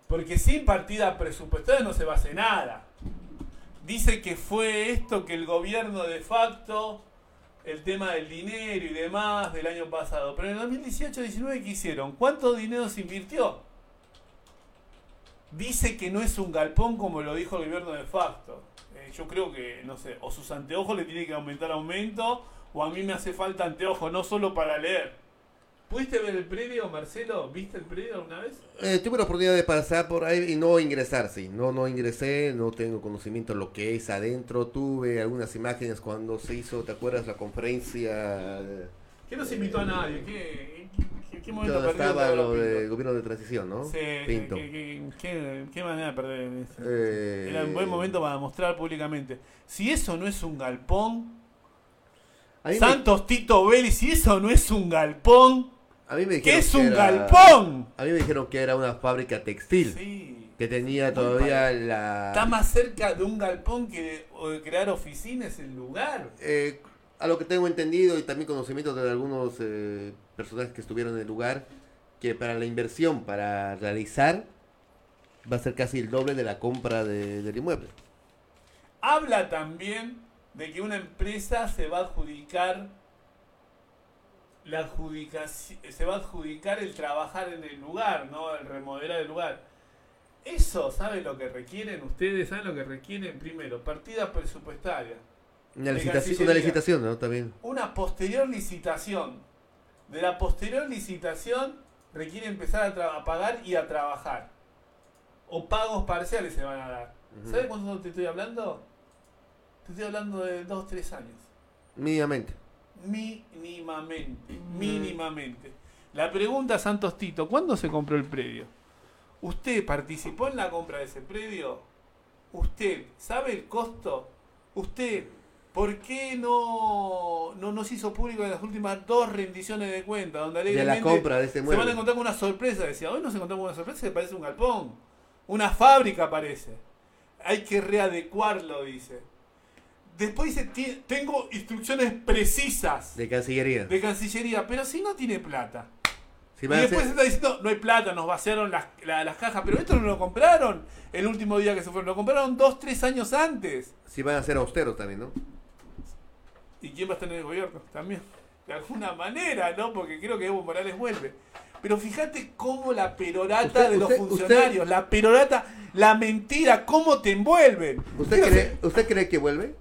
Porque sin partida presupuestaria no se va a hacer nada. Dice que fue esto que el gobierno de facto, el tema del dinero y demás del año pasado. Pero en el 2018-19, ¿qué hicieron? ¿Cuánto dinero se invirtió? Dice que no es un galpón como lo dijo el gobierno de facto. Eh, yo creo que, no sé, o sus anteojos le tienen que aumentar aumento o a mí me hace falta anteojo, no solo para leer. ¿Pudiste ver el predio, Marcelo? ¿Viste el predio alguna vez? Eh, tuve la oportunidad de pasar por ahí y no ingresar, sí. No, no ingresé, no tengo conocimiento de lo que es adentro. Tuve algunas imágenes cuando se hizo, ¿te acuerdas? La conferencia... ¿Qué no se invitó a nadie? ¿Qué, qué, momento estaba lo del gobierno de transición, ¿no? Sí, Pinto. ¿qué, manera de perder? Eh, Era un buen momento para mostrar públicamente. Si eso no es un galpón, Santos Tito Vélez, y eso no es un galpón. A mí me ¿Qué es un galpón? A mí me dijeron que era una fábrica textil. Que tenía todavía la. Está más cerca de un galpón que de, crear oficinas el lugar. Eh, a lo que tengo entendido y también conocimiento de algunos eh, personajes que estuvieron en el lugar, que para la inversión, para realizar, va a ser casi el doble de la compra del inmueble. Habla también de que una empresa se va a adjudicar la adjudicación, se va a adjudicar el trabajar en el lugar, ¿no? El remodelar el lugar. Eso, ¿saben lo que requieren ustedes? ¿Saben lo que requieren? Primero, partida presupuestaria. Una licitación, una licitación, ¿no? También. Una posterior licitación. De la posterior licitación requiere empezar a, a pagar y a trabajar. O pagos parciales se van a dar. ¿Sabes cuánto te estoy hablando? Te estoy hablando de 2, 3 años. Mínimamente. Mínimamente, mínimamente. La pregunta, Santos Tito, ¿cuándo se compró el predio? ¿Usted participó en la compra de ese predio? ¿Usted sabe el costo? ¿Usted por qué no, no nos hizo público en las últimas dos rendiciones de cuenta? Donde De la compra de este Se van a encontrar con una sorpresa. Decía, hoy nos encontramos con una sorpresa que parece un galpón. Una fábrica parece. Hay que readecuarlo, dice. Después dice, "Ti- tengo instrucciones precisas De Cancillería. de Cancillería, pero si no tiene plata. Si y después hacer- está diciendo, no hay plata, nos vaciaron las, la- las cajas, pero esto no lo compraron el último día que se fueron, lo compraron dos, tres años antes. Si van a ser austeros también, ¿no? ¿Y quién va a estar en el gobierno? También, de alguna manera, ¿no? Porque creo que Evo Morales vuelve. Pero fíjate cómo la perorata Usted- de los usted- funcionarios, la perorata, la mentira, cómo te envuelven. ¿Usted cree, ¿Usted cree que vuelve?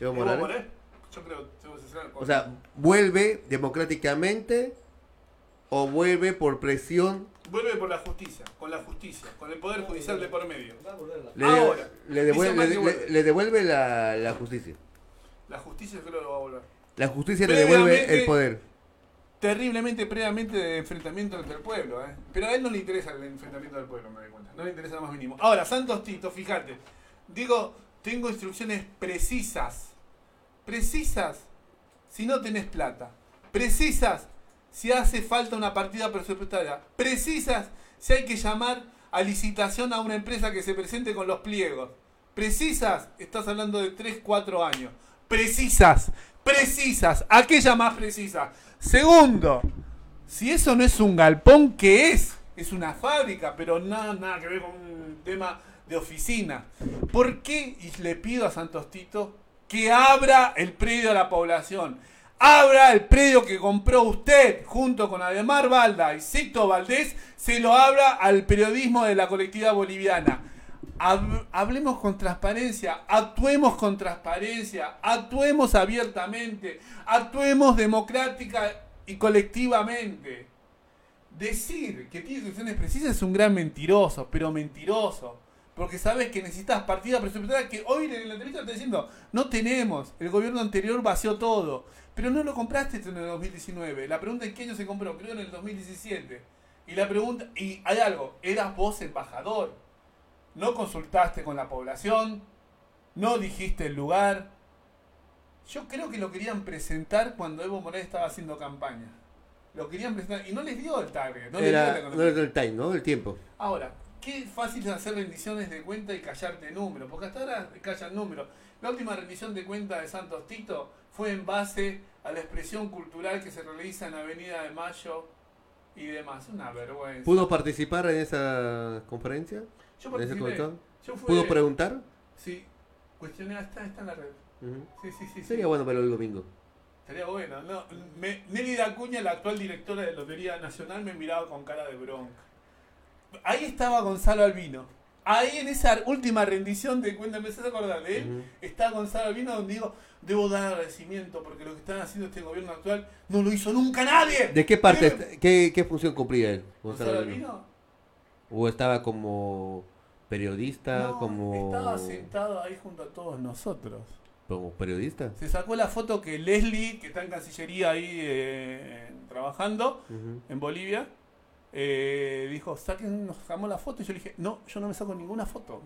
Evo Evo Morales. Morales, Yo creo que tengo que ser- O sea, ¿vuelve democráticamente o vuelve por presión? Vuelve por la justicia, con la justicia, con el poder judicial de por medio. Le, Ahora, le devuelve, le- vuelve. le devuelve la, la justicia. La justicia creo que lo va a volver. La justicia le devuelve el poder. Terriblemente, previamente de enfrentamiento entre el pueblo, ¿eh? Pero a él no le interesa el enfrentamiento del pueblo, me doy cuenta. No le interesa lo más mínimo. Ahora, Santos Tito, fíjate. Digo, tengo instrucciones precisas. Precisas si no tenés plata. Precisas si hace falta una partida presupuestaria. Precisas si hay que llamar a licitación a una empresa que se presente con los pliegos. Precisas, estás hablando de 3, 4 años. Precisas, precisas. Aquella más precisa. Segundo, si eso no es un galpón, ¿qué es? Es una fábrica, pero nada, nada que ver con un tema de oficina. ¿Por qué? Y le pido a Santos Tito que abra el predio a la población. Abra el predio que compró usted junto con Ademar Balda y Sito Valdés, se lo abra al periodismo de la colectividad boliviana. Hab- hablemos con transparencia, actuemos con transparencia, actuemos abiertamente, actuemos democrática y colectivamente. Decir que tiene instrucciones precisas es un gran mentiroso, pero mentiroso. Porque sabes que necesitas partida presupuestaria que hoy en la entrevista está diciendo, no tenemos, el gobierno anterior vació todo, pero no lo compraste en el 2019. La pregunta es qué año se compró, creo en el 2017. Y la pregunta, y hay algo, eras vos embajador, no consultaste con la población, no dijiste el lugar. Yo creo que lo querían presentar cuando Evo Morales estaba haciendo campaña. Lo querían presentar y no les dio el target. No les dio la Era, no era el time, ¿no? El tiempo. Ahora, qué fácil es hacer rendiciones de cuenta y callarte números, porque hasta ahora callan números. La última rendición de cuenta de Santos Tito fue en base a la expresión cultural que se realiza en Avenida de Mayo y demás. Una vergüenza. ¿Pudo participar en esa conferencia? Yo ¿En ese participé. Yo fui- ¿Pudo preguntar? Sí, cuestioné, está, está en la red. Sí, sí, sí. Sería sí. bueno verlo el domingo. Estaría bueno. No, me, Nelly Dacuña, la actual directora de Lotería Nacional, me miraba con cara de bronca. Ahí estaba Gonzalo Albino. Ahí en esa última rendición de cuenta, ¿me haces acordar de él? Está Gonzalo Albino donde digo, debo dar agradecimiento porque lo que están haciendo este gobierno actual no lo hizo nunca nadie. ¿De qué parte, qué, qué función cumplía él? Gonzalo Gonzalo Albino? Albino ¿O estaba como periodista, no, como, estaba sentado ahí junto a todos nosotros. como periodista? Se sacó la foto que Leslie, que está en Cancillería ahí eh, trabajando en Bolivia, eh, dijo, saquen, nos sacamos la foto. Y yo le dije, no, yo no me saco ninguna foto.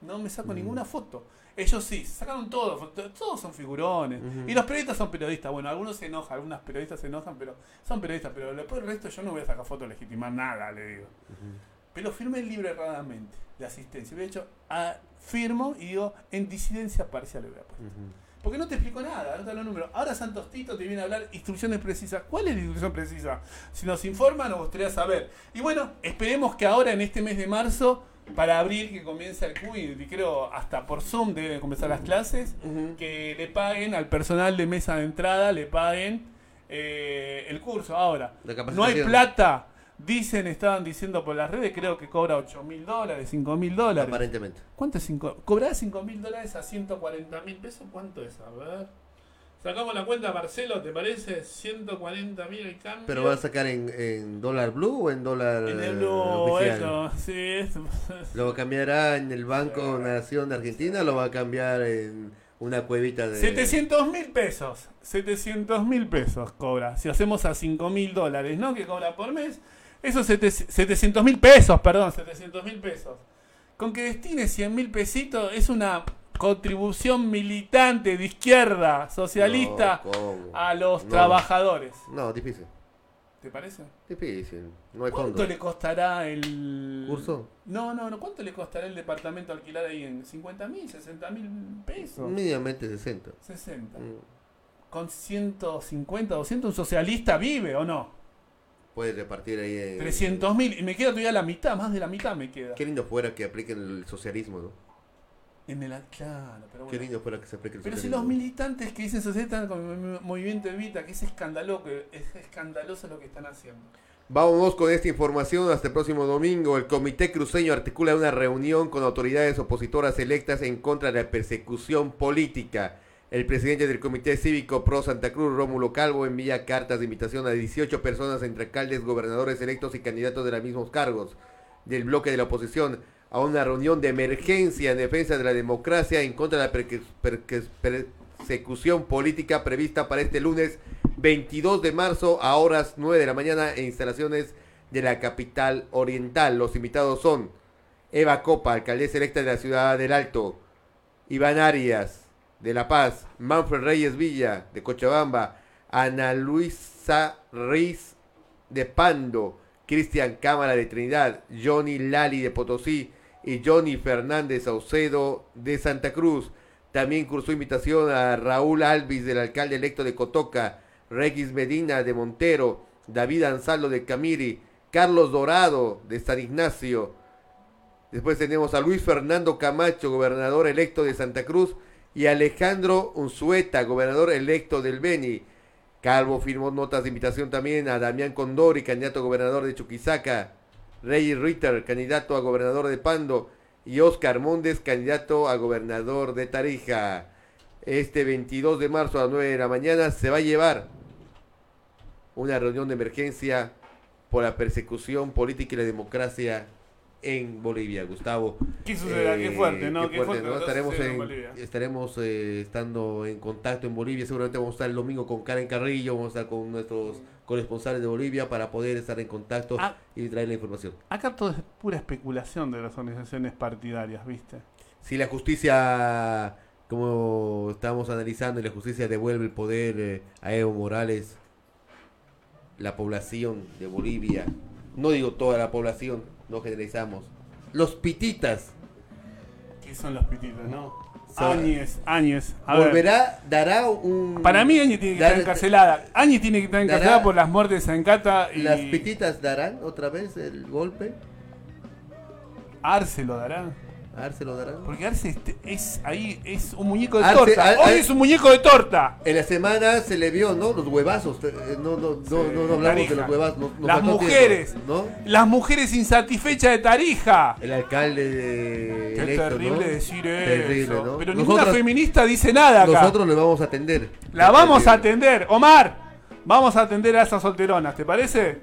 No me saco ninguna foto. Ellos sí, sacaron todos, fo- todos son figurones. Y los periodistas son periodistas. Bueno, algunos se enojan, algunas periodistas se enojan, pero son periodistas. Pero después del resto yo no voy a sacar foto legitimar nada, le digo. Pero firmé el libro erradamente de asistencia. Hubiera hecho, ah, firmo y digo, en disidencia parcial le hubiera puesto. Porque no te explico nada, no te hablo números. Ahora Santos Tito te viene a hablar instrucciones precisas. ¿Cuál es la instrucción precisa? Si nos informa, nos gustaría saber. Y bueno, esperemos que ahora en este mes de marzo, para abril que comienza el CUI, y creo hasta por Zoom deben comenzar las clases, que le paguen al personal de mesa de entrada, le paguen eh, el curso. Ahora, no hay plata, Dicen, estaban diciendo por las redes, creo que cobra 8 mil dólares, 5 mil dólares. Aparentemente. ¿Cuánto es 5? ¿Cobrar 5 mil dólares a 140 mil pesos? ¿Cuánto es? A ver. Sacamos la cuenta, Marcelo, ¿te parece? 140 mil el cambio. ¿Pero va a sacar en, en dólar blue o en dólar En el blue, oficial? eso, sí, eso. ¿Lo cambiará en el Banco Nación de Argentina o lo va a cambiar en una cuevita de... 700 mil pesos. 700 mil pesos cobra. Si hacemos a 5 mil dólares, ¿no? Que cobra por mes. Esos 700 mil pesos, perdón, 700 mil pesos. Con que destine 100 mil pesitos es una contribución militante de izquierda, socialista, a los No. trabajadores. No, difícil. ¿Te parece? Difícil. No hay ¿Cuánto le costará el. ¿Curso? No, no, no. ¿Cuánto le costará el departamento alquilar ahí en 50 mil, 60 mil pesos? Mínimamente 60. 60. Mm. Con 150, 200, un socialista vive o no? Puede repartir ahí en... 300 mil. Y me queda todavía la mitad, más de la mitad me queda. Qué lindo fuera que apliquen el socialismo, ¿no? En el. Claro, pero Qué bueno. lindo fuera que se aplique el Pero si socialismo. los militantes que dicen socialista están con el movimiento Evita, que es escandaloso, que es escandaloso lo que están haciendo. Vámonos con esta información. Hasta el próximo domingo. El Comité Cruceño articula una reunión con autoridades opositoras electas en contra de la persecución política. El presidente del Comité Cívico Pro Santa Cruz, Rómulo Calvo, envía cartas de invitación a 18 personas entre alcaldes, gobernadores electos y candidatos de los mismos cargos del bloque de la oposición a una reunión de emergencia en defensa de la democracia en contra de la persecución política prevista para este lunes 22 de marzo a horas 9 de la mañana en instalaciones de la capital oriental. Los invitados son Eva Copa, alcaldesa electa de la ciudad del Alto, Iván Arias de La Paz, Manfred Reyes Villa de Cochabamba, Ana Luisa Riz de Pando, Cristian Cámara de Trinidad, Johnny Lali de Potosí y Johnny Fernández Saucedo de Santa Cruz. También cursó invitación a Raúl Alvis, del alcalde electo de Cotoca, Regis Medina de Montero, David Ansaldo de Camiri, Carlos Dorado de San Ignacio. Después tenemos a Luis Fernando Camacho, gobernador electo de Santa Cruz, y Alejandro Unzueta, gobernador electo del Beni. Calvo firmó notas de invitación también a Damián Condori, candidato a gobernador de Chuquisaca, Rey Ritter, candidato a gobernador de Pando, y Oscar Mondes, candidato a gobernador de Tarija. Este 22 de marzo a las 9 de la mañana se va a llevar una reunión de emergencia por la persecución política y la democracia en Bolivia, Gustavo. ¿Qué sucederá? Qué fuerte, ¿no? Qué fuerte ¿no? lo que Estaremos, en en- estaremos eh, estando en contacto en Bolivia. Seguramente vamos a estar el domingo con Karen Carrillo, vamos a estar con nuestros corresponsales de Bolivia para poder estar en contacto Ah. y traer la información. Acá todo es pura especulación de las organizaciones partidarias, ¿viste? Si la justicia, como estamos analizando, y la justicia devuelve el poder eh, a Evo Morales, la población de Bolivia, no digo toda la población, no generalizamos, los pititas, ¿Qué son los pititos, no? Áñez, Áñez. Volverá, dará un... Para mí Áñez tiene que estar encarcelada. Áñez tiene que estar dará- encarcelada por las muertes de Zancata y ¿Las pititas darán otra vez el golpe? Arce lo dará. Arce lo dará. Porque Arce este- es ahí, es un muñeco de Arce- torta. Ar- Hoy Ar- es un muñeco de torta. En la semana se le vio, ¿no? Los huevazos. eh, No, no, no, no, no hablamos Tarija. de los huevazos. nos- nos Las faltó tiempo, mujeres. ¿no? Las mujeres insatisfechas de Tarija. El alcalde de Qué electo, terrible ¿no? decir Terrible, eso. ¿no? Pero ninguna Nosotros- feminista dice nada acá. Nosotros le vamos a atender. La vamos a atender. Omar, vamos a atender a esas solteronas, ¿te parece?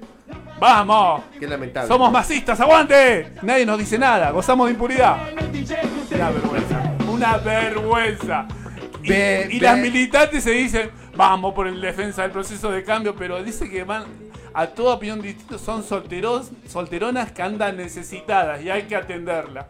Vamos. Qué lamentable. Somos masistas, aguante. Nadie nos dice nada, gozamos de impunidad. Una vergüenza. Una vergüenza. Y, las militantes se dicen, vamos por el defensa del proceso de cambio, pero dice que van a toda opinión distinta, son solteros, solteronas que andan necesitadas y hay que atenderlas.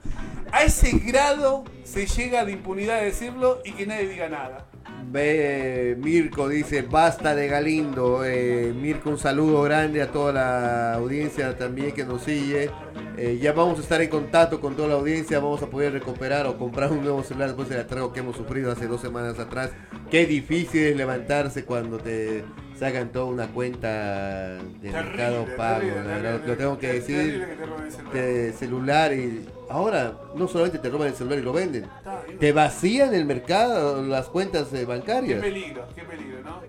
A ese grado se llega de impunidad de decirlo y que nadie diga nada. Ve, Mirko dice, basta de Galindo. Eh, Mirko, un saludo grande a toda la audiencia también que nos sigue. Eh, ya vamos a estar en contacto con toda la audiencia, vamos a poder recuperar o comprar un nuevo celular después del atraco que hemos sufrido hace dos semanas atrás. Qué difícil es levantarse cuando te sacan toda una cuenta de mercado pago. terrible, verdad, terrible, lo tengo que terrible decir. que te. De celular y ahora no solamente te roban el celular y lo venden. Está, te vacían el mercado, las cuentas eh, bancarias. Qué peligro, qué peligro, ¿no?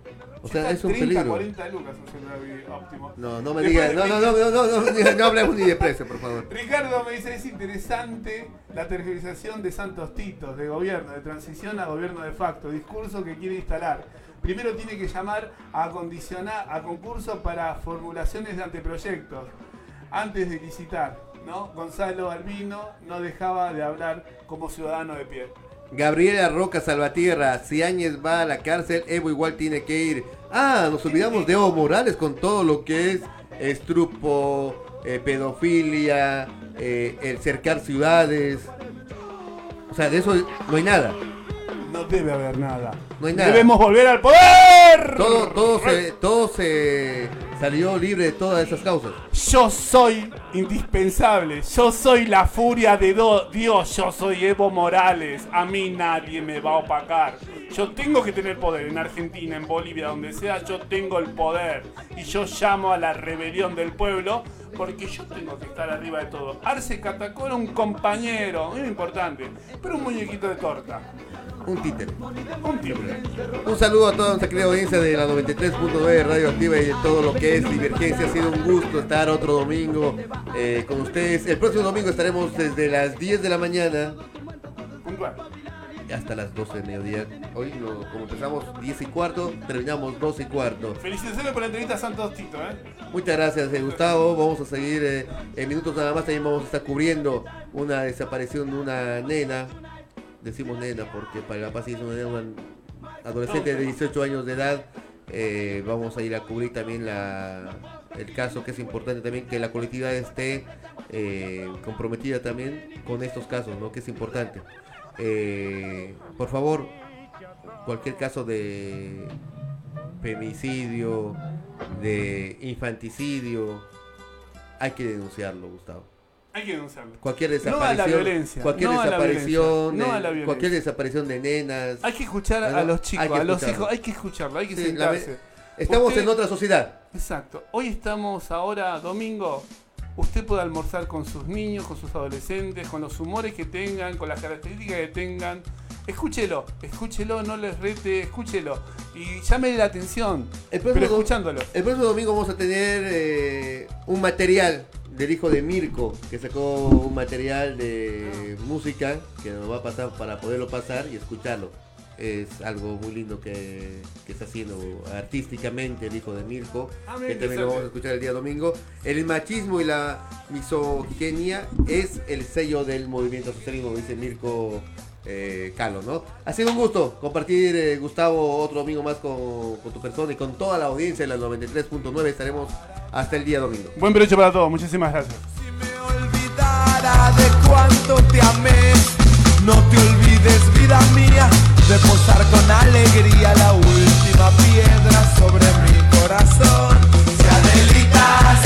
O sea, es un 30, peligro. 40 lucas un celular óptimo. No, no me digas, no, no, no, no, no, no, no, no hablemos ni de precio, por favor. Ricardo me dice, es interesante la tergiversación de Santos Titos, de gobierno, de transición a gobierno de facto, discurso que quiere instalar. Primero tiene que llamar a acondicionar a concurso para formulaciones de anteproyectos, antes de licitar. ¿no? Gonzalo Albino no dejaba de hablar como ciudadano de pie. Gabriela Roca Salvatierra, si Áñez va a la cárcel, Evo igual tiene que ir. Ah, nos olvidamos de Evo Morales con todo lo que es estrupo, eh, pedofilia, eh, el cercar ciudades. O sea, de eso no hay nada. No debe haber nada. No hay nada. Debemos volver al poder. Todo, todo, se, todo se salió libre de todas esas causas. Yo soy indispensable, yo soy la furia de do- Dios, yo soy Evo Morales, a mí nadie me va a opacar. Yo tengo que tener poder en Argentina, en Bolivia, donde sea, yo tengo el poder. Y yo llamo a la rebelión del pueblo porque yo tengo que estar arriba de todo. Arce Catacó era un compañero, muy importante, pero un muñequito de torta. Un títere. Un títere. Un saludo a toda nuestra querida audiencia de la 93.9 de Radio Activa y de todo lo que es Divergencia. Ha sido un gusto estar otro domingo eh, con ustedes. El próximo domingo estaremos desde las 10 de la mañana hasta las 12 del mediodía. Hoy, como empezamos 10 y cuarto, terminamos 12 y cuarto. Felicitaciones por la entrevista a Santos Tito, ¿eh? Muchas gracias, eh, Gustavo. Vamos a seguir eh, en minutos nada más. También vamos a estar cubriendo una desaparición de una nena. Decimos nena porque para la paz es una, nena, una adolescente de 18 años de edad. Eh, vamos a ir a cubrir también la, el caso que es importante también que la colectividad esté eh, comprometida también con estos casos, ¿no? Que es importante. Eh, por favor, cualquier caso de femicidio, de infanticidio, hay que denunciarlo, Gustavo. Hay que denunciarlo. Cualquier No a la desaparición, violencia, cualquier no a la desaparición, violencia, no a de- la violencia. cualquier desaparición de nenas. Hay que escuchar ¿no? a los chicos, a los hijos, hay que escucharlo, hay que Sí, sentarse. Estamos Usted- en otra sociedad. Exacto. Hoy estamos ahora domingo. Usted puede almorzar con sus niños, con sus adolescentes, con los humores que tengan, con las características que tengan. Escúchelo, escúchelo, no les rete, escúchelo. Y llámele la atención. El pero próximo, escuchándolo. el próximo domingo vamos a tener eh, un material del hijo de Mirko, que sacó un material de música que nos va a pasar para poderlo pasar y escucharlo. Es algo muy lindo que, que está haciendo artísticamente el hijo de Mirko, Ah, que también lo vamos a escuchar el día domingo. El machismo y la misoginia es el sello del movimiento socialismo, dice Mirko eh, Calo, ¿no? Ha sido un gusto compartir, eh, Gustavo, otro domingo más con, con, tu persona y con toda la audiencia de la 93.9. Estaremos hasta el día domingo. Buen provecho para todos, muchísimas gracias. Si me olvidara de cuánto te amé, no te olvides, vida mía, de posar con alegría la última piedra sobre mi corazón. Si Adelita